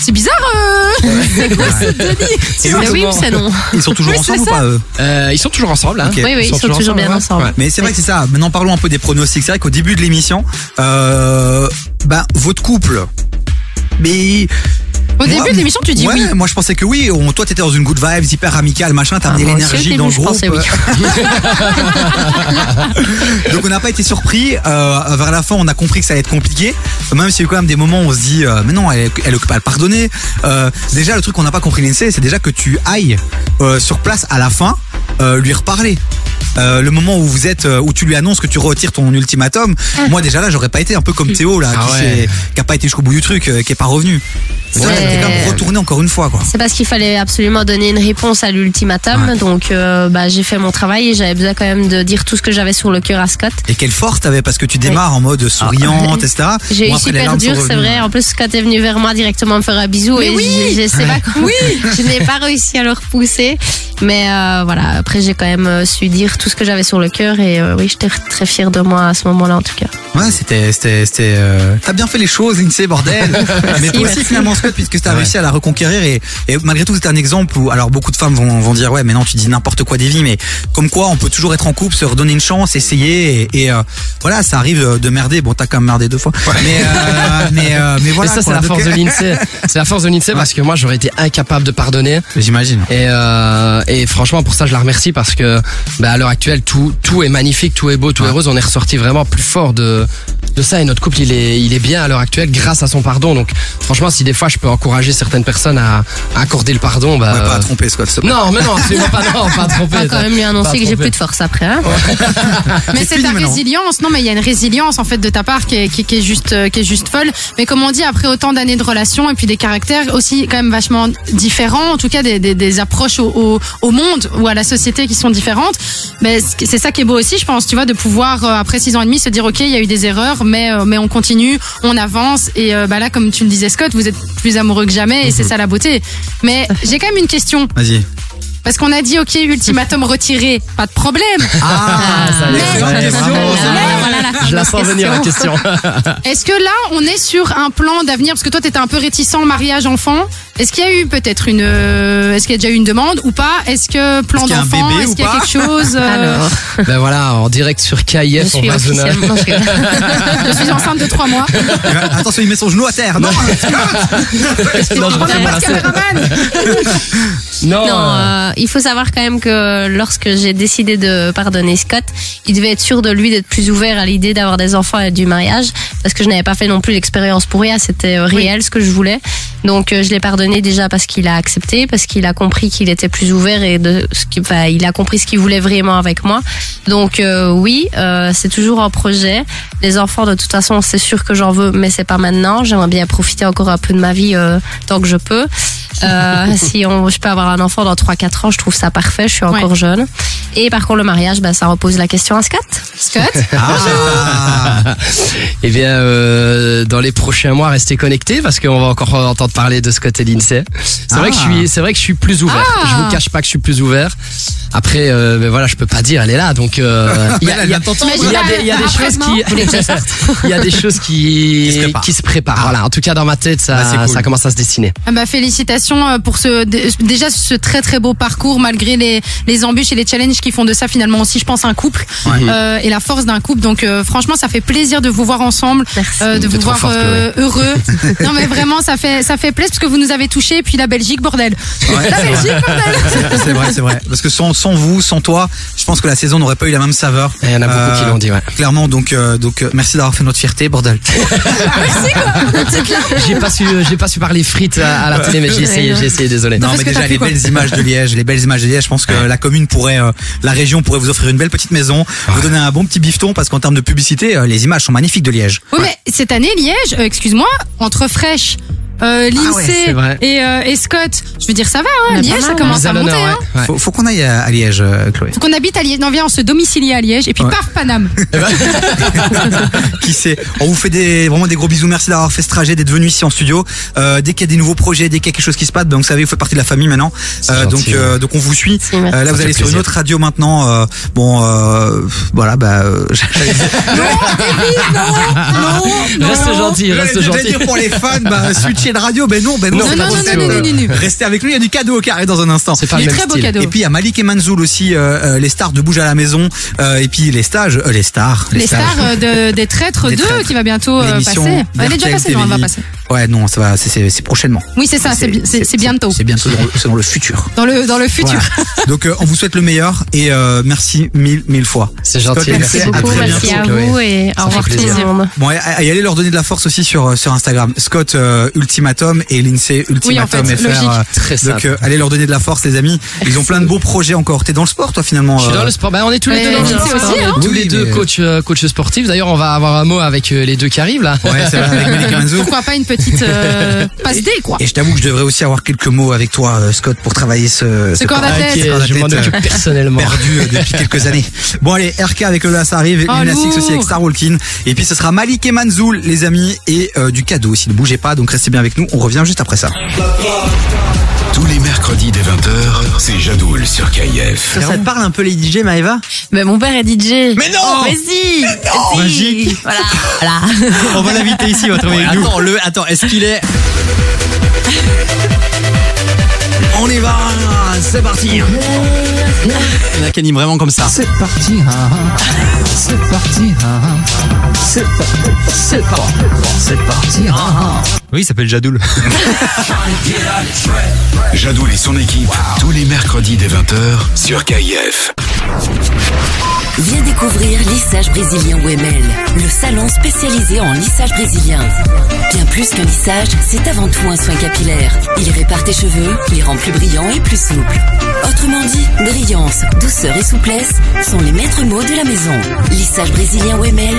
C'est bizarre. Euh... c'est quoi ce délire oui ou c'est non Ils sont toujours Oui, ensemble c'est ou pas eux Euh, ils sont toujours ensemble. Hein. Oui, oui, ils sont toujours bien ouais. ensemble. Ouais. Mais c'est vrai que c'est ça. Maintenant parlons un peu des pronostics. C'est vrai qu'au début de l'émission, euh, ben votre couple, mais Au début de l'émission, tu dis ouais, oui. Moi, je pensais que oui. On- toi, t'étais dans une good vibes, hyper amicale, machin. T'as amené au l'énergie dans le je groupe. pensais oui. Donc, on n'a pas été surpris. Euh, vers la fin, on a compris que ça allait être compliqué. Même s'il y a eu quand même des moments où on se dit, euh, mais non, elle, elle occupe pas à le pardonner. Euh, déjà, le truc qu'on n'a pas compris, Lindsay, c'est déjà que tu ailles euh, sur place à la fin euh, lui reparler. Euh, le moment où vous êtes, euh, où tu lui annonces que tu retires ton ultimatum, moi déjà là, j'aurais pas été un peu comme Théo là, Ah qui, ouais. s'est- qui a pas été jusqu'au bout du truc, euh, qui est pas revenu. Ouais. J'étais quand même retourné encore une fois quoi. C'est parce qu'il fallait absolument donner une réponse à l'ultimatum. Donc, euh, bah, j'ai fait mon travail et j'avais besoin quand même de dire tout ce que j'avais sur le cœur à Scott. Et quelle force t'avais parce que tu démarres en mode souriante, etc. J'ai Bon, eu super dur, c'est vrai. En plus, Scott est venu vers moi directement me faire un bisou Mais et oui je, je sais pas comment. je n'ai pas réussi à le repousser. Mais euh, voilà, après j'ai quand même euh, su dire tout ce que j'avais sur le cœur et euh, oui, j'étais très fière de moi à ce moment-là en tout cas. Ouais, c'était, c'était, c'était. euh, T'as bien fait les choses, Lindsay, bordel. Mais toi aussi, merci. finalement, Scott, puisque t'as réussi à la reconquérir et, et malgré tout, c'est un exemple où, alors, beaucoup de femmes vont, vont dire, ouais, mais non, tu dis n'importe quoi des vies, mais comme quoi, on peut toujours être en couple, se redonner une chance, essayer, et, et, euh, voilà, ça arrive de- de merder. Bon, t'as quand même merdé deux fois. Mais, euh, mais, euh, mais voilà. Mais ça, c'est la Donc, force de l'INSEE. C'est la force de l'INSEE parce que moi, j'aurais été incapable de pardonner. J'imagine. Et, euh, et franchement, pour ça, je la remercie parce que bah, à l'heure actuelle, tout, tout est magnifique, tout est beau, tout est rose. On est ressorti vraiment plus fort de, de ça et notre couple, il est, il est bien à l'heure actuelle grâce à son pardon. Donc, franchement, si des fois, je peux encourager certaines personnes à, à accorder le pardon, bah. Ouais, pas à tromper, Scott. Non, mais non, absolument pas, non, pas à tromper. On va quand même lui annoncer que j'ai plus de force après. Hein Mais c'est ta résilience, non mais il y a une résilience en fait de ta part qui est, qui, qui est juste euh, qui est juste folle. Mais comme on dit après autant d'années de relation et puis des caractères aussi quand même vachement différents, en tout cas des, des, des approches au, au, au monde ou à la société qui sont différentes. Mais c'est ça qui est beau aussi, je pense, tu vois, de pouvoir euh, après six ans et demi se dire ok il y a eu des erreurs, mais euh, mais on continue, on avance et euh, bah là comme tu le disais Scott, vous êtes plus amoureux que jamais et c'est ça la beauté. Mais j'ai quand même une question. Vas-y. Parce qu'on a dit, ok, ultimatum retiré, pas de problème. Ah, ça est, Je la sens venir, la question. Est-ce que là, on est sur un plan d'avenir Parce que toi, t'étais un peu réticent, mariage, enfant. Est-ce qu'il y a eu peut-être une. euh, Est-ce qu'il y a déjà eu une demande ou pas? Est-ce que plan un d'enfant Est-ce qu'il y a pas? quelque chose euh, Ben voilà, en direct sur KIF, Je on suis va je suis enceinte de trois mois. Attention, il met son genou à terre. Non, Non, je On n'a refais pas de ça. Non, Non, euh, euh, il faut savoir quand même que lorsque j'ai décidé de pardonner Scott, il devait être sûr de lui d'être plus ouvert à l'idée d'avoir des enfants et du mariage, parce que je n'avais pas fait non plus l'expérience pour rien, c'était euh, réel ce que je voulais. Donc euh, je l'ai pardonné déjà parce qu'il a accepté, parce qu'il a compris qu'il était plus ouvert et de ce qui, enfin, il a compris ce qu'il voulait vraiment avec moi. Donc euh, oui, euh, c'est toujours un projet. Les enfants, de toute façon, c'est sûr que j'en veux, mais c'est pas maintenant. J'aimerais bien profiter encore un peu de ma vie euh, tant que je peux. Euh, si on, je peux avoir un enfant dans 3-4 ans, je trouve ça parfait. Je suis encore jeune. Et par contre, le mariage, bah, ça repose la question à Scott. Scott Eh bien, euh, dans les prochains mois, restez connectés parce qu'on va encore entendre parler de Scott et Lindsay. C'est vrai que je suis, c'est vrai que je suis plus ouvert. Ah. Je vous cache pas que je suis plus ouvert. Après, euh, ben voilà, je peux pas dire, elle est là, donc euh, il y a, y y des, il y a des choses qui, il y a des choses qui, qui se préparent. Voilà, en tout cas dans ma tête, ça, Bah, cool. ça commence à se dessiner. Ah bah, félicitations euh, pour ce dé- déjà ce très très beau parcours malgré les, les embûches et les challenges qui font de ça finalement aussi je pense un couple Ouais. euh, et la force d'un couple donc euh, franchement ça fait plaisir de vous voir ensemble euh, de vous voir forte, euh, heureux non mais vraiment ça fait ça fait plaisir parce que vous nous avez touché puis la Belgique bordel Ouais, la c'est Belgique vrai. bordel C'est- vrai, c'est vrai. Parce que sans, sans vous, sans toi, je pense que la saison n'aurait pas eu la même saveur. Il y en a beaucoup qui l'ont dit, ouais. Clairement, donc, euh, donc euh, merci d'avoir fait notre fierté, bordel. J'ai pas su, j'ai pas su parler frites à, à la télé, mais j'ai essayé, j'ai essayé, désolé. Non, mais déjà, les belles images de Liège, les belles images de Liège, je pense que la commune pourrait, euh, la région pourrait vous offrir une belle petite maison, vous donner un bon petit bifton, parce qu'en termes de publicité, euh, les images sont magnifiques de Liège. oui mais cette année Liège euh, excuse-moi entre fraîche euh, Ah ouais, et, euh, et Scott. Je veux dire, ça va, hein, Liège, ça commence à monter. Hein. Faut, faut qu'on aille à, à Liège, euh, Chloé. Faut qu'on habite à Liège. Non, viens, on se domicilie à Liège et puis Ouais. paf, Paname. Qui sait On vous fait des, vraiment des gros bisous. Merci d'avoir fait ce trajet, d'être venu ici en studio. Euh, dès qu'il y a des nouveaux projets, dès qu'il y a quelque chose qui se passe, donc vous savez, vous faites partie de la famille maintenant. Euh, donc, euh, donc on vous suit. Euh, là, vous allez sur une autre radio maintenant. Euh, bon, euh, voilà, bah. euh, dire- Reste gentil, reste J'allais gentil. dire pour les fans, bah, de radio, ben non, ben non, Non, non, non, possible. non, non, non, non, non. Restez avec nous, il y a du cadeau au carré dans un instant. C'est pas très beau cadeau. Et puis il y a Malik et Manzoul aussi, euh, euh, les stars de Bouge à la maison, euh, et puis les stages, euh, les stars, Les stars de, des traîtres Des 2 traîtres. qui va bientôt passer. Elle est déjà passée, non, elle va passer. Ouais, non, ça va, c'est- prochainement. Oui, c'est ça, c'est bi- c'est c'est bientôt. C'est bientôt dans le, c'est dans le futur. Dans le, dans le futur. Donc on vous souhaite le meilleur et merci mille mille fois. C'est gentil, merci à beaucoup, Merci à vous et au revoir tout le monde. Bon, et, allez leur donner de la force aussi sur sur Instagram. Scott euh, Ultimatum et Lindsay Ultimatum Oui, en fait, FR. logique. euh, Très donc simple. euh, allez leur donner de la force, les amis. Ils ont plein de beaux projets encore. T'es dans le sport, toi finalement. Je suis euh, dans le sport. Bah, on est tous les deux dans le sport. aussi, hein. hein. Tous Oui, les deux mais- coachs, euh, coachs sportifs. D'ailleurs, on va avoir un mot avec euh, les deux qui arrivent là. Ouais, c'est vrai, avec Malik et Manzoul. Pourquoi pas une petite euh, passe D, quoi. Et je t'avoue que je devrais aussi avoir quelques mots avec toi, euh, Scott, pour travailler ce, Ce corps d'athlète. ce corps Ok, je m'en d'athlète, occupe euh, personnellement. Perdu euh, depuis quelques années. Bon allez, RK avec le là, ça arrive, Oh, aussi avec Star Walking. Et puis ce sera Malik et Manzoul, les amis, et euh, du cadeau aussi. Ne bougez pas, donc restez bien avec nous. On revient juste après ça. Tous les mercredis dès 20h, c'est Jadoul sur KIF. Ça, ça te parle un peu les DJ, Maëva? Mais mon père est DJ. Mais non Mais si Oh, Si. magique. Voilà. voilà. On va l'inviter ici, on va travailler avec nous. Attends, le, attends, est-ce qu'il est On y va, c'est parti. Il y en a qui animent vraiment comme ça. C'est parti, c'est parti, c'est c'est parti, c'est parti. Oui, il s'appelle Jadoul. Jadoul et son équipe, tous les mercredis dès 20h sur KIF. Viens découvrir Lissage Brésilien Wemel, le salon spécialisé en lissage brésilien. Bien plus qu'un lissage, c'est avant tout un soin capillaire. Il répare tes cheveux, les rend plus brillants et plus souples. Autrement dit, brillance, douceur et souplesse sont les maîtres mots de la maison. Lissage Brésilien Wemel,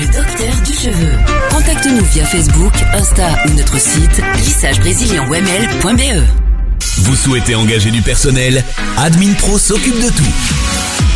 le docteur du cheveu. Contacte-nous via Facebook, Insta ou notre site lissagebrésilien.wemel.be. Vous souhaitez engager du personnel? Admin Pro s'occupe de tout.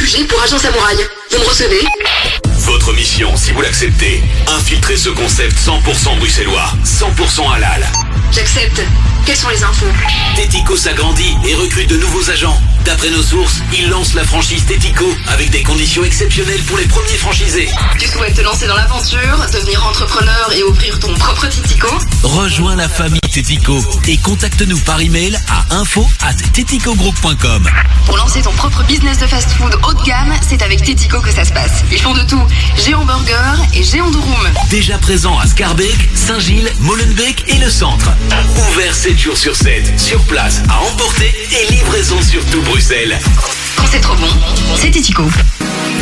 J'ai pour agent samouraï. Vous me recevez Votre mission, si vous l'acceptez, infiltrer ce concept 100% bruxellois, 100% halal. J'accepte. Quelles sont les infos Tético s'agrandit et recrute de nouveaux agents. D'après nos sources, il lance la franchise Tético avec des conditions exceptionnelles pour les premiers franchisés. Tu souhaites te lancer dans l'aventure, devenir entrepreneur et ouvrir ton propre Titico Rejoins la famille Tético et contacte-nous par email à info at. Pour lancer ton propre business de fast-food haut de gamme, c'est avec Tetico que ça se passe. Ils font de tout. Géant burger et géant de room. Déjà présent à Scarbeck, Saint-Gilles, Molenbeek et le centre. Ouvert 7 jours sur 7, sur place, à emporter et livraison sur tout Bruxelles. Quand c'est trop bon, c'est Tetico.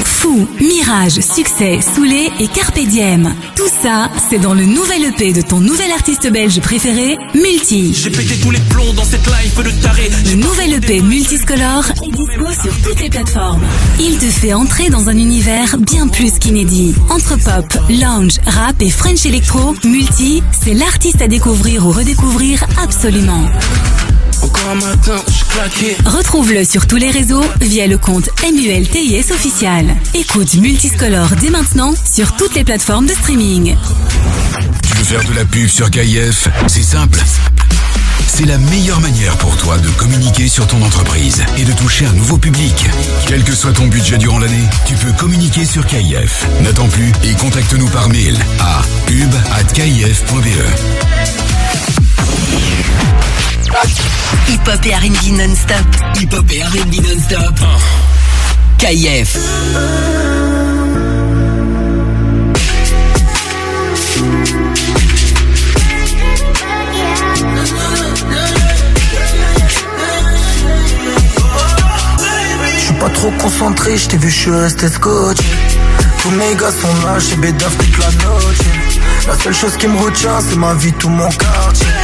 Fou, Mirage, Succès, Soulé et Carpe Diem. Tout ça, c'est dans le nouvel EP de ton nouvel artiste belge préféré, Multi. J'ai pété tous les plombs dans cette life de taré. Le nouvel EP Multiscolor est dispo sur toutes les plateformes. Il te fait entrer dans un univers bien plus qu'inédit. Entre pop, lounge, rap et French Electro, Multi, c'est l'artiste à découvrir ou redécouvrir absolument. Encore un matin, je. Retrouve-le sur tous les réseaux via le compte MULTIS officiel. Écoute Multiscolor dès maintenant sur toutes les plateformes de streaming. Tu veux faire de la pub sur KIF C'est simple. C'est la meilleure manière pour toi de communiquer sur ton entreprise et de toucher un nouveau public. Quel que soit ton budget durant l'année, tu peux communiquer sur KIF. N'attends plus et contacte-nous par mail à pub@kif.be. Hip-hop et R&B non-stop. Hip-hop et R&B non-stop. KIF. pas trop concentré, je t'ai vu, je suis resté scotch. Tous mes gars sont là, chez Bédaf toute la noche. La seule chose qui me retient, c'est ma vie, tout mon quartier.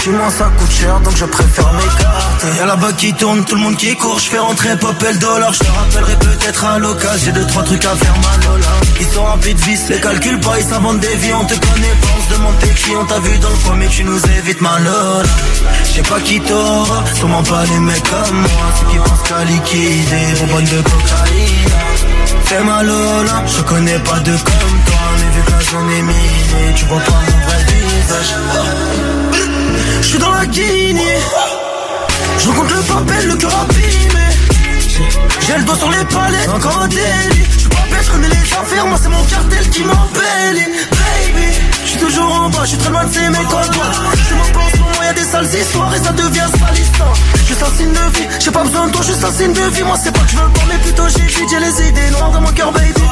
Sentiment, ça coûte cher, donc je préfère m'écarter. Y'a là-bas qui tourne, tout le monde qui court, je fais rentrer pop et le dollar. Je te rappellerai peut-être à l'occasion, j'ai deux, trois trucs à faire, malola. Ils sont de vis, les calculs pas, ils s'inventent des vies, on te connaît pas, on se demande tes qui, on t'a vu dans le coin, mais tu nous évites, malola. Je sais pas qui t'aura, sûrement pas les mecs comme moi, ceux qui pensent qu'à liquider, bonbonne de cocaïne. Fais malola, je connais pas de comme toi, mais vu que la zone est minée, tu vois pas mon vrai visage. Je suis dans la Guinée. Je rencontre le papel, le cœur abîmé. J'ai le doigt sur les palettes, encore un délit. Je suis pas bête, je connais les affaires Moi c'est mon cartel qui m'embellit. Baby Je suis toujours en bas, je suis très loin de ces mecs en toi. Je m'en pense, moi y'a des sales histoires Et ça devient salissant. Juste un signe de vie, j'ai pas besoin de toi, juste un signe de vie. Moi c'est pas que je veux pas, mais plutôt j'ai vite J'ai les idées noires dans mon cœur, baby.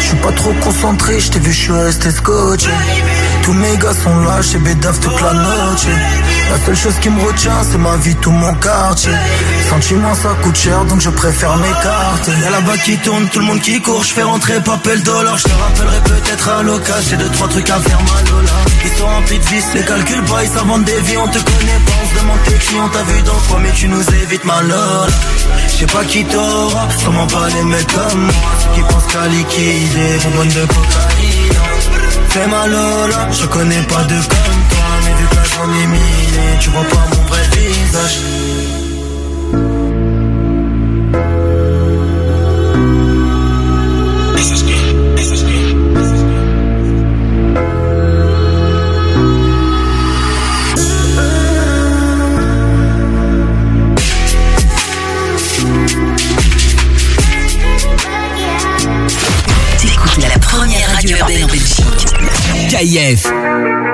Je suis pas trop concentré, je t'ai vu, je suis resté scotché. Tous mes gars sont là, chez Bédaf toute la noche. La seule chose qui me retient, c'est ma vie, tout mon quartier. Sentiment, ça coûte cher, donc je préfère m'écarter. Y'a là-bas qui tourne, tout le monde qui court, je fais rentrer papel dollar. Je te rappellerai peut-être à l'occasion, j'ai deux, trois trucs à faire, malola. Ils sont remplis de vis, les calculs pas, ils s'inventent des vies, on te connaît pas, on se demande tes on t'a vu dans quoi, mais tu nous évites, malola. Je sais pas qui t'aura, comment pas les mecs comme ceux qui pensent qu'à liquider, bonbonne de cocaïne. Fais malola, je connais pas de comme toi, mais vu que zone est minée, tu vois pas mon vrai visage. Première radio urbaine en Belgique. KIF.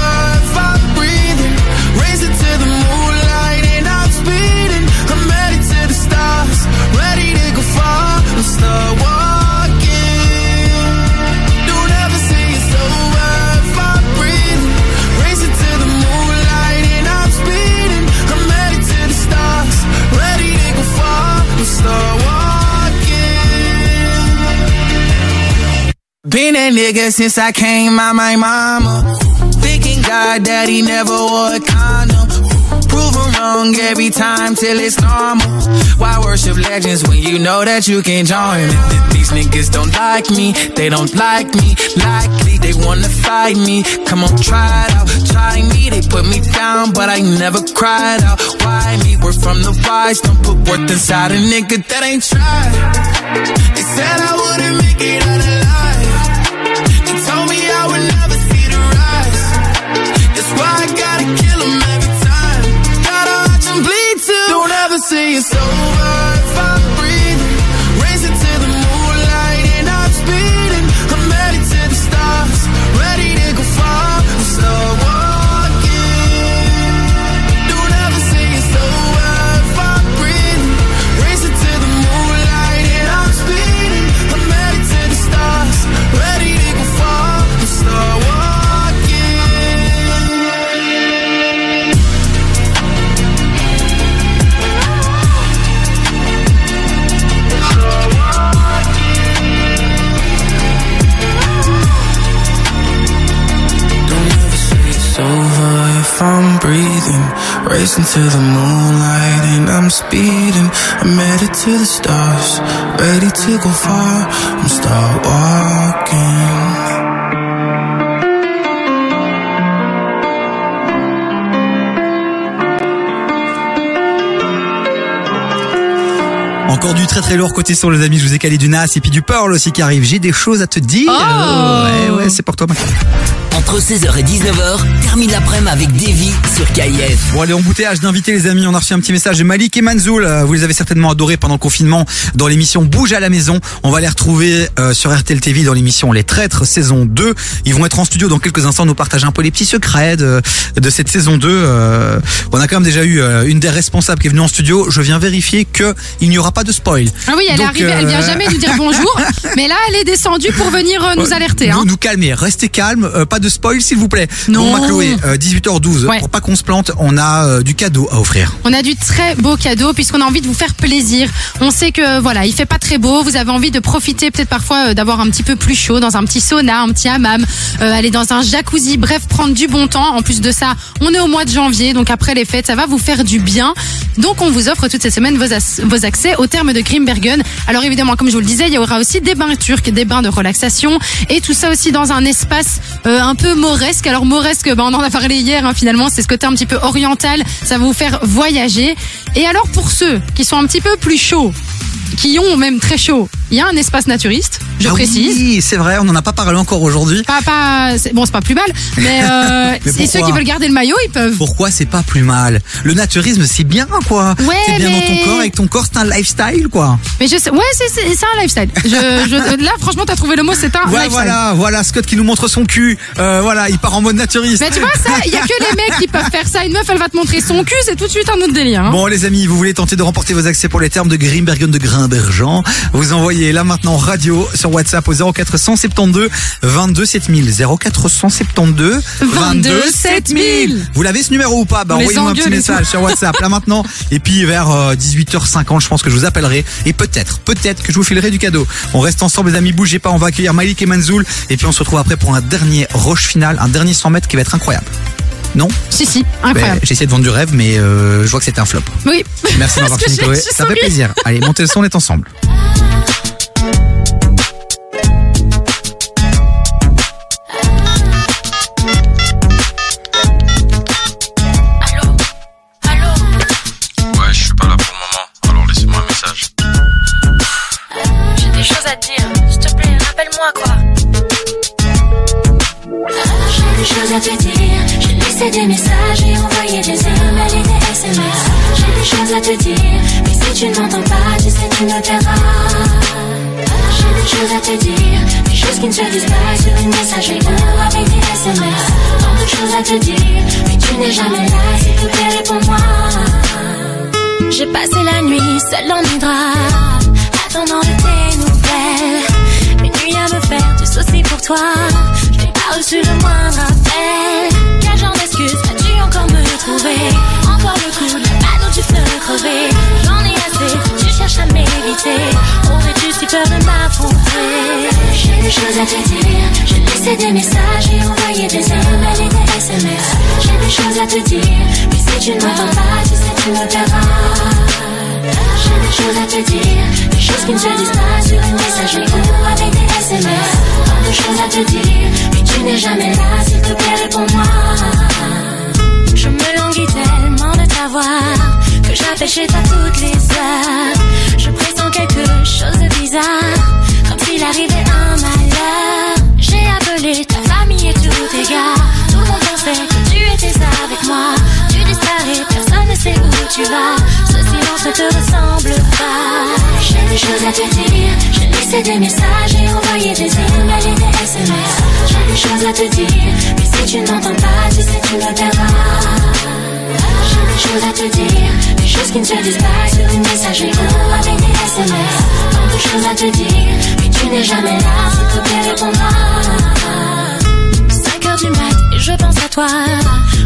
Been a nigga since I came out my mama. Thinking God that he never. Prove him wrong every time till it's normal. Why worship legends when you know that you can join? These niggas don't like me, they don't like me. Likely they wanna fight me. Come on, try it out. Try me, they put me down, but I never cried out. Why me? We're from the wise, don't put worth inside a nigga that ain't tried. They said I wouldn't make it out alive. Don't ever say it's over into the moonlight and I'm speeding. I'm headed to the stars, ready to go far. I'm start walking. Encore du très très lourd côté son les amis, je vous ai calé du Nas et puis du Pearl aussi qui arrive. J'ai des choses à te dire. Oh ouais ouais, c'est pour toi Max. Entre 16h et 19h, termine l'après-midi avec Davy sur KIF. Bon allez, embouteillage d'invités les amis, on a reçu un petit message de Malik et Manzoul, Euh, vous les avez certainement adorés pendant le confinement dans l'émission Bouge à la maison. On va les retrouver euh, sur RTL TV dans l'émission Les Traîtres saison 2. Ils vont être en studio dans quelques instants nous partager un peu les petits secrets de, de cette saison 2. Euh, on a quand même déjà eu euh, une des responsables qui est venue en studio. Je viens vérifier que il n'y aura pas de spoil. Ah oui, elle est Donc, arrivée, elle vient jamais nous dire bonjour, mais là elle est descendue pour venir euh, nous alerter. Nous, Hein. nous calmer, restez calme, euh, pas de spoil s'il vous plaît. Non. Bon, ma Chloé, euh, 18h12, Ouais. pour pas qu'on se plante, on a euh, du cadeau à offrir. On a du très beau cadeau puisqu'on a envie de vous faire plaisir. On sait que voilà, il fait pas très beau. Vous avez envie de profiter peut-être parfois euh, d'avoir un petit peu plus chaud dans un petit sauna, un petit hammam, euh, aller dans un jacuzzi. Bref, prendre du bon temps. En plus de ça, on est au mois de janvier, donc après les fêtes, ça va vous faire du bien. Donc on vous offre toute cette semaine vos, vos accès au terme de Grimbergen. Alors évidemment, comme je vous le disais, il y aura aussi des bains turcs, des bains de relaxation et tout ça aussi dans un espace euh, un peu mauresque. Alors mauresque, ben, on en a parlé hier hein, finalement, c'est ce côté un petit peu oriental, ça va vous faire voyager. Et alors pour ceux qui sont un petit peu plus chauds, qui ont même très chaud, il y a un espace naturiste, je Ah précise. Oui, c'est vrai, on n'en a pas parlé encore aujourd'hui. Pas, pas, bon, c'est pas plus mal, mais, euh, Mais et ceux pourquoi qui veulent garder le maillot, ils peuvent. Pourquoi c'est pas plus mal Le naturisme, c'est bien, quoi. Ouais, c'est bien mais- dans ton corps, avec ton corps, c'est un lifestyle, quoi. Mais je sais, ouais, c'est, un lifestyle. Je, je, là, franchement, t'as trouvé le mot, c'est un Ouais, lifestyle. voilà, voilà, Scott qui nous montre son cul. Euh, voilà, il part en mode naturiste. Mais tu vois, ça, il y a que les mecs qui peuvent faire ça. Une meuf, elle va te montrer son cul, c'est tout de suite un autre délire. Hein. Bon les amis, vous voulez tenter de remporter vos accès pour les termes de Grimbergen de Grimbergen Vous envoyez là maintenant radio sur WhatsApp au 0472 22 7000 0472 22 7000. Vous l'avez ce numéro ou pas? Bah envoyez-moi un petit message sur WhatsApp là maintenant. Et puis vers euh, 18h50 je pense que je vous appellerai. Et peut-être peut-être que je vous filerai du cadeau. On reste ensemble les amis, bougez pas, on va accueillir Malik et Manzoul. Et puis on se retrouve après pour un dernier rush final, un dernier 100 mètres qui va être incroyable. Non Si, si, incroyable. Ben, J'ai essayé de vendre du rêve mais euh, je vois que c'était un flop. Oui. Merci d'avoir fini Chloé, ça fait plaisir. Allez, montez le son, on est ensemble. Ouais, je suis pas là pour le moment, alors laissez-moi un message. J'ai des choses à te dire, s'il te plaît, rappelle-moi quoi. J'ai des choses à te dire, des messages et envoyé des emails et des SMS. J'ai des choses à te dire, mais si tu ne m'entends pas, tu sais, tu me perdras. J'ai des choses à te dire, des choses qui ne se disent pas sur une messagerie ou avec des SMS. Tant de choses à te dire, mais tu n'es jamais là, s'il te plaît, réponds-moi. J'ai passé la nuit seule dans mes draps, attendant de tes nouvelles. Une nuit à me faire du souci pour toi. Reçu le moindre appel. Quel genre d'excuse vas-tu encore me trouver Encore le coup de la où tu peux crever. J'en ai assez, tu cherches à m'éviter. Aurais-tu si peur de m'affronter? J'ai des choses à te dire. J'ai laissé des messages et envoyé des emails et des SMS. J'ai des choses à te dire. Mais si tu ne m'entends pas, tu sais, tu me perdras. Choses à te dire, des choses qui ne se disent pas sur une messagerie ou avec des SMS. Tant de choses à te dire, mais tu n'es jamais là, s'il te plaît, réponds-moi. Je me languis tellement de t'avoir que j'appelle chez toi toutes les heures. Je pressens quelque chose de bizarre, comme s'il arrivait un malheur. J'ai appelé ta famille et tous tes gars. Tout le monde pensait que tu étais avec moi. Sait où tu vas. Ce silence ne te ressemble pas. J'ai des choses à te dire. J'ai laissé des messages et envoyé des emails et des SMS. J'ai des choses à te dire. Mais si tu ne m'entends pas, tu sais, tu me perdras. J'ai des choses à te dire, des choses qui ne se disent pas sur une messagerie ou avec des SMS. Tant de choses à te dire, mais tu n'es jamais là, s'il te plaît, réponds-moi. Je pense à toi,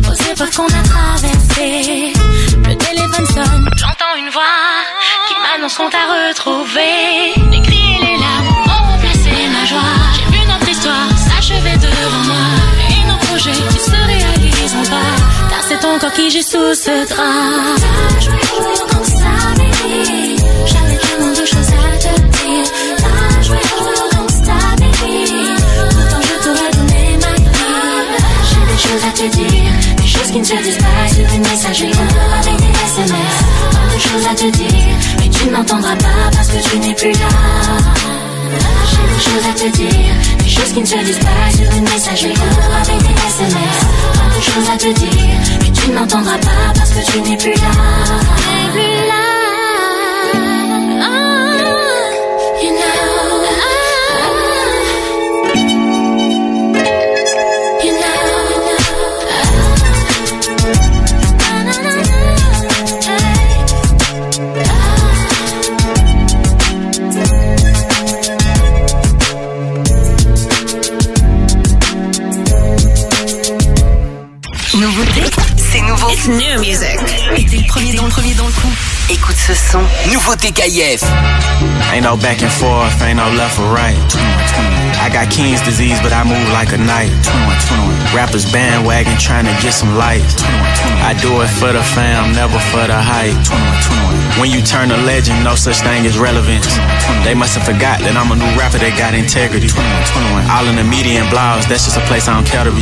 aux époques qu'on a traversées. Le téléphone sonne, j'entends une voix qui m'annonce qu'on t'a retrouvé. Les cris et les larmes ont remplacé ma joie. J'ai vu notre histoire s'achever devant moi et nos projets qui se réaliseront pas. Car c'est ton corps qui j'ai sous ce drap. Comme ça, te dire, des choses qui ne se disent pas sur une messagerie ou avec des SMS. Tant de choses à te dire, mais tu ne m'entendras pas parce que tu n'es plus là. J'ai des choses à te dire, des choses qui ne se disent pas sur une messagerie ou avec des SMS. Tant de choses à te dire, mais tu ne m'entendras pas parce que tu n'es plus là. Plus là. New music. T'es le premier dans le premier dans le coup. Écoute ce son. Nouveauté KF. Ain't no back and forth, ain't no left or right. I got King's disease, but I move like a knight. Rappers bandwagon trying to get some light. I do it for the fam, never for the hype. When you turn a legend, no such thing as relevance. They must have forgot that I'm a new rapper that got integrity. All in the media and blogs, that's just a place I don't care to be.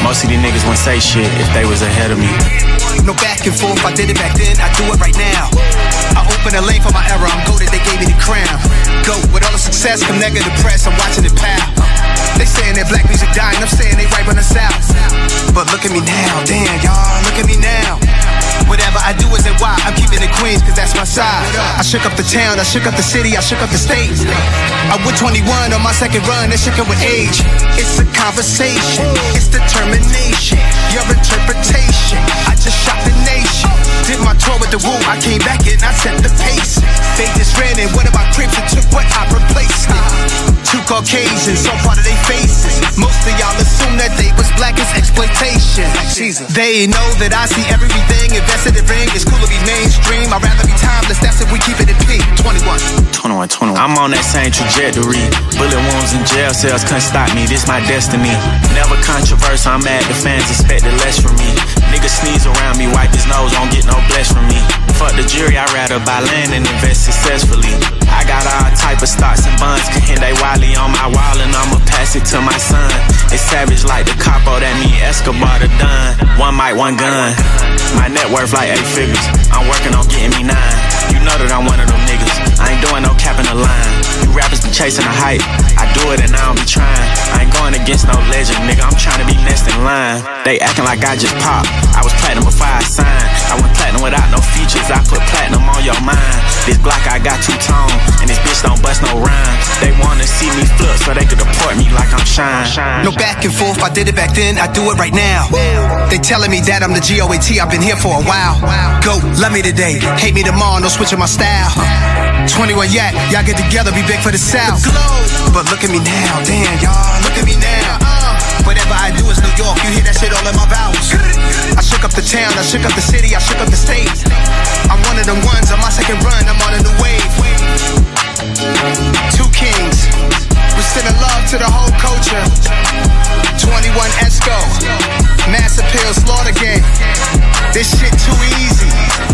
Most of these niggas wouldn't say shit if they was ahead of me. No back and forth, I did it back then, I do it right now. I open a lane for my era, I'm goaded, they gave me the crown. Go, with all the success come negative press, I'm watching it pow. They saying that black music dying, I'm saying they right on the south. But look at me now, damn, y'all, look at me now. Whatever I do is why I'm keeping it Queens, cause that's my side. I shook up the town, I shook up the city, I shook up the state. I was 21 on my second run, that shook it with age. It's a conversation, it's determination, your interpretation. I just shot the nation. Did my tour with the woo, I came back and I set the pace. They just ran in one of my cribs and took what I replaced it. Two Caucasians, so part of their faces. Most of y'all assume that they was black as exploitation. They know that I see everything invested in ring. It's cool to be mainstream. I'd rather be timeless. That's if we keep it at P. 21. 21, 21. I'm on that same trajectory. Bullet wounds in jail cells couldn't stop me. This my destiny. Never controversial. I'm mad the fans expected less from me. Niggas sneeze around me, wipe his nose, don't get no bless from me. Fuck the jury, I'd rather buy land and invest successfully. I got all type of stocks and bonds, and they wildly on my wall, and I'ma pass it to my son. It's savage like the capo, oh, that mean Escobar the done. One mic, one gun. My net worth like eight figures. I'm working on getting me nine. You know that I'm one of them niggas. I ain't doing no cap in the line. You rappers be chasing the hype. I do it and I don't be trying. I ain't going against no legend, nigga. I'm trying to be next in line. They acting like I just popped. I was platinum before I signed. I went platinum without no features. I put platinum on your mind. This block I got two tone, and this bitch don't bust no rhyme. They wanna see me flip so they could deport me like I'm shine. No back and forth, I did it back then, I do it right now. They telling me that I'm the GOAT, I've been here for a while. Go, love me today, hate me tomorrow, no switching my style. 21 yak, y'all get together, be big for the South. But look at me now, damn, y'all, look at me now. Whatever I do is New York, you hear that shit all in my vowels. I shook up the town, I shook up the city, I shook up the state. I'm one of them ones on my second run, I'm on a new wave. Two kings, we sending love to the whole culture. 21 Esco, Mass Appeal, Slaughter Gang. This shit too easy.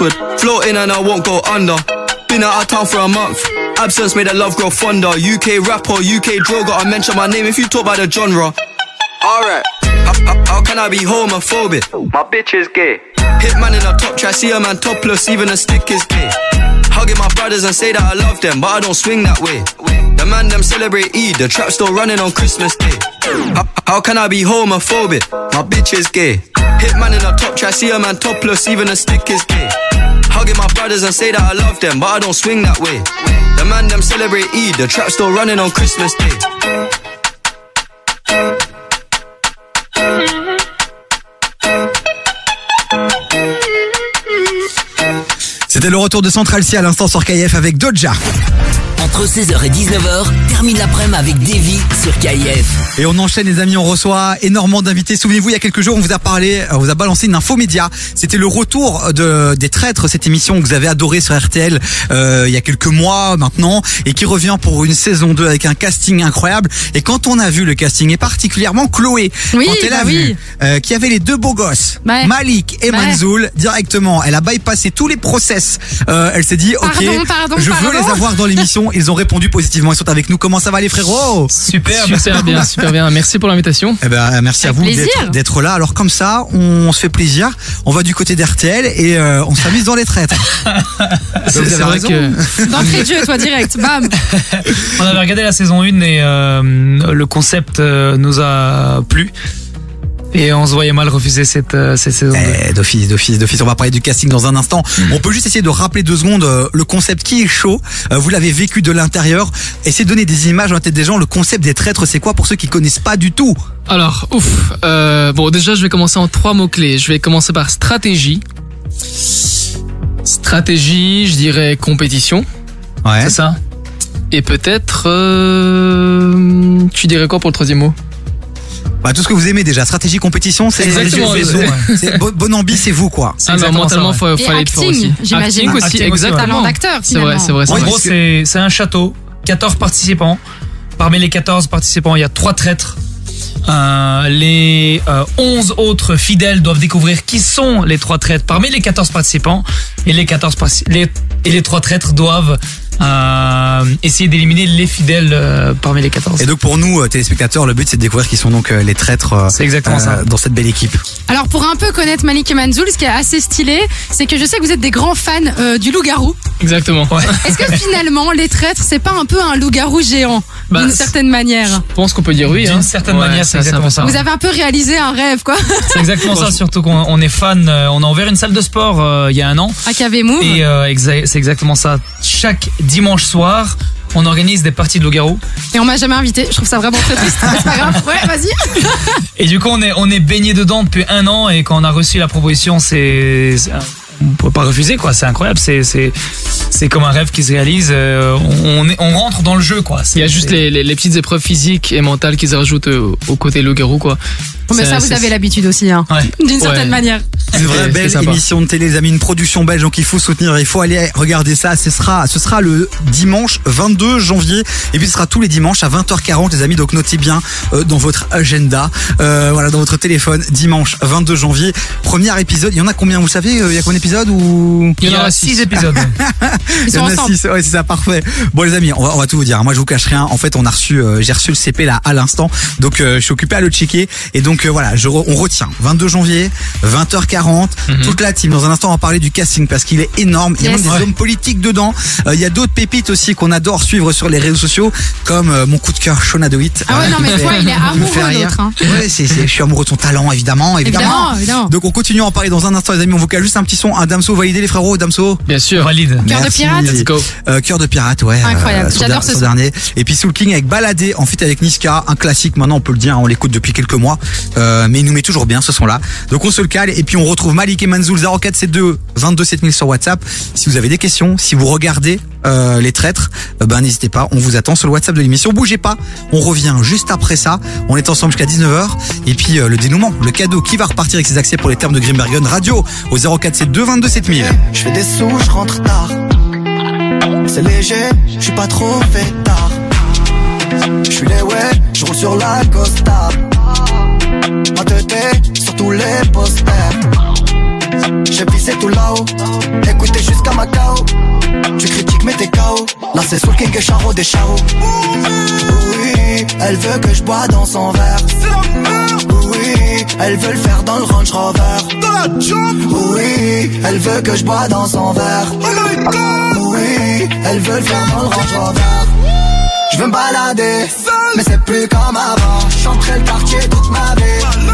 Floating and I won't go under. Been out of town for a month. Absence made the love grow fonder. UK rapper, UK drill, gotta mention my name if you talk about the genre. Alright, how, how- how can I be homophobic? My bitch is gay. Hitman in a top try, see a man topless, even a stick is gay. Hugging my brothers and say that I love them, but I don't swing that way. The man them celebrate Eid, the trap still running on Christmas Day. How, how can I be homophobic? My bitch is gay. Hitman in a top try, see a man topless, even a stick is gay. Hugging my brothers and say that I love them, but I don't swing that way. The man them celebrate Eid, the trap still running on Christmas Day. C'était le retour de Central C à l'instant sur KF avec Doja. Entre 16h et 19h, termine l'après-midi avec Davy sur KIF. Et on enchaîne les amis, on reçoit énormément d'invités. Souvenez-vous, il y a quelques jours, on vous a parlé, on vous a balancé une info média. C'était le retour de des traîtres, cette émission que vous avez adorée sur RTL euh, il y a quelques mois maintenant, et qui revient pour une saison 2 avec un casting incroyable. Et quand on a vu le casting, et particulièrement Chloé, Oui, quand elle a bah vu oui. euh, qu'il y avait les deux beaux gosses, Ouais. Malik et Ouais. Manzoul, directement, elle a bypassé tous les process. Euh, elle s'est dit, ok, Pardon, pardon, je veux les avoir dans l'émission. Ils ont répondu positivement, ils sont avec nous. Comment ça va les frérots Super, super bien, super bien. Merci pour l'invitation. Eh ben, merci à vous d'être- là. Alors comme ça, on se fait plaisir. On va du côté d'RTL et euh, on s'amuse dans les traîtres. C'est vrai raison. que D'entrée de jeu, toi, direct. Bam. on avait regardé la saison 1 et euh, le concept euh, nous a plu. Et on se voyait mal refuser cette, euh, cette saison 2. Eh, d'office, d'office, d'office. On va parler du casting dans un instant. On peut juste essayer de rappeler deux secondes euh, le concept qui est chaud. Euh, vous l'avez vécu de l'intérieur. Essayez de donner des images dans la tête des gens. Le concept des traîtres, c'est quoi pour ceux qui connaissent pas du tout? Alors, ouf. Euh, bon, déjà, je vais commencer en trois mots-clés. Je vais commencer par stratégie. Stratégie, je dirais compétition. Ouais. C'est ça Et peut-être... Euh, tu dirais quoi pour le troisième mot? Bah, tout ce que vous aimez déjà. Stratégie, compétition, c'est Exactement, c'est- ouais. c'est- bon, bon ambi, c'est vous quoi. Ah non, mentalement, faut, Et fallait être fort aussi. acting, j'imagine. Acting aussi, Acting exactement. Talent d'acteur, C'est vrai, c'est vrai. c'est En gros, c'est c'est un château, 14 participants. Parmi les 14 participants, il y a trois traîtres. Euh, les euh, 11 autres fidèles doivent découvrir qui sont les trois traîtres parmi les 14 participants. Et les 14 parti- les, et les trois traîtres doivent euh, essayer d'éliminer les fidèles euh, parmi les 14. Et donc pour nous, euh, téléspectateurs, le but c'est de découvrir qui sont donc euh, les traîtres euh, C'est exactement ça. dans cette belle équipe. Alors, pour un peu connaître Malik et Manzoul, ce qui est assez stylé, c'est que je sais que vous êtes des grands fans euh, du loup-garou. Exactement. Est-ce que finalement, les traîtres, c'est pas un peu un loup-garou géant, Bah, d'une certaine manière? Je pense qu'on peut dire oui. D'une hein. certaine Ouais, manière, c'est exactement ça. Vous avez un peu réalisé un rêve, quoi. C'est exactement ça, surtout qu'on on est fan. euh, On a ouvert une salle de sport euh, il y a un an. À KV Move. Et euh, exa- c'est exactement ça. Chaque dimanche soir, on organise des parties de loup-garou. Et on m'a jamais invité. Je trouve ça vraiment très triste. C'est pas grave. Ouais, vas-y. Et du coup, on est, on est baigné dedans depuis un an. Et quand on a reçu la proposition, c'est. On peut pas refuser, quoi. C'est incroyable. C'est, c'est, c'est comme un rêve qui se réalise. Euh, On, on, est- on rentre dans le jeu, quoi. Il y a juste les, les, les petites épreuves physiques et mentales qu'ils rajoutent au, au côté loup-garou, quoi. Bon, mais ça, vous avez l'habitude aussi, hein. D'une certaine Ouais. manière. Une vraie belle émission de télé, les amis, une production belge, donc il faut soutenir, il faut aller regarder ça. Ce sera, ce sera le dimanche 22 janvier, et puis ce sera tous les dimanches à 20h40, les amis. Donc notez bien euh, dans votre agenda, euh, voilà, dans votre téléphone, dimanche 22 janvier, premier épisode. Il y en a combien Vous savez, euh, il y a combien d'épisodes ou? Il y en a six épisodes. Il y en a six, ouais, c'est ça, parfait. Bon, les amis, on va, on va tout vous dire. Moi, je vous cache rien. En fait, on a reçu, euh, j'ai reçu le CP là à l'instant, donc euh, je suis occupé à le checker. Et donc euh, voilà, je re- on retient 22 janvier, 20h40, toute la team. Dans un instant, on va parler du casting parce qu'il est énorme. Il y a Yes. même des Ouais. hommes politiques dedans. Euh, il y a d'autres pépites aussi qu'on adore suivre sur les réseaux sociaux, comme euh, mon coup de cœur, Shona Doit. Ah ouais, non, mais toi, il est amoureux, l'autre, hein. Ouais, c'est, c'est, je suis amoureux de son talent, évidemment, évidemment. Évidemment, évidemment. Donc on continue à en parler dans un instant, les amis. On vous cale juste un petit son, un Damso validé, les frérots, Damso. Bien sûr. Valide. Cœur de pirate Let's go. Euh, Cœur de pirate, ouais. Incroyable. euh, J'adore ce son. dernier. Et puis Soul King avec Baladé, en fait avec Niska, un classique maintenant, on peut le dire, on l'écoute depuis quelques mois. Euh, mais il nous met toujours bien ce son-là. Donc on se le cale et puis on retrouve Malik et Manzoul 0472 22 7000 sur WhatsApp. Si vous avez des questions, si vous regardez euh, les traîtres, euh, ben n'hésitez pas, on vous attend sur le WhatsApp de l'émission. Bougez pas, on revient juste après ça. On est ensemble jusqu'à 19h. Et puis euh, le dénouement, le cadeau qui va repartir avec ses accès pour les termes de Grimbergen Radio au 0472 22 7000. Je fais des sous, je rentre tard. C'est léger, je suis pas trop fait tard. Je suis les ouais, je roule sur la. Ma tête sur tous les posters. J'ai pissé tout là-haut, écoutez jusqu'à Macao. Tu critiques mais t'es KO. Là c'est Soul King Charo des Charo. Oui, elle veut que je bois dans son verre. Oui, elle veut le faire dans le Range Rover. Oui, elle veut que je bois dans son verre. Oui, elles veulent faire dans le Range Rover. Je veux me balader, mais c'est plus comme avant. J'entrais le quartier toute ma vie,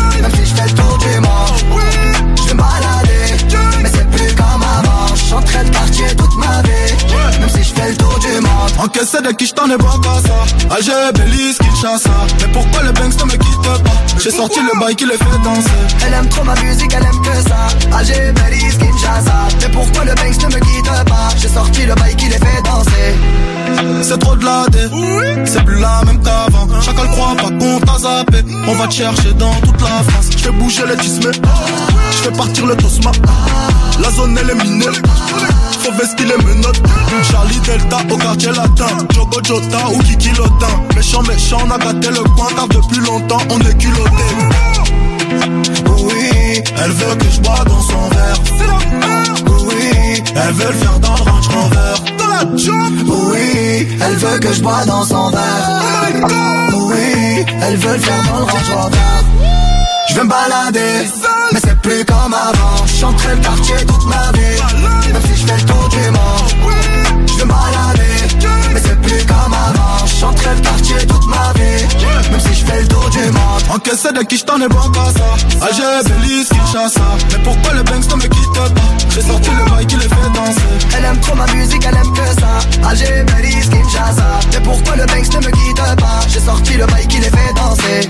ma vie, même si je fais le tour du monde. Encaissé de qui je t'en ai pas ça. Alger, Belize, Kinshasa. Mais pourquoi le banks ne me quitte pas? J'ai sorti le bail qui les fait danser. Elle aime trop ma musique, elle aime que ça. Alger, Belize, Kinshasa. Mais pourquoi le Banks ne me quitte pas? J'ai sorti le bail qui les fait danser. C'est trop de la dé, c'est plus la même qu'avant. Chacun croit pas qu'on t'a zappé. On va te chercher dans toute la France. Je fais bouger les tismes. Je fais partir le tosma La zone elle est minée. Faut vestir les menottes. Charlie Delta au quartier latin. Jogo Jota ou Kiki Lotin. Méchant méchant on a gâté le coin Car depuis longtemps on est culotté. Oui, elle veut que je bois dans son verre. Oui, elle veut le faire dans le Range Rover. Oui, elle veut que je bois dans son verre. Oui, elle veut le faire dans le Range. Je vais me balader, mais c'est plus comme avant. J'entrais le quartier toute ma vie, même si je fais le tour du monde. Je vais me balader, mais c'est plus comme avant. J'entrais le quartier toute ma vie, même si je fais le tour du monde. Encaissé de qui je t'en ai pas qu'à ça Alger, Belize, Kinshasa Mais pourquoi le banks ne me quitte pas? J'ai sorti le bail qui les fait danser Elle aime trop ma musique, elle aime que ça. Alger, Belize, Kinshasa. Mais pourquoi le Banks ne me quitte pas? J'ai sorti le bail qui les fait danser.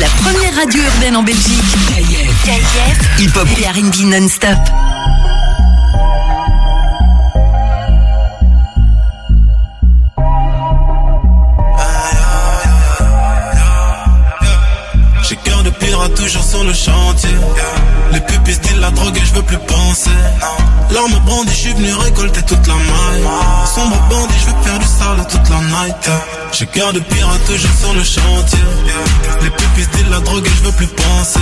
La première radio urbaine en Belgique. KIF. Hip Hop et R&B non-stop. J'ai cœur de pirate toujours sur le chantier. Les pupilles disent la drogue et je veux plus penser. L'arme brandie, je suis venu récolter toute la maille. Sombre bandit, je veux faire du sale toute la night. J'ai cœur de pirate toujours sur le chantier. Les pupilles disent la drogue et je veux plus penser.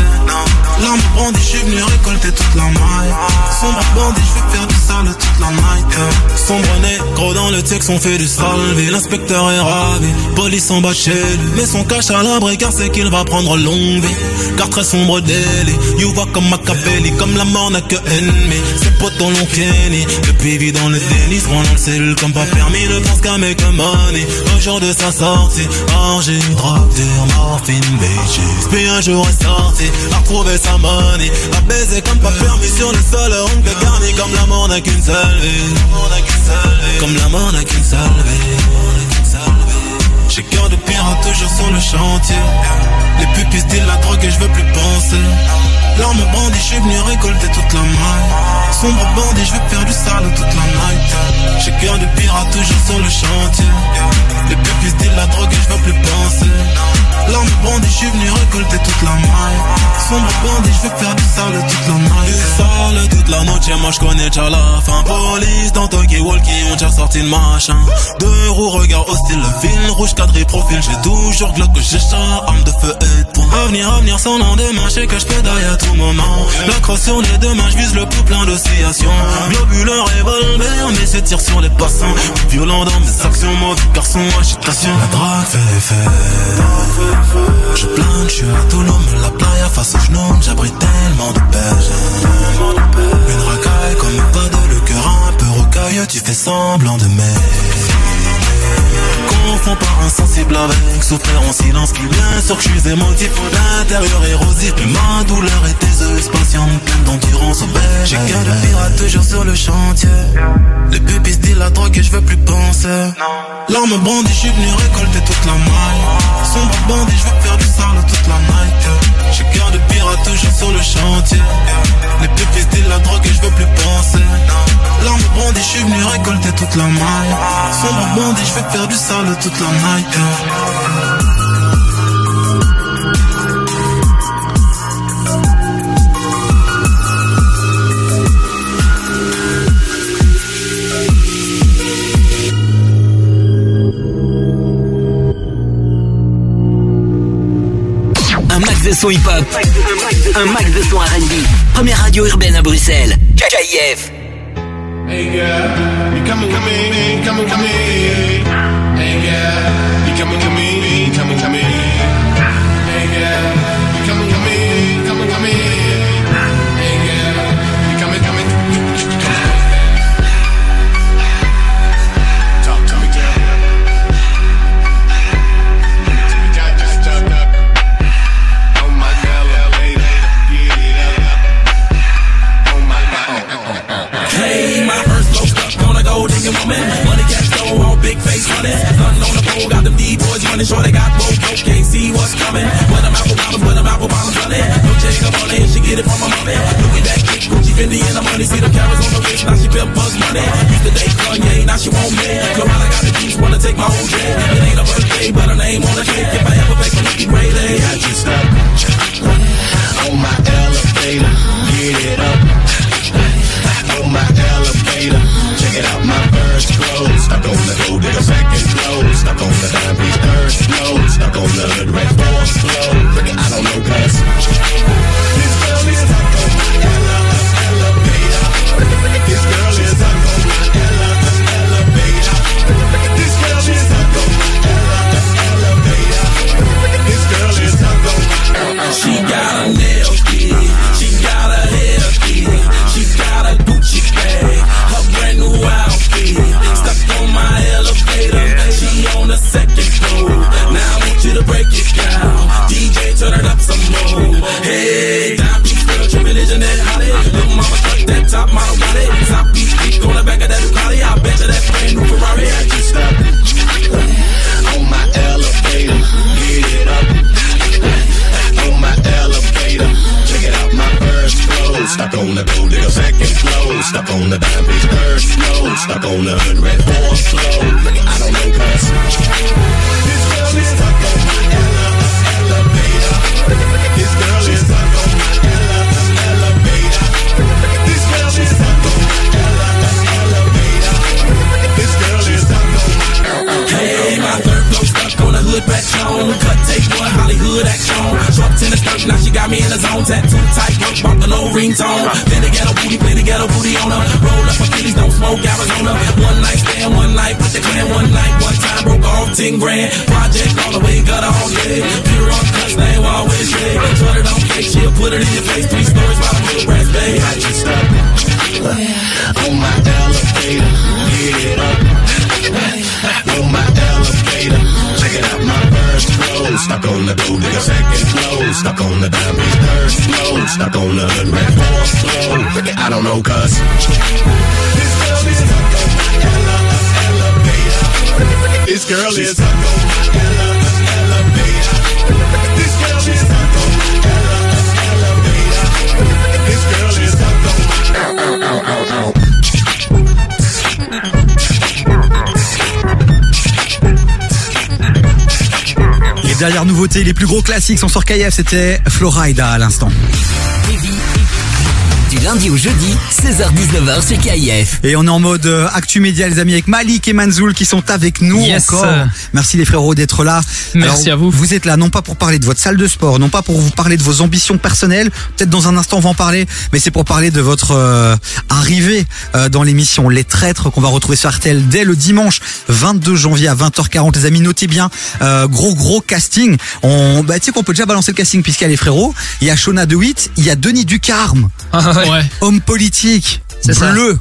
L'arme brandie, je suis venu récolter toute la maille. Sombre bandit, je veux faire du sale toute la night. Sombre négro dans le texte, on fait du salvé. L'inspecteur est ravi, police en bas chez lui. Mais son cache à l'abri car c'est qu'il va prendre longue vie. Car très sombre délit, you vois comme Machiavelli, comme la mort n'a que ennemi. Ses potes dans l'ont Kenny, depuis vit dans le rend dans le cellule comme pas permis, ne pense qu'à make money. Au jour de sa sortie, orgie, drogue, morphine, bitches. Puis un jour est sorti, a retrouvé sa money, a baisé comme pas permis sur le sol, oncle garni comme la mort n'a qu'une seule vie. Comme la mort n'a qu'une seule vie. J'ai cœur de pirate toujours sur le chantier. Les pupilles disent la drogue et je veux plus penser. L'arme bandit, je suis venu récolter toute la maille. Sombre bandit, je veux faire du sale toute la night. J'ai cœur de pirate toujours sur le chantier. Les pupilles disent la drogue et je veux plus penser. L'arme bandit, je suis venu récolter toute la maille. Sombre bandit, je veux faire du sale toute la night. Du sale toute la noche, moi je connais déjà la fin. Police dans Tokyo Walkie, on déjà sorti le machin. Deux roues, regard hostile, le fil rouge cadré profil. J'ai toujours glock j'ai chat, arme de feu et de poing. Avenir, avenir sans lendemain, je sais que je pédaille à moment. La sur les deux mains, je vise le plus plein d'oscillations. Globuleur, revolver, mais c'est tir sur les passants. Violent dans mes actions, mauvais garçon, agitation. La drague fait effet. Je plane, je suis à Toulon, la playa face au genou, j'abrite tellement de paix. Une racaille comme pas de le cœur un peu rocailleux, tu fais semblant de m'aimer. Confond pas insensible avec souffrir en silence qui bien sûr que je suis émotif L'intérieur érosif. Mais ma douleur est aiseuse Patiente pleine d'endurance au bec J'ai qu'un de pirate toujours sur le chantier. Les pupilles disent la drogue et je veux plus penser. L'arme brandie je suis venu récolter toute la maille. Sombre bandit je veux faire du sale toute la night J'ai cœur de pirate toujours sur le chantier. Les pupilles disent la drogue et je veux plus penser. L'arme brandie je suis venu récolter toute la maille. Sombre bandit je veux faire du sale toute la night son hip-hop. Un max de son R&B. Première radio urbaine à Bruxelles. KIF. Hey girl, you coming, coming, coming, coming. Hey girl, you coming, coming, money. Nothing on the pole, got them D boys running sure they got both. can't see what's coming. When I'm apple bottoms, when I'm apple bottoms running. No check up on it, she get it from my mommy. Louis that kick, Gucci, Fendi, and the money. See the carrots on the wrist, now she pimp buzz money. Used to date Kanye, now she want me. Joanna got the juice, wanna take my whole day. It ain't a birthday, but her name on the cake. If I ever make a lucky great I just stop. On my elevator, get it learn, red bone slow. Stuck on the dime piece third floor. Stuck on the hood red fourth floor. I don't know cuz. The hood patch on. Cut take one Hollywood action. Short tennis skirt, now she got me in the zone. Tattoo tight, work, bought the no ringtone. Then the a booty, play the ghetto booty on her. Roll up her kitties, don't smoke Arizona. One night stand, one night with the clan, one night, one time broke off 10 grand. Project all the way, got all day. Pure on cuss, name always red. Shut it on fake, she'll put it in your face. Three stories by the real brass bay. I just stop on my elevator, get it up. On my elevator, check it out, my first floor. Stuck on the gold digger second floor. Stuck on the piece third floor. Stuck on the hood red fourth floor. I don't know cuz. This girl is stuck on my ele- elevator. This girl is stuck on my ele- elevator. This girl is stuck on my ele- elevator. This girl is stuck on my ow, ow, ow, ow, ow. Les dernières nouveautés, les plus gros classiques sont sur KF, c'était Florida à l'instant. Du lundi au jeudi, 16h-19h sur KIF. Et on est en mode euh, actu média les amis avec Malik et Manzoul qui sont avec nous Yes. encore. Merci les frérots d'être là. Merci à vous. Vous êtes là non pas pour parler de votre salle de sport, non pas pour vous parler de vos ambitions personnelles. Peut-être dans un instant on va en parler, mais c'est pour parler de votre euh, arrivée euh, dans l'émission Les Traîtres qu'on va retrouver sur RTL dès le dimanche 22 janvier à 20h40. Les amis, notez bien, euh, gros gros casting. On, bah tu sais qu'on peut déjà balancer le casting puisqu'il y a les frérots. Il y a Shona DeWitt, il y a Denis Ducarme, Ouais. Homme politique, C'est ça. bleu.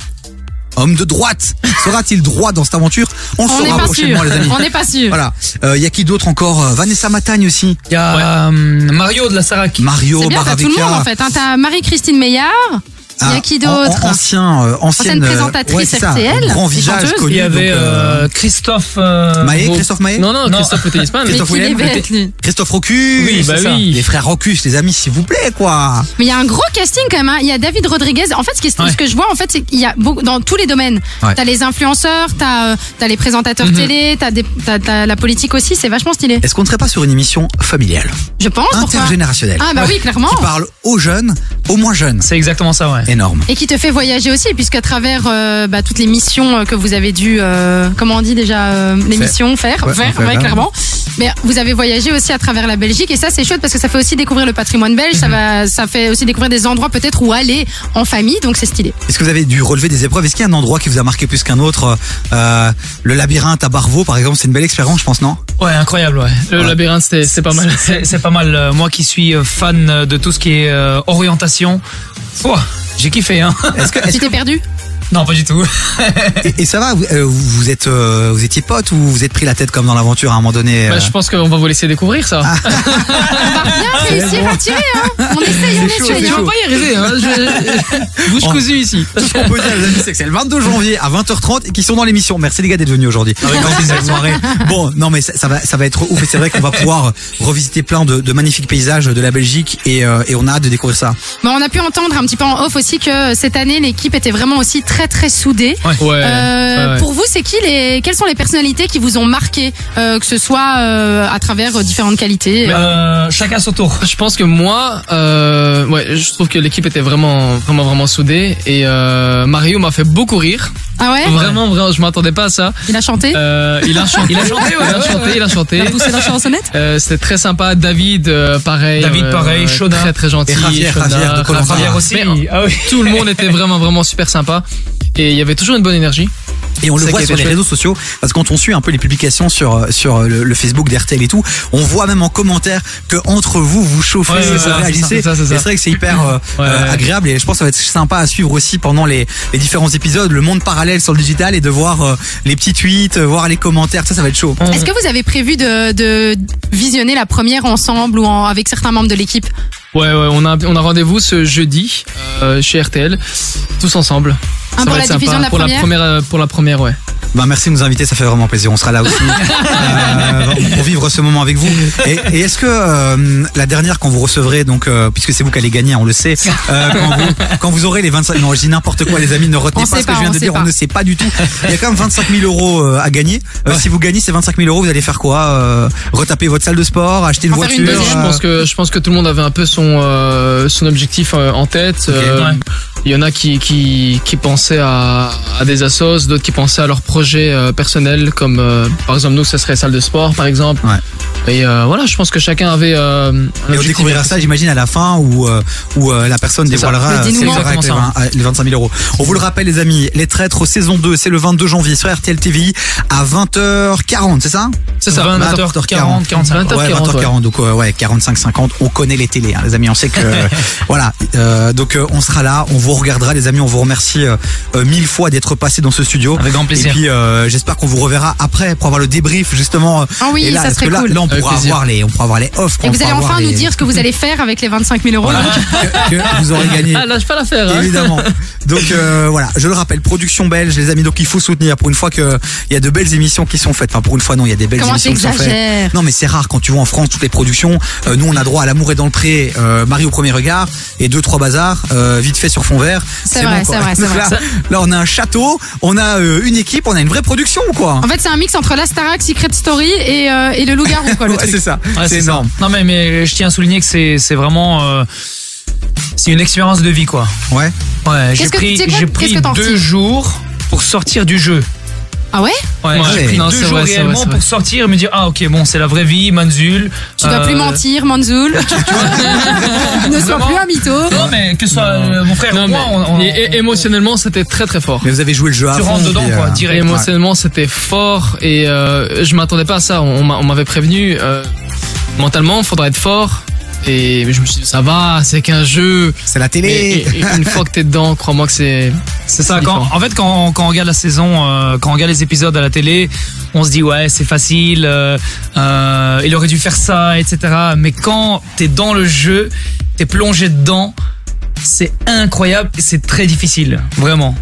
Homme de droite. Sera-t-il droit dans cette aventure? On, On n'est saura pas prochainement, sûr. les amis. On n'est pas sûr. Voilà. Euh, Il y a qui d'autre encore? Euh, Vanessa Matagne aussi. Il y a euh, Mario de la Sarac. Mario C'est bien, t'as tout le Baraveka. monde en fait. hein. T'as Marie-Christine Meillard. Il y a Ah, qui en- en- d'autre Ancien, euh, ancienne, Ancienne euh, présentatrice ouais, RTL, grand visage connu. Il y avait donc, euh, euh, Christophe. euh, Maé, Christophe Maé Non, non, Christophe le tennisman. Mais Christophe bête, lui. Christophe Rocus. Oui, bah oui. Les frères Rocus, les amis, s'il vous plaît, quoi. Mais il y a un gros casting quand même. hein. Il y a David Rodriguez. En fait, ce, qui est- Ouais. ce que je vois, en fait, c'est qu'il y a beaucoup, dans tous les domaines. Ouais. T'as les influenceurs, t'as euh, t'as les présentateurs Mhm. télé, t'as t'as la politique aussi. C'est vachement stylé. Est-ce qu'on ne serait pas sur une émission familiale, Je pense. intergénérationnelle, Ah bah oui, clairement. qui parle aux jeunes, aux moins jeunes C'est exactement ça, ouais. Et énorme. Et qui te fait voyager aussi, puisqu'à travers euh, bah, toutes les missions euh, que vous avez dû, euh, comment on dit déjà, euh, les missions faire, Ouais, faire, faire, ouais, clairement. Mais vous avez voyagé aussi à travers la Belgique, et ça c'est chouette parce que ça fait aussi découvrir le patrimoine belge, Mhm. ça va, ça fait aussi découvrir des endroits peut-être où aller en famille, donc c'est stylé. Est-ce que vous avez dû relever des épreuves? Est-ce qu'il y a un endroit qui vous a marqué plus qu'un autre? Euh, Le labyrinthe à Barvaux, par exemple, c'est une belle expérience, je pense, non? Ouais, incroyable, ouais. Le labyrinthe, c'était pas mal. C'est c'est pas mal. Moi qui suis fan de tout ce qui est euh, orientation, Ouah, j'ai kiffé, hein. Est-ce que, Tu t'es perdu? Non, pas du tout. et, et ça va vous, euh, vous- êtes, euh, vous étiez potes ou vous êtes pris la tête comme dans l'aventure à un moment donné Bah, euh, je pense qu'on va vous laisser découvrir ça. Ah. Bien réussir à tirer, hein On essaye, on essaye. c'est hein. chaud. pas y arriver, hein. Je... Bouche cousue ici. Tout ce qu'on peut dire, les amis, c'est que c'est le 22 janvier à 20h30 et qui sont dans l'émission. Merci les gars d'être venus aujourd'hui. Dans cette soirée. Bon, non mais ça, ça va, ça va être ouf. Et c'est vrai qu'on va pouvoir revisiter plein de, de magnifiques paysages de la Belgique et, euh, et on a hâte de découvrir ça. Bon, on a pu entendre un petit peu en off aussi que cette année l'équipe était vraiment aussi très très. Ouais, Euh, ouais, ouais. Pour vous, c'est qui les quelles sont les personnalités qui vous ont marqué, euh, que ce soit euh, à travers euh, différentes qualités Euh, chacun son tour. Je pense que moi, euh, ouais, je trouve que l'équipe était vraiment, vraiment, vraiment soudée et euh, Mario m'a fait beaucoup rire. Ah ouais Vraiment, vraiment, je m'attendais pas à ça. Il a chanté Euh, il a chanté, Il a chanté, ouais, il a chanté, il a chanté. Il a poussé la chansonnette Euh, C'était très sympa. David, euh, pareil. David, euh, parein, Shona. Très, très gentil. Et Javier, Shona, Javier de aussi. Mais, Ah oui. Tout le monde était vraiment, vraiment super sympa. Et il y avait toujours une bonne énergie. Et on le voit sur les réseaux sociaux, parce que quand on suit un peu les publications sur sur le, le Facebook d'RTL et tout, on voit même en commentaire que entre vous vous chauffez, Ouais, vous ça, réagissez. c'est ça, c'est ça, c'est Et ça. c'est vrai que c'est hyper euh, Ouais, euh, ouais. agréable et je pense que ça va être sympa à suivre aussi pendant les, les différents épisodes, le monde parallèle sur le digital et de voir euh, les petits tweets, euh, voir les commentaires, ça ça va être chaud. Est-ce que vous avez prévu de, de visionner la première ensemble ou en- avec certains membres de l'équipe? Ouais, ouais, on a, on a rendez-vous ce jeudi euh, chez RTL, tous ensemble. Ah, Ça pour va la être sympa. diffusion de la pour première la première, euh, pour la première, ouais. Bah merci de nous inviter, ça fait vraiment plaisir. On sera là aussi euh, pour vivre ce moment avec vous. Et, et est-ce que euh, la dernière quand vous recevrez, donc euh, puisque c'est vous qui allez gagner, on le sait, euh, quand, vous, quand vous aurez les 25, non je dis n'importe quoi les amis, ne retenez On pas ce que je viens de dire, pas. on ne sait pas du tout. Il y a quand même 25 000 euros à gagner. Euh, Si vous gagnez ces 25 000 euros, vous allez faire quoi Euh, Retaper votre salle de sport, acheter une voiture une euh, Je pense que je pense que tout le monde avait un peu son euh, son objectif euh, en tête. Euh, ouais. Il y en a qui qui qui pensaient à, à des assos, d'autres qui pensaient à leurs projets euh, personnels, comme euh, par exemple nous, ça serait salle de sport, par exemple. Ouais. Et euh, voilà, je pense que chacun avait. Euh, un Et on objectif. découvrira ça, j'imagine, à la fin où, où la personne dévoilera Le avec les, Exactement 20 les 25 000 euros. On vous le rappelle, les amis, les traîtres saison 2, c'est le 22 janvier sur RTL TVI à 20h40, c'est ça? C'est ça. 20h40, 45. Ouais, 20h40, 20h40, donc euh, ouais, 45-50, on connaît les télés, hein, les amis, on sait que voilà, euh, donc euh, on sera là, on vous regardera, les amis, on vous remercie euh, euh, mille fois d'être passé dans ce studio. Avec grand plaisir. Et puis euh, j'espère qu'on vous reverra après pour avoir le débrief justement. Ah oui, et là, ça parce serait que là, cool. là, on Avec pourra plaisir. avoir les, on pourra avoir les offs. Et vous allez enfin nous les- dire ce que vous allez faire avec les 25 000 euros. voilà, que, que vous aurez gagné. Ah, lâche pas l'affaire. Hein. Évidemment. Donc euh, voilà, je le rappelle, production belge, les amis. Donc il faut soutenir. Pour une fois que il y a de belles émissions qui sont faites. Enfin pour une fois non, il y a des belles Comment émissions qui sont faites. Non mais c'est rare quand tu vois en France toutes les productions. Euh, nous on a droit à l'amour est dans le pré, euh, Marie au premier regard et deux trois bazars euh, vite fait sur fond vert. C'est vrai, bon, c'est vrai, c'est vrai. Là, là, on a un château, on a euh, une équipe, on a une vraie production quoi. En fait, c'est un mix entre la Starac, Secret Story et, euh, et le loup-garou, quoi, le Ouais, c'est ça. Ouais, c'est ça. énorme. Non mais, mais je tiens à souligner que c'est c'est vraiment euh, c'est une expérience de vie quoi. Ouais. Ouais, j'ai Qu'est-ce que- pris j'ai pris deux jours pour sortir du jeu. Ah ouais Ouais, Ouais, j'ai pris non, deux c'est jours vrai, réellement vrai. pour sortir et me dire ah ok bon c'est la vraie vie Manzul. Tu dois Euh, plus mentir, Manzoul. ne sois plus un mytho. Non mais que ce soit euh, mon frère Non, ou moi, on, on- et- et- émotionnellement, c'était très très fort. Mais vous avez joué le jeu à tu rentres dedans quoi, euh, Et direct. émotionnellement, c'était fort et euh, je m'attendais pas à ça. On, m'a- on m'avait prévenu euh, mentalement, faudra être fort. Et je me suis dit, ça va, c'est qu'un jeu. C'est la télé. et- et une fois que t'es dedans, crois-moi que c'est. C'est ça. Quand, en fait, quand, quand on regarde la saison, euh, quand on regarde les épisodes à la télé, on se dit ouais, c'est facile. euh, euh, il aurait dû faire ça, etc. Mais quand t'es dans le jeu, t'es plongé dedans, c'est incroyable. et C'est très difficile, vraiment.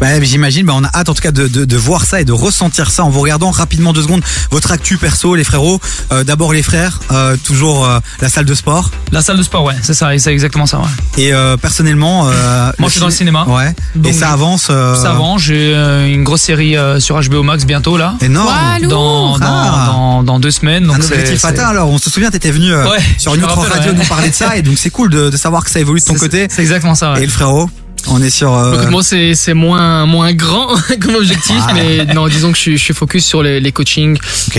Ouais, mais j'imagine, bah, on a hâte en tout cas de, de, de voir ça et de ressentir ça en vous regardant rapidement deux secondes votre actu perso, les frérots. Euh, D'abord les frères, euh, toujours euh, la salle de sport. La salle de sport, ouais, c'est ça, et c'est exactement ça. Ouais. Et euh, personnellement, euh, Moi, je suis dans le cinéma. Ouais. Donc, et ça avance. euh, Ça avance. J'ai une grosse série euh, sur HBO Max bientôt là. Énorme. Dans, dans, Ah. dans, dans deux semaines. Donc un c'est- objectif atteint alors. On se souvient, t'étais venu euh, Ouais, sur une autre rappelle, radio ouais. nous parler de ça et donc c'est cool de, de savoir que ça évolue de ton côté. C'est exactement ça. Ouais. Et le frérot On est sur. euh, Donc moi c'est c'est moins moins grand comme objectif, Ah. mais non disons que je suis, je suis focus sur les, les coachings.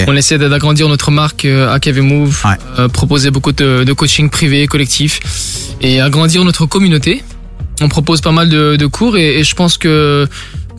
On essaie d'agrandir notre marque euh, à KV Move, euh, proposer beaucoup de, de coaching privé, collectif, et agrandir notre communauté. On propose pas mal de, de cours et, et je pense que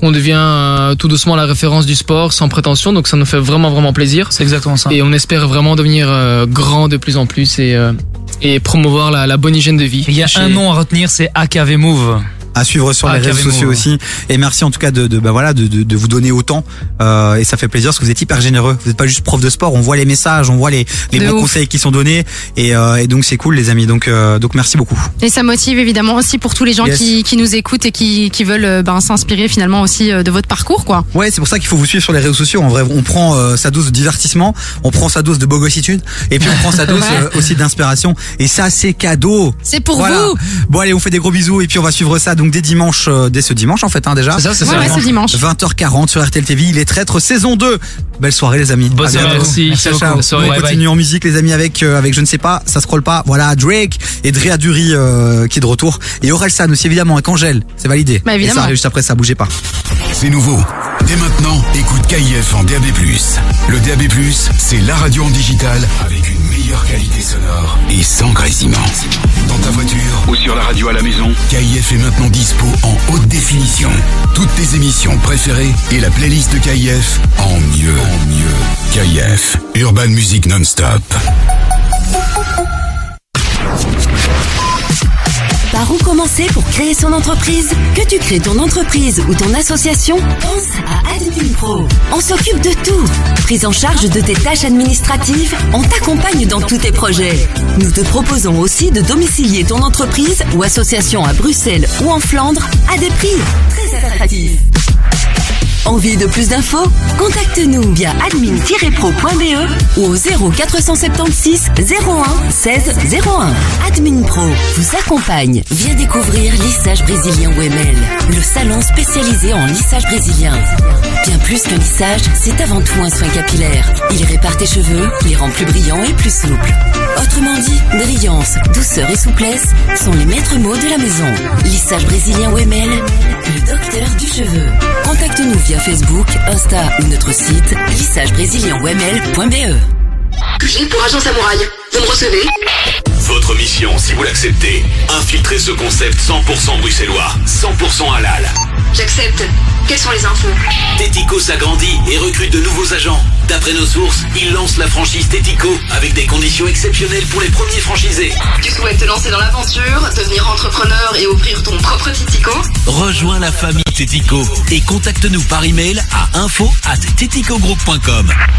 qu'on devient euh, tout doucement la référence du sport sans prétention, donc ça nous fait vraiment vraiment plaisir. C'est exactement ça. Et on espère vraiment devenir euh, grand de plus en plus et euh, et promouvoir la, la bonne hygiène de vie. Il y a un nom à retenir, c'est AKV Move. À suivre sur les Ah, réseaux carrément, sociaux ouais. aussi. Et merci en tout cas de, de bah voilà de, de, de vous donner autant. Euh, et ça fait plaisir parce que vous êtes hyper généreux. Vous n'êtes pas juste prof de sport. On voit les messages, on voit les, les bons ouf. conseils qui sont donnés. Et, euh, et donc c'est cool les amis. Donc euh, donc merci beaucoup. Et ça motive évidemment aussi pour tous les gens Yes. qui, qui nous écoutent et qui, qui veulent euh, ben, s'inspirer finalement aussi euh, de votre parcours quoi. Ouais, c'est pour ça qu'il faut vous suivre sur les réseaux sociaux. En vrai, on prend euh, sa dose de divertissement, on prend sa dose de bogossitude, et puis on prend sa dose Ouais. aussi d'inspiration. Et ça, c'est cadeau. C'est pour Voilà. vous. Bon allez, on fait des gros bisous et puis on va suivre ça donc dès dimanche, euh, dès ce dimanche en fait hein, déjà. C'est ça, c'est ça. Ouais, ouais, ce dimanche. 20h40 sur RTL TV. Il est traître saison 2. Belle soirée les amis. Bonne soirée, merci. Merci Ciao, beaucoup. ciao. Bonne soirée. On Bye, bye. continue en musique les amis avec euh, avec je ne sais pas, ça scrolle pas. Voilà Drake et Drea Dury euh, qui est de retour et Orelsan aussi évidemment avec Angèle. C'est validé. Bah, évidemment. Et ça arrive juste après ça, bougez pas. C'est nouveau. Dès maintenant, écoute KIF en DAB+. Le DAB+, c'est la radio en digital avec une meilleure qualité sonore et sans grésillement. Dans ta voiture ou sur la radio à la maison, KIF est maintenant dispo en haute définition. Toutes tes émissions préférées et la playlist de KIF en mieux. En mieux. KIF, Urban Music Non-Stop. Par où commencer pour créer son entreprise Que tu crées ton entreprise ou ton association Pense à Admin Pro. On s'occupe de tout. Prise en charge de tes tâches administratives, on t'accompagne dans tous tes projets. Nous te proposons aussi de domicilier ton entreprise ou association à Bruxelles ou en Flandre à des prix très attractifs. Envie de plus d'infos? Contacte-nous via admin-pro.be ou au 0476 01 16 01. Admin Pro vous accompagne. Viens découvrir Lissage Brésilien OML, le salon spécialisé en lissage brésilien. Bien plus qu'un lissage, c'est avant tout un soin capillaire. Il répare tes cheveux, les rend plus brillants et plus souples. Autrement dit, brillance, douceur et souplesse sont les maîtres mots de la maison. Lissage brésilien OML, le docteur du cheveu. Contacte-nous via Facebook, Insta ou notre site lissagebrésilien-oml.be. J'ai pour agent samouraï. Vous me recevez Votre mission, si vous l'acceptez, infiltrer ce concept 100% bruxellois, 100% halal. J'accepte. Quelles sont les infos Tético s'agrandit et recrute de nouveaux agents. D'après nos sources, il lance la franchise Tético avec des conditions exceptionnelles pour les premiers franchisés. Tu souhaites te lancer dans l'aventure, devenir entrepreneur et ouvrir ton propre Titico Rejoins la famille Tético et contacte-nous par email à info at.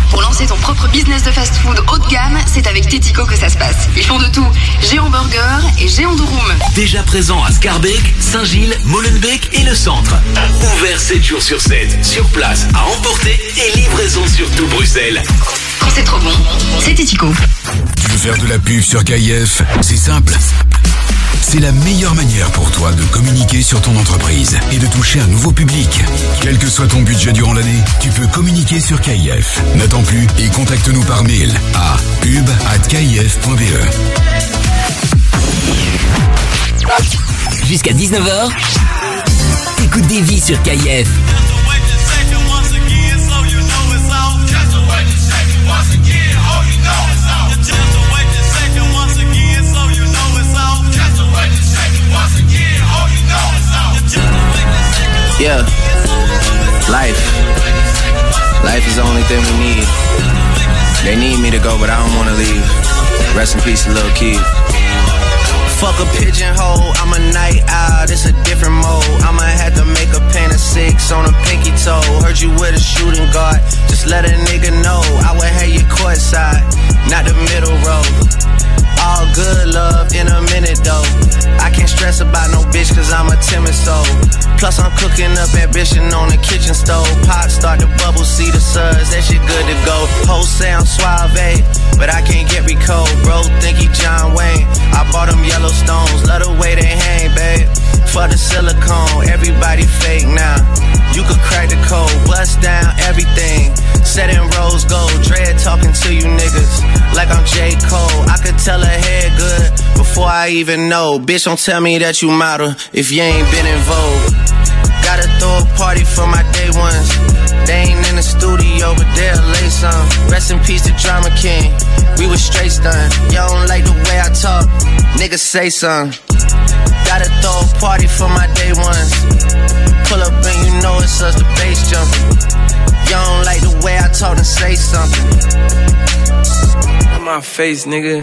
Pour lancer ton propre business de fast-food haut de gamme, c'est avec Tetico que ça se passe. Ils font de tout. Géant Burger et Géant Durum. Déjà présent à Scarbeck, Saint-Gilles, Molenbeek et le centre. Ouvert 7 jours sur 7, sur place, à emporter et livraison sur tout Bruxelles. Quand c'est trop bon, c'est Tetico. Tu veux faire de la pub sur KIF C'est simple. C'est la meilleure manière pour toi de communiquer sur ton entreprise et de toucher un nouveau public. Quel que soit ton budget durant l'année, tu peux communiquer sur KIF. N'attends plus et contacte-nous par mail à pub@kif.be. Jusqu'à 19h, écoute des vies sur KIF. Yeah. Life. Life is the only thing we need. They need me to go, but I don't wanna leave. Rest in peace, little kid. Fuck a pigeonhole, I'm a night owl, it's a different mode. I'ma have to make a pain of six on a pinky toe. Heard you with a shooting guard, just let a nigga know. I would have you courtside, not the middle row. All good love in a minute though. I can't stress about no bitch cause I'm a timid soul. Plus I'm cooking up ambition on the kitchen stove. Pot start to bubble, see the suds, that shit good to go. Whole sound suave, but I can't get recode. Bro, think he John Wayne. I bought them Yellowstones, love the way they hang, babe. For the silicone, everybody fake now. You could crack the code, bust down everything. Set in rose gold, dread talking to you niggas. like I'm J. Cole. I could tell her head good before I even know. Bitch, don't tell me that you model if you ain't been in vogue. Gotta throw a party for my day ones. They ain't in the studio, but they'll lay some. Rest in peace to Drama King. We was straight stunned. Y'all don't like the way I talk. Niggas say something. Gotta throw a party for my day ones. Pull up and you know it's us, the bass jumping. Y'all don't like the way I talk and say something. In my face, nigga.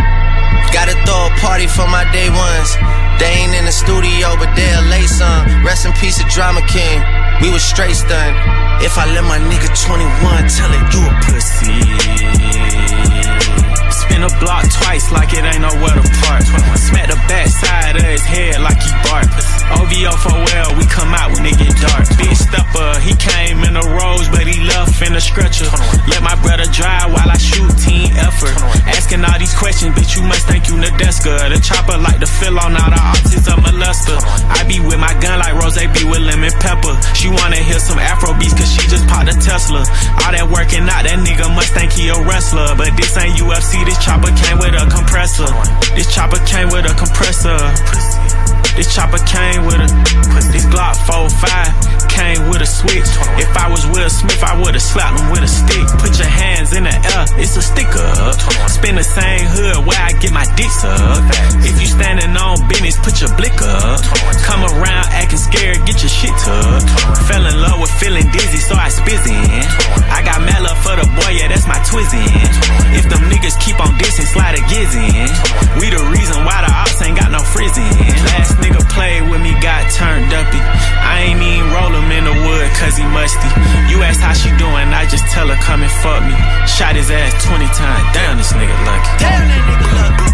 Gotta throw a party for my day ones. They ain't in the studio, but they'll lay some. Rest in peace to Drama King. We was straight stunned. If I let my nigga 21 tell it, you a pussy. Block twice like it ain't nowhere to park. Smack the back side of his head like he bark. OVO for well, we come out when it get dark. Big stepper, he came in a rose, but he left in a stretcher. Let my brother drive while I shoot team effort. Asking all these questions, bitch, you must think you Nadeska. The chopper like to fill on all the autism molester. I be with my gun like Rose be with lemon pepper. She wanna hear some Afro beats cause she just popped a Tesla. All that working out, that nigga must think he a wrestler. But this ain't UFC, this chopper came with a compressor. This chopper came with a compressor. This chopper came with a this Glock 45 came with a switch. If I was Will Smith, I would've slapped him with a stick. Put your hands in the air, it's a sticker. Spin the same hood where I get my dick up. If you standing on business, put your blick up. Come around acting scared, get your shit tucked. Fell in love with feeling dizzy, so I spizzin'. I got mad love for the boy, yeah, that's my twizzin'. If them niggas keep on dissing, slide a gizzin'. We the reason why the ops ain't got no frizzin'. Last nigga played with me, got turned uppy. I ain't even roll in the wood cause he musty. You ask how she doing, I just tell her come and fuck me. Shot his ass 20 times. Damn, this nigga lucky. Damn, that nigga lucky.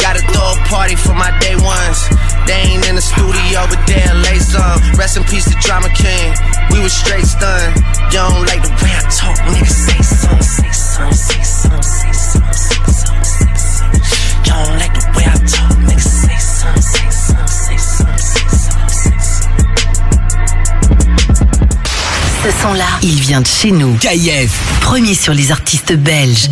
Gotta throw a party for my day ones. They ain't in the studio, but they'll lay some. Rest in peace to Drama King. We was straight stunned. You don't like the way I talk, nigga. Say something, say something, say something, say something, say something, say something. You don't like the way I talk, nigga. Say something, say something, say something, say something, say something. Ce son-là, il vient de chez nous. KF. Premier sur les artistes belges.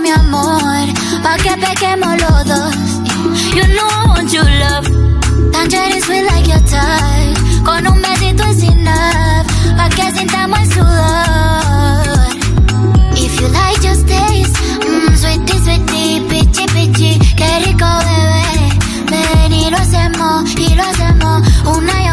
Mi amor. Pa' que pequemos los dos. You know I want your love. Tangerine sweet like your touch. Con un besito es enough. Pa' que sintamos el sudor. If you like just taste. Mmm, sweetie, sweetie, pichi, pichi. Qué rico, bebé. Ven y lo hacemos, y lo hacemos una y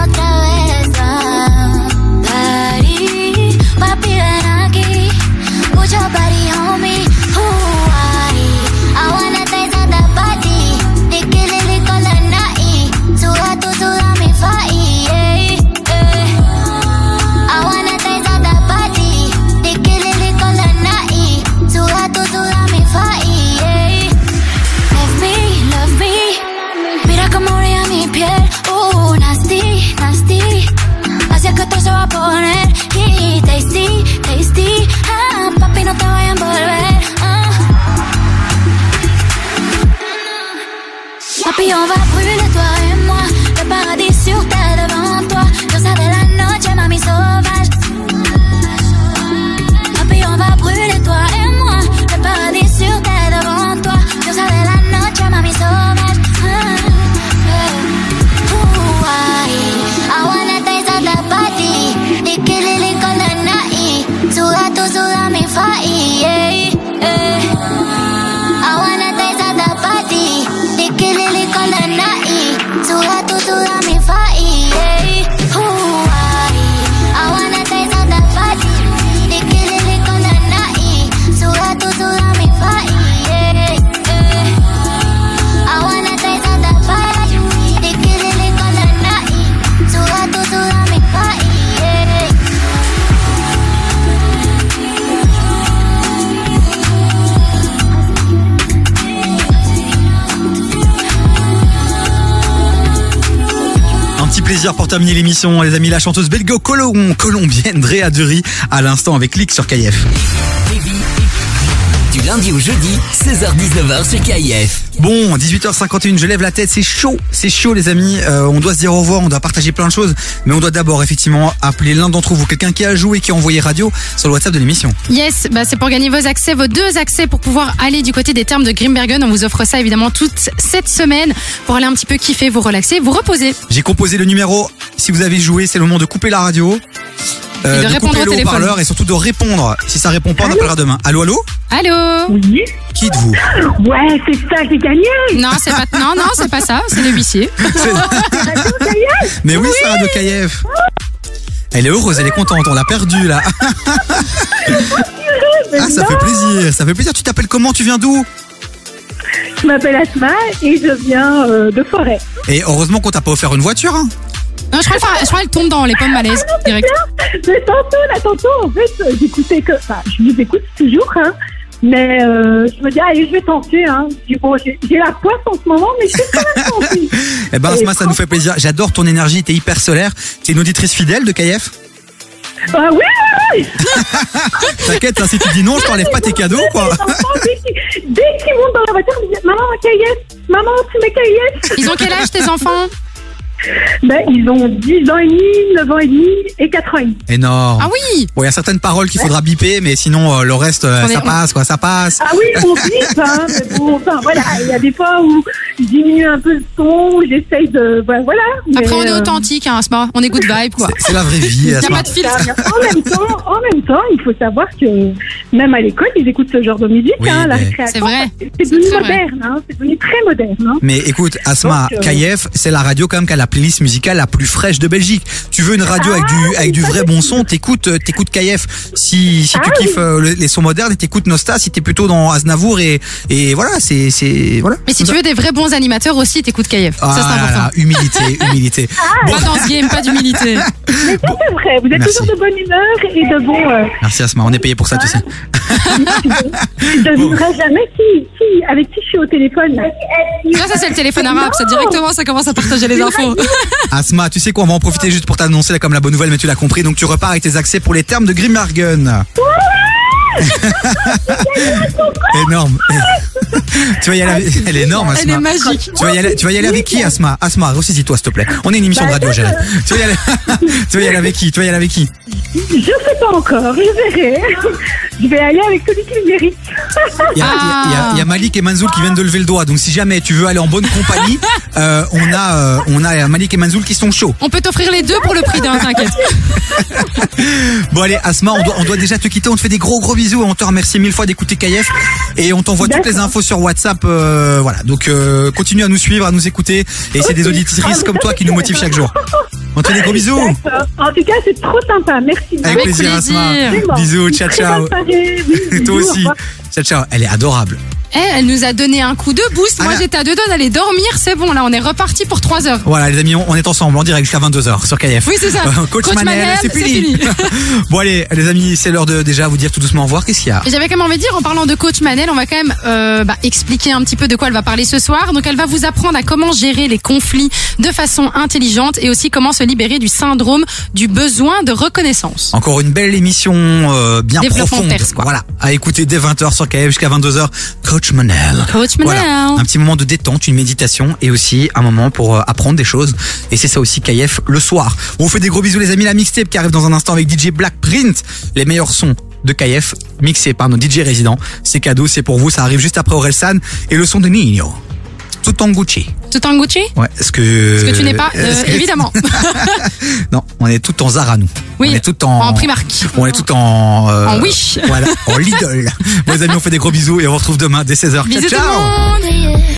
poner y tasty, tasty. Ah, papi, no te vayas a envolver. Ah. Papi, on va brûler toi pour terminer l'émission, les amis. La chanteuse belgo-colombienne Drea Dury à l'instant avec Click sur KF. Du lundi au jeudi, 16h-19h sur KIF. Bon, 18h51, je lève la tête, c'est chaud, c'est chaud les amis, Euh, on doit se dire au revoir, on doit partager plein de choses, mais on doit d'abord effectivement appeler l'un d'entre vous, quelqu'un qui a joué, qui a envoyé radio sur le WhatsApp de l'émission. Yes, bah c'est pour gagner vos accès, vos deux accès pour pouvoir aller du côté des termes de Grimbergen. On vous offre ça évidemment toute cette semaine pour aller un petit peu kiffer, vous relaxer, vous reposer. J'ai composé le numéro, si vous avez joué, c'est le moment de couper la radio. euh, Et de répondre couper au le téléphone. haut-parleur et surtout de répondre. Si ça répond pas, on appellera demain. Allô, allô Allô Oui. Qui êtes-vous? Ouais, c'est ça, Non, c'est pas non, non, c'est pas ça, c'est le huissier. Mais oui, c'est Radio KF. Elle est heureuse, elle est contente, on l'a perdue là. Ah, ça fait plaisir, ça fait plaisir. Tu t'appelles comment Tu viens d'où? Je m'appelle Asma et je viens euh, de Forêt. Et heureusement qu'on t'a pas offert une voiture. hein. Non, je crois, que- je crois qu'elle tombe dans les pommes malaises direct. Mais tantôt, là, tantôt, en fait, euh, j'écoutais que. Enfin, je vous écoute toujours, hein. Mais euh, je me dis, allez, je vais tenter, hein. Je dis, bon, j'ai la poisse en ce moment, mais je vais quand même tenter. Eh ben, Asma, ça nous fait plaisir. J'adore ton énergie, t'es hyper solaire. T'es une auditrice fidèle de KF Ah oui, oui, oui T'inquiète, hein, si tu dis non, je t'enlève pas tes cadeaux, quoi. Les enfants, dès qu'ils dès qu'ils montent dans la voiture, ils disent, maman, KF, maman, tu mets KF. Ils ont quel âge tes enfants? Ben, ils ont 10 ans et demi, 9 ans et demi et 4 ans et demi. Énorme. Ah oui Bon, il y a certaines paroles qu'il faudra biper, mais sinon, euh, le reste, euh, est- ça passe, quoi, ça passe. Ah oui, on bip, hein, mais bon, enfin, voilà, il y a des fois où je diminue un peu le son, j'essaye de, ben, voilà. Après, on est euh, authentique, hein, Asma. On est good vibe, quoi. C'est la vraie vie, Y a Asma. pas de filtre. En même temps, en même temps, il faut savoir que même à l'école, ils écoutent ce genre de musique, Oui, hein, mais-. C'est vrai. C'est devenu moderne, hein, c'est devenu très moderne. Hein. Mais écoute, Asma, Donc, euh, c'est la radio quand même qui a la playlist musicale la plus fraîche de Belgique. Tu veux une radio avec du avec du vrai bon son, t'écoutes euh, t'écoutes KF. Si si tu Ah kiffes euh, le- les sons modernes, t'écoutes Nosta. Si t'es plutôt dans Aznavour et et voilà, c'est c'est voilà. Mais si tu veux des vrais bons animateurs aussi, t'écoutes KF. Ah ça, c'est là important. là, humilité, humilité. Pas dans ce game, pas d'humilité. Mais ça, c'est vrai, vous êtes Merci. toujours de bonne humeur et de bon. Euh, Merci Asma, on est payé pour ça, tu sais. je devinerai jamais qui, qui, avec qui je suis au téléphone. Là. Ça, ça c'est le téléphone arabe. Ça directement, ça commence à partager les infos. Asma, tu sais quoi, on va en profiter juste pour t'annoncer comme la bonne nouvelle, mais tu l'as compris. Donc tu repars avec tes accès pour les termes de Grimmargen. énorme. tu vas y aller, avec- elle est énorme, Asma. Elle est magique. Tu vas y aller, tu vas y aller avec qui, Asma Asma, ressaisis-toi, s'il te plaît. On est une émission de radio, Gérald. Tu vas y aller, tu vas y aller avec qui Tu vas y aller avec qui Je sais pas encore, je verrai. Je vais aller avec celui qui le mérite. il y, a, y y y Malik et Manzoul qui viennent de lever le doigt. Donc si jamais tu veux aller en bonne compagnie, euh, on a, euh, on a Malik et Manzoul qui sont chauds. On peut t'offrir les deux pour le prix d'un, t'inquiète. Bon allez Asma, on doit, on doit déjà te quitter, on te fait des gros gros bisous on te remercie mille fois d'écouter KF et on t'envoie toutes les infos sur WhatsApp. euh, voilà, donc euh, continue à nous suivre, à nous écouter et c'est des auditrices comme toi qui nous motivent chaque jour. On te fait des gros bisous. D'accord. En tout cas, c'est trop sympa. Merci. Avec plaisir Asma. Vraiment. Bisous, ciao Très ciao. bonne soirée. Oui, Toi bisous, au aussi. revoir. Ciao ciao, elle est adorable. Eh, elle nous a donné un coup de boost. Moi, Ah. j'étais à deux doigts d'aller dormir. C'est bon, là, on est reparti pour trois heures. Voilà les amis, on on est ensemble en direct jusqu'à 22h sur KF. Oui, c'est ça. Coach, Coach Manel, c'est fini. fini. bon allez les amis, c'est l'heure de déjà vous dire tout doucement au revoir. Qu'est-ce qu'il y a? Et J'avais quand même envie de dire, en parlant de coach Manel, on va quand même euh, bah, expliquer un petit peu de quoi elle va parler ce soir. Donc, elle va vous apprendre à comment gérer les conflits de façon intelligente et aussi comment se libérer du syndrome du besoin de reconnaissance. Encore une belle émission euh, bien profonde. quoi. Voilà, à écouter dès 20h sur KF jusqu'à 22h. Coach Manel. Coach Manel. Voilà, un petit moment de détente, une méditation et aussi un moment pour euh, apprendre des choses. Et c'est ça aussi KF le soir. On vous fait des gros bisous les amis. La mixtape qui arrive dans un instant avec DJ Black Print. Les meilleurs sons de KF mixés par nos DJ résidents. C'est cadeau, c'est pour vous. Ça arrive juste après Orelsan et le son de Nino. Tout en Gucci. Tout en Gucci Ouais, est-ce que... Ce que tu n'es pas, euh, que- évidemment. Non, on est tout en Zara, nous. Oui, on est tout en... en Primark. On est tout en... euh, En Wish. Voilà, en Lidl. Bon les amis, on fait des gros bisous et on vous retrouve demain dès 16h. Bisous tout le ciao monde.